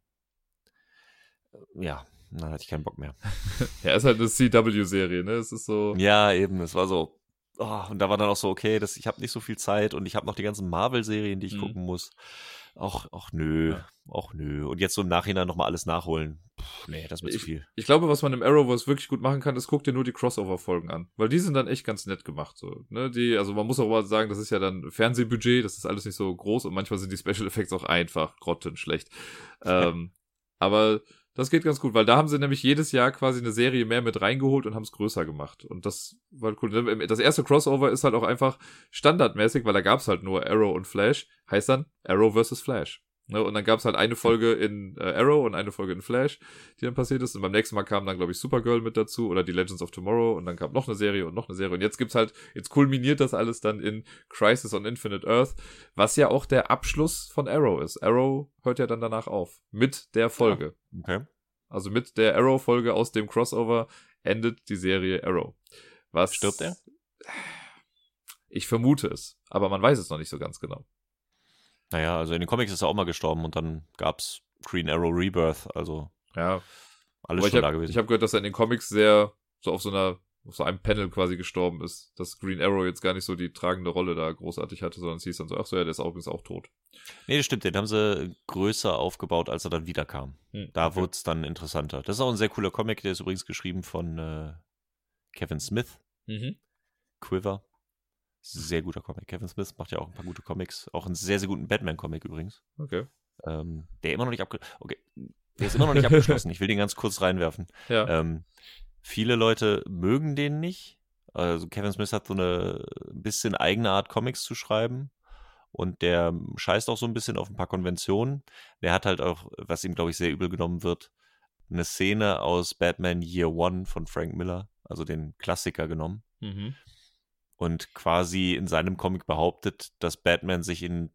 Ja, dann hatte ich keinen Bock mehr.
Ja, ist halt eine CW-Serie, ne? Es ist so.
Ja, eben, es war so. Oh, und da war dann auch so, okay, das, ich habe nicht so viel Zeit und ich habe noch die ganzen Marvel-Serien, die ich
Mhm.
gucken muss. Auch, auch nö,
Ja.
auch nö. Und jetzt so im Nachhinein nochmal alles nachholen. Puh, nee, das ist mir zu viel.
Ich glaube, was man im Arrowverse wirklich gut machen kann, ist, guck dir nur die Crossover-Folgen an. Weil die sind dann echt ganz nett gemacht. So, ne? die, also man muss auch mal sagen, das ist ja dann Fernsehbudget, das ist alles nicht so groß und manchmal sind die Special Effects auch einfach grottenschlecht. ähm, aber das geht ganz gut, weil da haben sie nämlich jedes Jahr quasi eine Serie mehr mit reingeholt und haben es größer gemacht. Und das war cool. Das erste Crossover ist halt auch einfach standardmäßig, weil da gab es halt nur Arrow und Flash. Heißt dann Arrow versus Flash. Ne? Und dann gab es halt eine Folge in äh, Arrow und eine Folge in Flash, die dann passiert ist. Und beim nächsten Mal kam dann, glaube ich, Supergirl mit dazu oder die Legends of Tomorrow und dann kam noch eine Serie und noch eine Serie. Und jetzt gibt's halt, jetzt kulminiert das alles dann in Crisis on Infinite Earth, was ja auch der Abschluss von Arrow ist. Arrow hört ja dann danach auf. Mit der Folge.
Okay.
Also mit der Arrow-Folge aus dem Crossover endet die Serie Arrow. Was
Stirbt er?
Ich vermute es, aber man weiß es noch nicht so ganz genau.
Naja, also in den Comics ist er auch mal gestorben und dann gab's Green Arrow Rebirth, also
Ja,
alles
aber ich
schon da
habe
gewesen.
hab gehört, dass er in den Comics sehr so auf so einer auf so einem Panel quasi gestorben ist, dass Green Arrow jetzt gar nicht so die tragende Rolle da großartig hatte, sondern es hieß dann so, ach so, ja, der ist auch, ist auch tot.
nee, das stimmt, den haben sie größer aufgebaut, als er dann wiederkam.
Hm,
Da
okay.
wurde es dann interessanter. Das ist auch ein sehr cooler Comic, der ist übrigens geschrieben von äh, Kevin Smith,
Mhm.
Quiver. Sehr guter Comic. Kevin Smith macht ja auch ein paar gute Comics. Auch einen sehr, sehr guten Batman-Comic übrigens.
Okay.
Ähm, der immer noch nicht abge okay. Der ist immer noch nicht abgeschlossen. Ich will den ganz kurz reinwerfen.
Ja.
Ähm, viele Leute mögen den nicht. Also Kevin Smith hat so eine ein bisschen eigene Art, Comics zu schreiben. Und der scheißt auch so ein bisschen auf ein paar Konventionen. Der hat halt auch, was ihm, glaube ich, sehr übel genommen wird, eine Szene aus Batman Year One von Frank Miller, also den Klassiker genommen.
Mhm.
Und quasi in seinem Comic behauptet, dass Batman sich in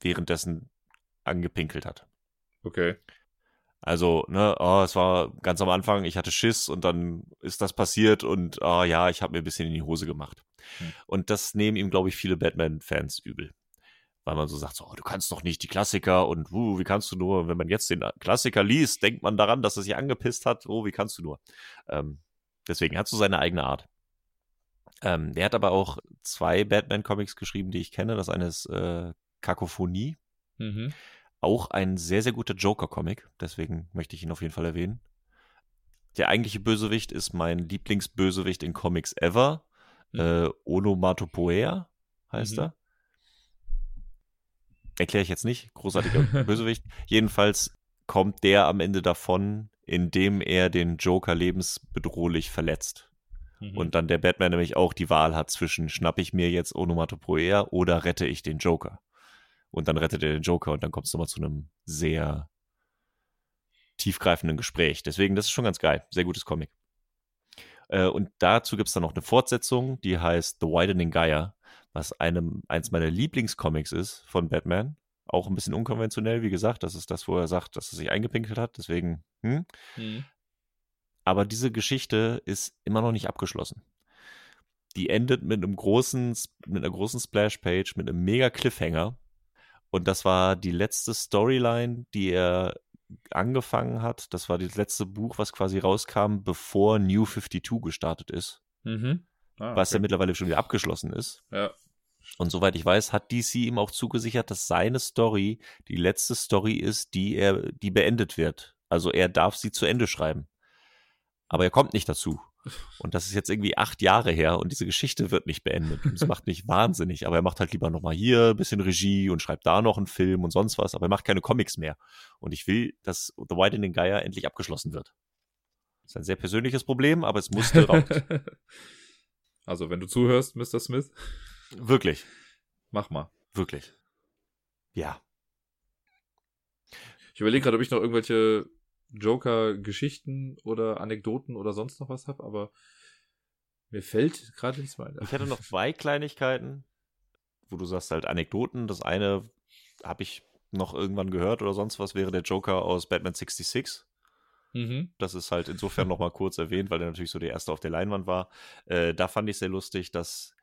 währenddessen angepinkelt hat.
Okay.
Also, ne, oh, es war ganz am Anfang, ich hatte Schiss und dann ist das passiert und oh, ja, ich habe mir ein bisschen in die Hose gemacht.
Hm.
Und das nehmen ihm, glaube ich, viele Batman-Fans übel. Weil man so sagt, so, oh, du kannst doch nicht die Klassiker und uh, wie kannst du nur, Und wenn man jetzt den Klassiker liest, denkt man daran, dass er sich angepisst hat, oh, wie kannst du nur. Ähm, deswegen hat so seine eigene Art. Ähm, der hat aber auch zwei Batman-Comics geschrieben, die ich kenne. Das eine ist äh, Kakophonie,
Mhm.
auch ein sehr, sehr guter Joker-Comic, deswegen möchte ich ihn auf jeden Fall erwähnen. Der eigentliche Bösewicht ist mein Lieblingsbösewicht in Comics ever.
Mhm.
Äh, Onomatopoea heißt
Mhm.
er. Erkläre ich jetzt nicht. Großartiger Bösewicht. Jedenfalls kommt der am Ende davon, indem er den Joker lebensbedrohlich verletzt.
Mhm.
Und dann der Batman nämlich auch die Wahl hat zwischen schnapp ich mir jetzt Onomatopoea oder rette ich den Joker. Und dann rettet er den Joker und dann kommt es nochmal zu einem sehr tiefgreifenden Gespräch. Deswegen, das ist schon ganz geil. Sehr gutes Comic. Äh, und dazu gibt es dann noch eine Fortsetzung, die heißt The Widening Gaia, was einem, eins meiner Lieblingscomics ist von Batman. Auch ein bisschen unkonventionell, wie gesagt. Das ist das, wo er sagt, dass er sich eingepinkelt hat. Deswegen, hm,
Mhm.
Aber diese Geschichte ist immer noch nicht abgeschlossen. Die endet mit einem großen, mit einer großen Splash-Page, mit einem mega Cliffhanger. Und das war die letzte Storyline, die er angefangen hat. Das war das letzte Buch, was quasi rauskam, bevor New 52 gestartet ist.
Mhm. Ah,
Was ja mittlerweile schon wieder abgeschlossen ist.
Ja.
Und soweit ich weiß, hat DC ihm auch zugesichert, dass seine Story die letzte Story ist, die er, die beendet wird. Also er darf sie zu Ende schreiben. Aber er kommt nicht dazu. Und das ist jetzt irgendwie acht Jahre her und diese Geschichte wird nicht beendet. Und das macht mich wahnsinnig. Aber er macht halt lieber nochmal hier ein bisschen Regie und schreibt da noch einen Film und sonst was. Aber er macht keine Comics mehr. Und ich will, dass The Widening Gaia endlich abgeschlossen wird. Das ist ein sehr persönliches Problem, aber es musste raus.
also, wenn du zuhörst, Mr. Smith,
Wirklich.
mach mal.
Wirklich. Ja.
Ich überlege gerade, ob ich noch irgendwelche Joker-Geschichten oder Anekdoten oder sonst noch was habe, aber mir fällt gerade nichts mehr ein.
Ich hätte noch zwei Kleinigkeiten, wo du sagst halt Anekdoten. Das eine habe ich noch irgendwann gehört oder sonst was, wäre der Joker aus Batman 66.
Mhm.
Das ist halt insofern noch mal kurz erwähnt, weil der natürlich so der erste auf der Leinwand war. Äh, da fand ich sehr lustig, dass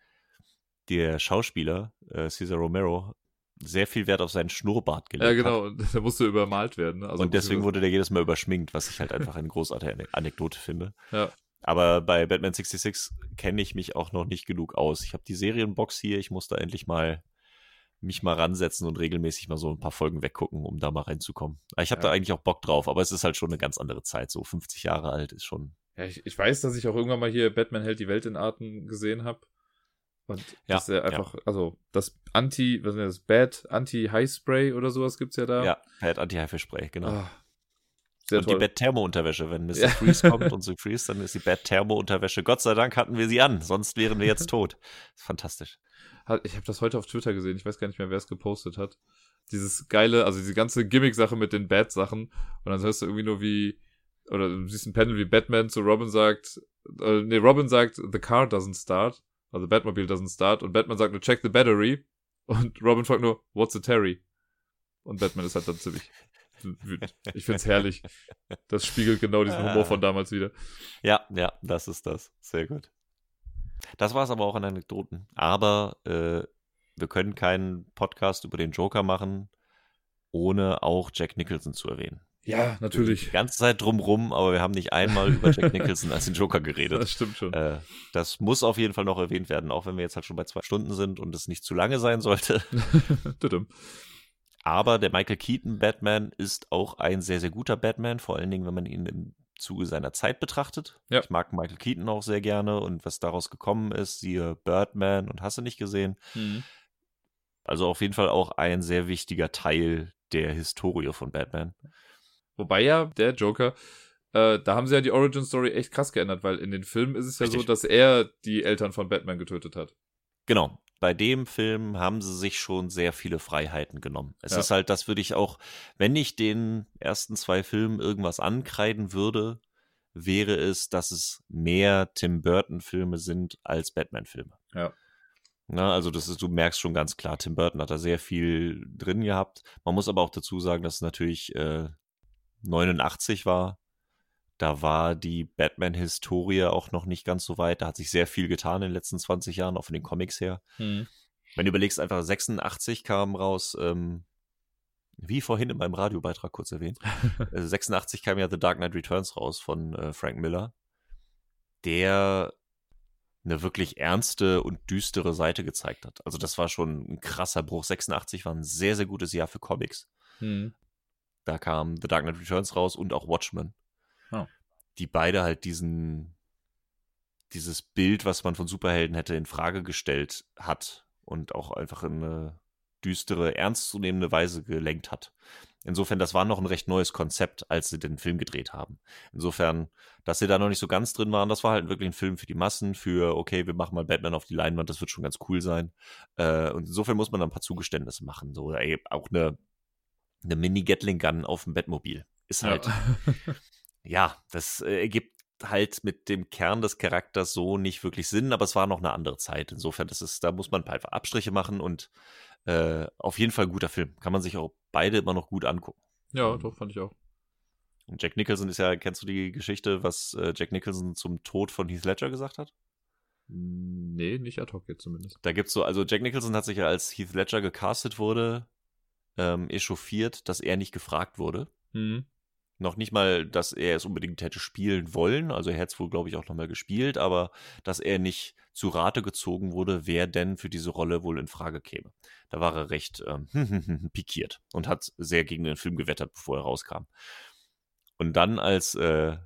der Schauspieler, äh, Cesar Romero, sehr viel Wert auf seinen Schnurrbart gelegt
Ja,
hat.
genau. Und Der musste übermalt werden. ne? Also
und deswegen wurde der jedes Mal überschminkt, was ich halt einfach eine großartige Ane- Anekdote finde.
Ja.
Aber bei Batman 66 kenne ich mich auch noch nicht genug aus. Ich habe die Serienbox hier, ich muss da endlich mal mich mal ransetzen und regelmäßig mal so ein paar Folgen weggucken, um da mal reinzukommen. Ich habe
Ja.
da eigentlich auch Bock drauf, aber es ist halt schon eine ganz andere Zeit. So 50 Jahre alt ist schon.
Ja, ich, ich weiß, dass ich auch irgendwann mal hier Batman hält die Welt in Atem gesehen habe. Und
Ja,
dass er einfach, also das Anti, was ist das, Bad Anti-High-Spray oder sowas gibt's ja da.
Ja, Pad Anti-Haifisch-Spray, genau.
Ah,
und
toll.
die Bad Thermo-Unterwäsche. Wenn Mr.
Ja.
Freeze kommt und so Freeze, dann ist die Bad Thermo-Unterwäsche. Gott sei Dank hatten wir sie an, sonst wären wir jetzt tot. ist fantastisch.
Ich habe das heute auf Twitter gesehen. Ich weiß gar nicht mehr, wer es gepostet hat. Dieses geile, also diese ganze Gimmick-Sache mit den Bad-Sachen. Und dann hörst du irgendwie nur wie, oder du siehst ein Panel, wie Batman zu Robin sagt, äh, nee, Robin sagt, the car doesn't start. Also Batmobile doesn't start. Und Batman sagt nur, check the battery. Und Robin fragt nur, what's a Terry? Und Batman ist halt dann ziemlich Ich finde es herrlich. Das spiegelt genau diesen Humor von damals wieder.
Ja, ja, das ist das. Sehr gut. Das war es aber auch an Anekdoten. Aber äh, wir können keinen Podcast über den Joker machen, ohne auch Jack Nicholson zu erwähnen.
Ja, natürlich.
Die ganze Zeit drumrum, aber wir haben nicht einmal über Jack Nicholson als den Joker geredet.
Das stimmt schon.
Äh, das muss auf jeden Fall noch erwähnt werden, auch wenn wir jetzt halt schon bei zwei Stunden sind und es nicht zu lange sein sollte. aber der Michael Keaton Batman ist auch ein sehr, sehr guter Batman, vor allen Dingen, wenn man ihn im Zuge seiner Zeit betrachtet.
Ja.
Ich mag Michael Keaton auch sehr gerne und was daraus gekommen ist, siehe Birdman und hast du nicht gesehen.
Mhm.
Also auf jeden Fall auch ein sehr wichtiger Teil der Historie von Batman.
Wobei ja der Joker, äh, da haben sie ja die Origin Story echt krass geändert, weil in den Filmen ist es ja
Richtig.
so, dass er die Eltern von Batman getötet hat.
Genau. Bei dem Film haben sie sich schon sehr viele Freiheiten genommen. Es
Ja.
ist halt, das würde ich auch, wenn ich den ersten zwei Filmen irgendwas ankreiden würde, wäre es, dass es mehr Tim Burton-Filme sind als Batman-Filme.
Ja.
Na, also das ist, du merkst schon ganz klar, Tim Burton hat da sehr viel drin gehabt. Man muss aber auch dazu sagen, dass es natürlich äh, 89 war. Da war die Batman-Historie auch noch nicht ganz so weit. Da hat sich sehr viel getan in den letzten 20 Jahren, auch von den Comics her.
Mhm.
Wenn du überlegst, einfach 86 kam raus, ähm, wie vorhin in meinem Radiobeitrag kurz erwähnt, äh, 86 kam ja The Dark Knight Returns raus von äh, Frank Miller, der eine wirklich ernste und düstere Seite gezeigt hat. Also das war schon ein krasser Bruch. 86 war ein sehr, sehr gutes Jahr für Comics.
Mhm.
Da kam The Dark Knight Returns raus und auch Watchmen.
Oh.
Die beide halt diesen, dieses Bild, was man von Superhelden hätte, in Frage gestellt hat und auch einfach in eine düstere, ernstzunehmende Weise gelenkt hat. Insofern, das war noch ein recht neues Konzept, als sie den Film gedreht haben. Insofern, dass sie da noch nicht so ganz drin waren, das war halt wirklich ein Film für die Massen, für, okay, wir machen mal Batman auf die Leinwand, das wird schon ganz cool sein. Äh, und insofern muss man da ein paar Zugeständnisse machen. So, ey, auch eine, eine Mini-Gatling-Gun auf dem Bettmobil. Ist halt,
Ja.
ja, das äh, ergibt halt mit dem Kern des Charakters so nicht wirklich Sinn, aber es war noch eine andere Zeit. Insofern, das ist, da muss man einfach Abstriche machen und äh, auf jeden Fall ein guter Film. Kann man sich auch beide immer noch gut angucken.
ja, doch, fand ich auch.
Und Jack Nicholson ist ja, kennst du die Geschichte, was äh, Jack Nicholson zum Tod von Heath Ledger gesagt hat?
Nee, nicht ad hoc jetzt zumindest.
Da gibt's so, also Jack Nicholson hat sich ja, als Heath Ledger gecastet wurde, ähm, echauffiert, dass er nicht gefragt wurde.
Mhm.
Noch nicht mal, dass er es unbedingt hätte spielen wollen. Also er hätte es wohl, glaube ich, auch nochmal gespielt, aber dass er nicht zu Rate gezogen wurde, wer denn für diese Rolle wohl in Frage käme. Da war er recht ähm, pikiert und hat sehr gegen den Film gewettert, bevor er rauskam. Und dann, als äh,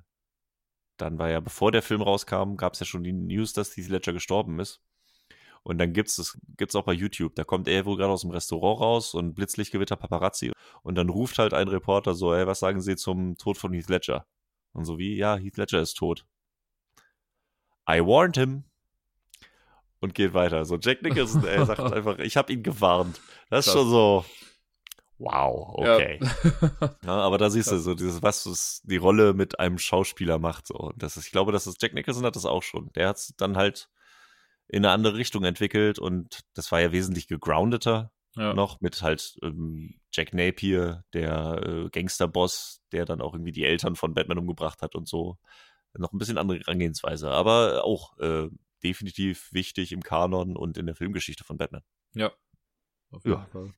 dann war ja, bevor der Film rauskam, gab es ja schon die News, dass Heath Ledger gestorben ist. Und dann gibt's es gibt's auch bei YouTube. Da kommt er wohl gerade aus dem Restaurant raus und Blitzlichtgewitter Paparazzi. Und dann ruft halt ein Reporter so, ey, was sagen Sie zum Tod von Heath Ledger? Und so wie, ja, Heath Ledger ist tot. I warned him. Und geht weiter. So, Jack Nicholson, ey, sagt einfach, ich habe ihn gewarnt. Das ist
Krass.
schon so, wow, okay.
Ja.
Ja, aber da siehst du so dieses, was es die Rolle mit einem Schauspieler macht. So. Und das ist, ich glaube, das Jack Nicholson hat das auch schon. Der hat es dann halt in eine andere Richtung entwickelt und das war ja wesentlich gegroundeter
ja.
noch mit halt ähm, Jack Napier, der äh, Gangsterboss, der dann auch irgendwie die Eltern von Batman umgebracht hat und so. Noch ein bisschen andere Herangehensweise, aber auch äh, definitiv wichtig im Kanon und in der Filmgeschichte von Batman.
Ja. Auf jeden
Ja.
Fall.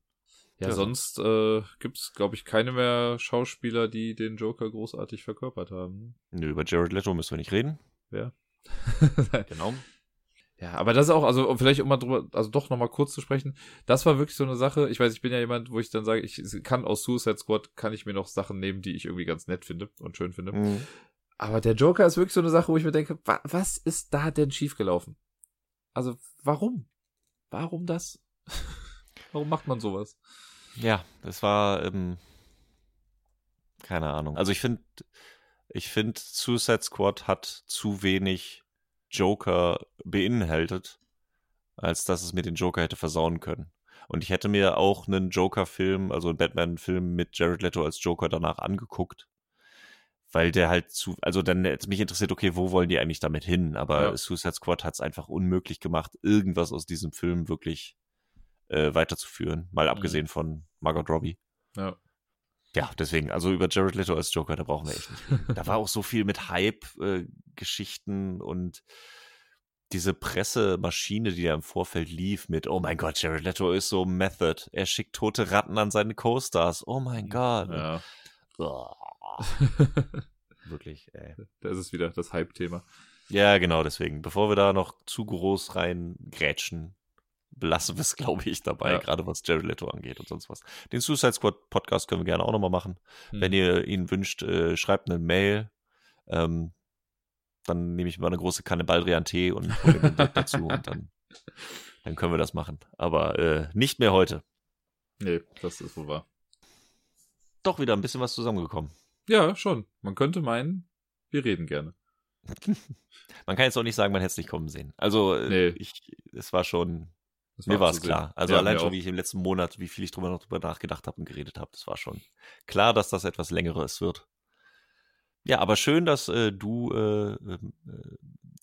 Ja,
Ja.
sonst äh, gibt es, glaube ich, keine mehr Schauspieler, die den Joker großartig verkörpert haben.
Nö, über Jared Leto müssen wir nicht reden.
Wer?
Genau.
Ja, aber das ist auch, also vielleicht um mal drüber, also doch nochmal kurz zu sprechen, das war wirklich so eine Sache, ich weiß, ich bin ja jemand, wo ich dann sage, ich kann aus Suicide Squad, kann ich mir noch Sachen nehmen, die ich irgendwie ganz nett finde und schön finde.
Mhm.
Aber der Joker ist wirklich so eine Sache, wo ich mir denke, wa was ist da denn schiefgelaufen? Also, warum? Warum das? warum macht man sowas?
Ja, das war, ähm, keine Ahnung. Also ich finde, ich finde, Suicide Squad hat zu wenig Joker beinhaltet, als dass es mir den Joker hätte versauen können. Und ich hätte mir auch einen Joker-Film, also einen Batman-Film mit Jared Leto als Joker danach angeguckt. Weil der halt zu, also dann hätte mich interessiert, okay, wo wollen die eigentlich damit hin? Aber
Ja.
Suicide Squad hat es einfach unmöglich gemacht, irgendwas aus diesem Film wirklich äh, weiterzuführen. Mal abgesehen von Margot Robbie.
Ja.
Ja, deswegen, also über Jared Leto als Joker, da brauchen wir echt nicht. Da war auch so viel mit Hype-Geschichten äh, und diese Pressemaschine, die da im Vorfeld lief mit, oh mein Gott, Jared Leto ist so Method. Er schickt tote Ratten an seine Co-Stars. Oh mein Gott.
Ja.
Wirklich, ey.
Da ist es wieder, das Hype-Thema.
Ja, genau, deswegen. Bevor wir da noch zu groß reingrätschen, belassen wir es, glaube ich, dabei,
Ja.
gerade was Jared Leto angeht und sonst was. Den Suicide Squad Podcast können wir gerne auch nochmal machen.
Hm.
Wenn ihr ihn wünscht, äh, schreibt eine Mail. Ähm, dann nehme ich mal eine große Kanne Baldrian-Tee und hole den dazu und dann, dann können wir das machen. Aber äh, nicht mehr heute.
Nee, das ist wohl wahr.
Doch wieder ein bisschen was zusammengekommen.
Ja, schon. Man könnte meinen, wir reden gerne.
Man kann jetzt auch nicht sagen, man hätte es nicht kommen sehen. Also, äh,
Nee.
ich, es war schon,
Das
mir war es klar. Also
Ja,
allein schon,
auch.
wie ich im letzten Monat, wie viel ich drüber noch drüber nachgedacht habe und geredet habe, das war schon klar, dass das etwas längeres wird. Ja, aber schön, dass äh, du, äh, ähm, äh,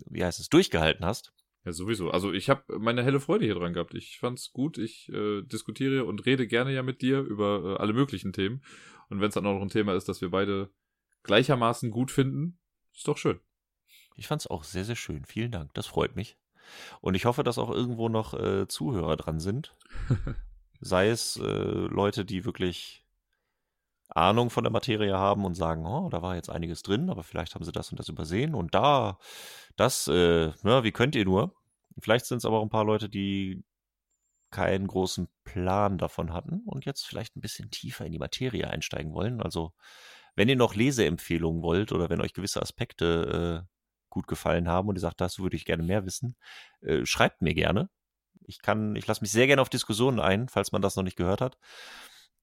wie heißt es, durchgehalten hast.
Ja, sowieso. Also ich habe meine helle Freude hier dran gehabt. Ich fand's gut. Ich äh, diskutiere und rede gerne ja mit dir über äh, alle möglichen Themen. Und wenn es dann auch noch ein Thema ist, das wir beide gleichermaßen gut finden, ist doch schön.
Ich fand es auch sehr, sehr schön. Vielen Dank. Das freut mich. Und ich hoffe, dass auch irgendwo noch äh, Zuhörer dran sind. Sei es äh, Leute, die wirklich Ahnung von der Materie haben und sagen, oh, da war jetzt einiges drin, aber vielleicht haben sie das und das übersehen. Und da, das, äh, ja, wie könnt ihr nur? Vielleicht sind es aber auch ein paar Leute, die keinen großen Plan davon hatten und jetzt vielleicht ein bisschen tiefer in die Materie einsteigen wollen. Also, wenn ihr noch Leseempfehlungen wollt oder wenn euch gewisse Aspekte äh, gut gefallen haben und ihr sagt, das würde ich gerne mehr wissen, äh, schreibt mir gerne. Ich kann, ich lasse mich sehr gerne auf Diskussionen ein, falls man das noch nicht gehört hat.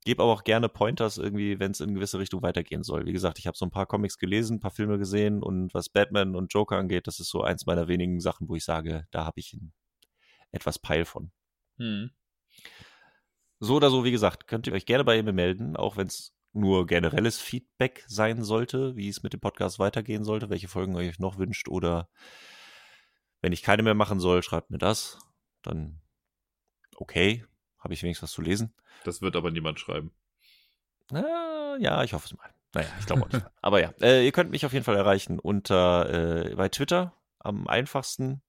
Gebe aber auch gerne Pointers irgendwie, wenn es in gewisse Richtung weitergehen soll. Wie gesagt, ich habe so ein paar Comics gelesen, ein paar Filme gesehen und was Batman und Joker angeht, das ist so eins meiner wenigen Sachen, wo ich sage, da habe ich ein, etwas Peil von.
Hm.
So oder so, wie gesagt, könnt ihr euch gerne bei mir melden, auch wenn es nur generelles Feedback sein sollte, wie es mit dem Podcast weitergehen sollte, welche Folgen ihr euch noch wünscht oder wenn ich keine mehr machen soll, schreibt mir das. Dann okay, habe ich wenigstens was zu lesen.
Das wird aber niemand schreiben.
Na, ja, ich hoffe es mal. Naja, ich glaube auch nicht. Aber ja, äh, ihr könnt mich auf jeden Fall erreichen unter äh, bei Twitter am einfachsten.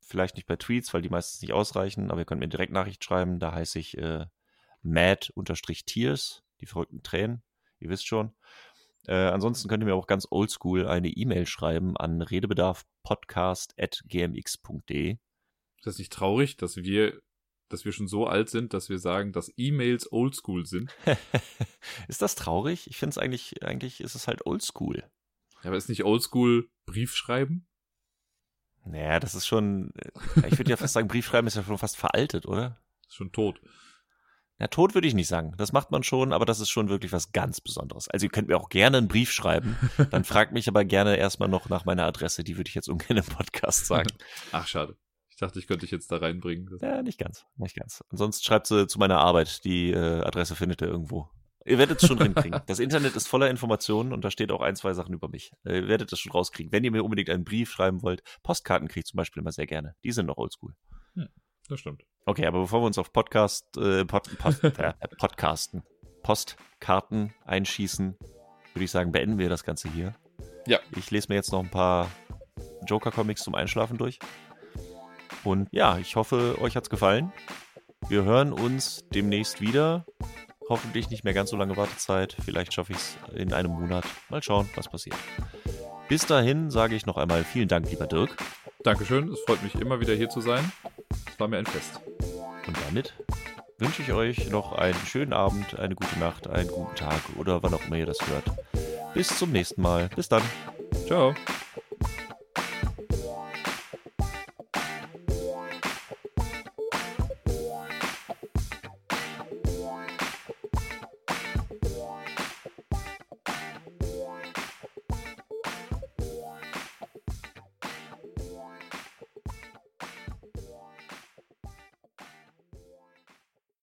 Vielleicht nicht bei Tweets, weil die meistens nicht ausreichen, aber ihr könnt mir direkt Nachricht schreiben. Da heiße ich äh, mad-tears, die verrückten Tränen. Ihr wisst schon. Äh, ansonsten könnt ihr mir auch ganz oldschool eine E-Mail schreiben an redebedarfpodcast.gmx.de.
Ist das nicht traurig, dass wir, dass wir schon so alt sind, dass wir sagen, dass E-Mails oldschool sind?
ist das traurig? Ich finde es eigentlich, eigentlich ist es halt oldschool.
Ja, aber ist nicht oldschool Brief schreiben?
Naja, das ist schon, äh, ich würde ja fast sagen, Briefschreiben ist ja schon fast veraltet, oder?
Ist schon tot.
Na, tot würde ich nicht sagen. Das macht man schon, aber das ist schon wirklich was ganz Besonderes. Also ihr könnt mir auch gerne einen Brief schreiben. Dann fragt mich aber gerne erstmal noch nach meiner Adresse. Die würde ich jetzt ungern im Podcast sagen.
Ach, schade. Ich dachte, ich könnte dich jetzt da reinbringen.
Ja, nicht ganz. Nicht ganz. Ansonsten schreibt sie zu meiner Arbeit. Die äh, Adresse findet ihr irgendwo. Ihr werdet es schon hinkriegen. Das Internet ist voller Informationen und da steht auch ein, zwei Sachen über mich. Äh, Ihr werdet das schon rauskriegen. Wenn ihr mir unbedingt einen Brief schreiben wollt, Postkarten kriege ich zum Beispiel immer sehr gerne. Die sind noch oldschool.
Das stimmt.
Okay, aber bevor wir uns auf Podcast, äh, Pod, Post, äh, Podcasten, Postkarten einschießen, würde ich sagen, beenden wir das Ganze hier.
Ja.
Ich lese mir jetzt noch ein paar Joker-Comics zum Einschlafen durch. Und ja, ich hoffe, euch hat's gefallen. Wir hören uns demnächst wieder. Hoffentlich nicht mehr ganz so lange Wartezeit. Vielleicht schaffe ich es in einem Monat. Mal schauen, was passiert. Bis dahin sage ich noch einmal vielen Dank, lieber Dirk.
Dankeschön. Es freut mich immer wieder hier zu sein. Es war mir ein Fest.
Und damit wünsche ich euch noch einen schönen Abend, eine gute Nacht, einen guten Tag oder wann auch immer ihr das hört. Bis zum nächsten Mal. Bis dann.
Ciao.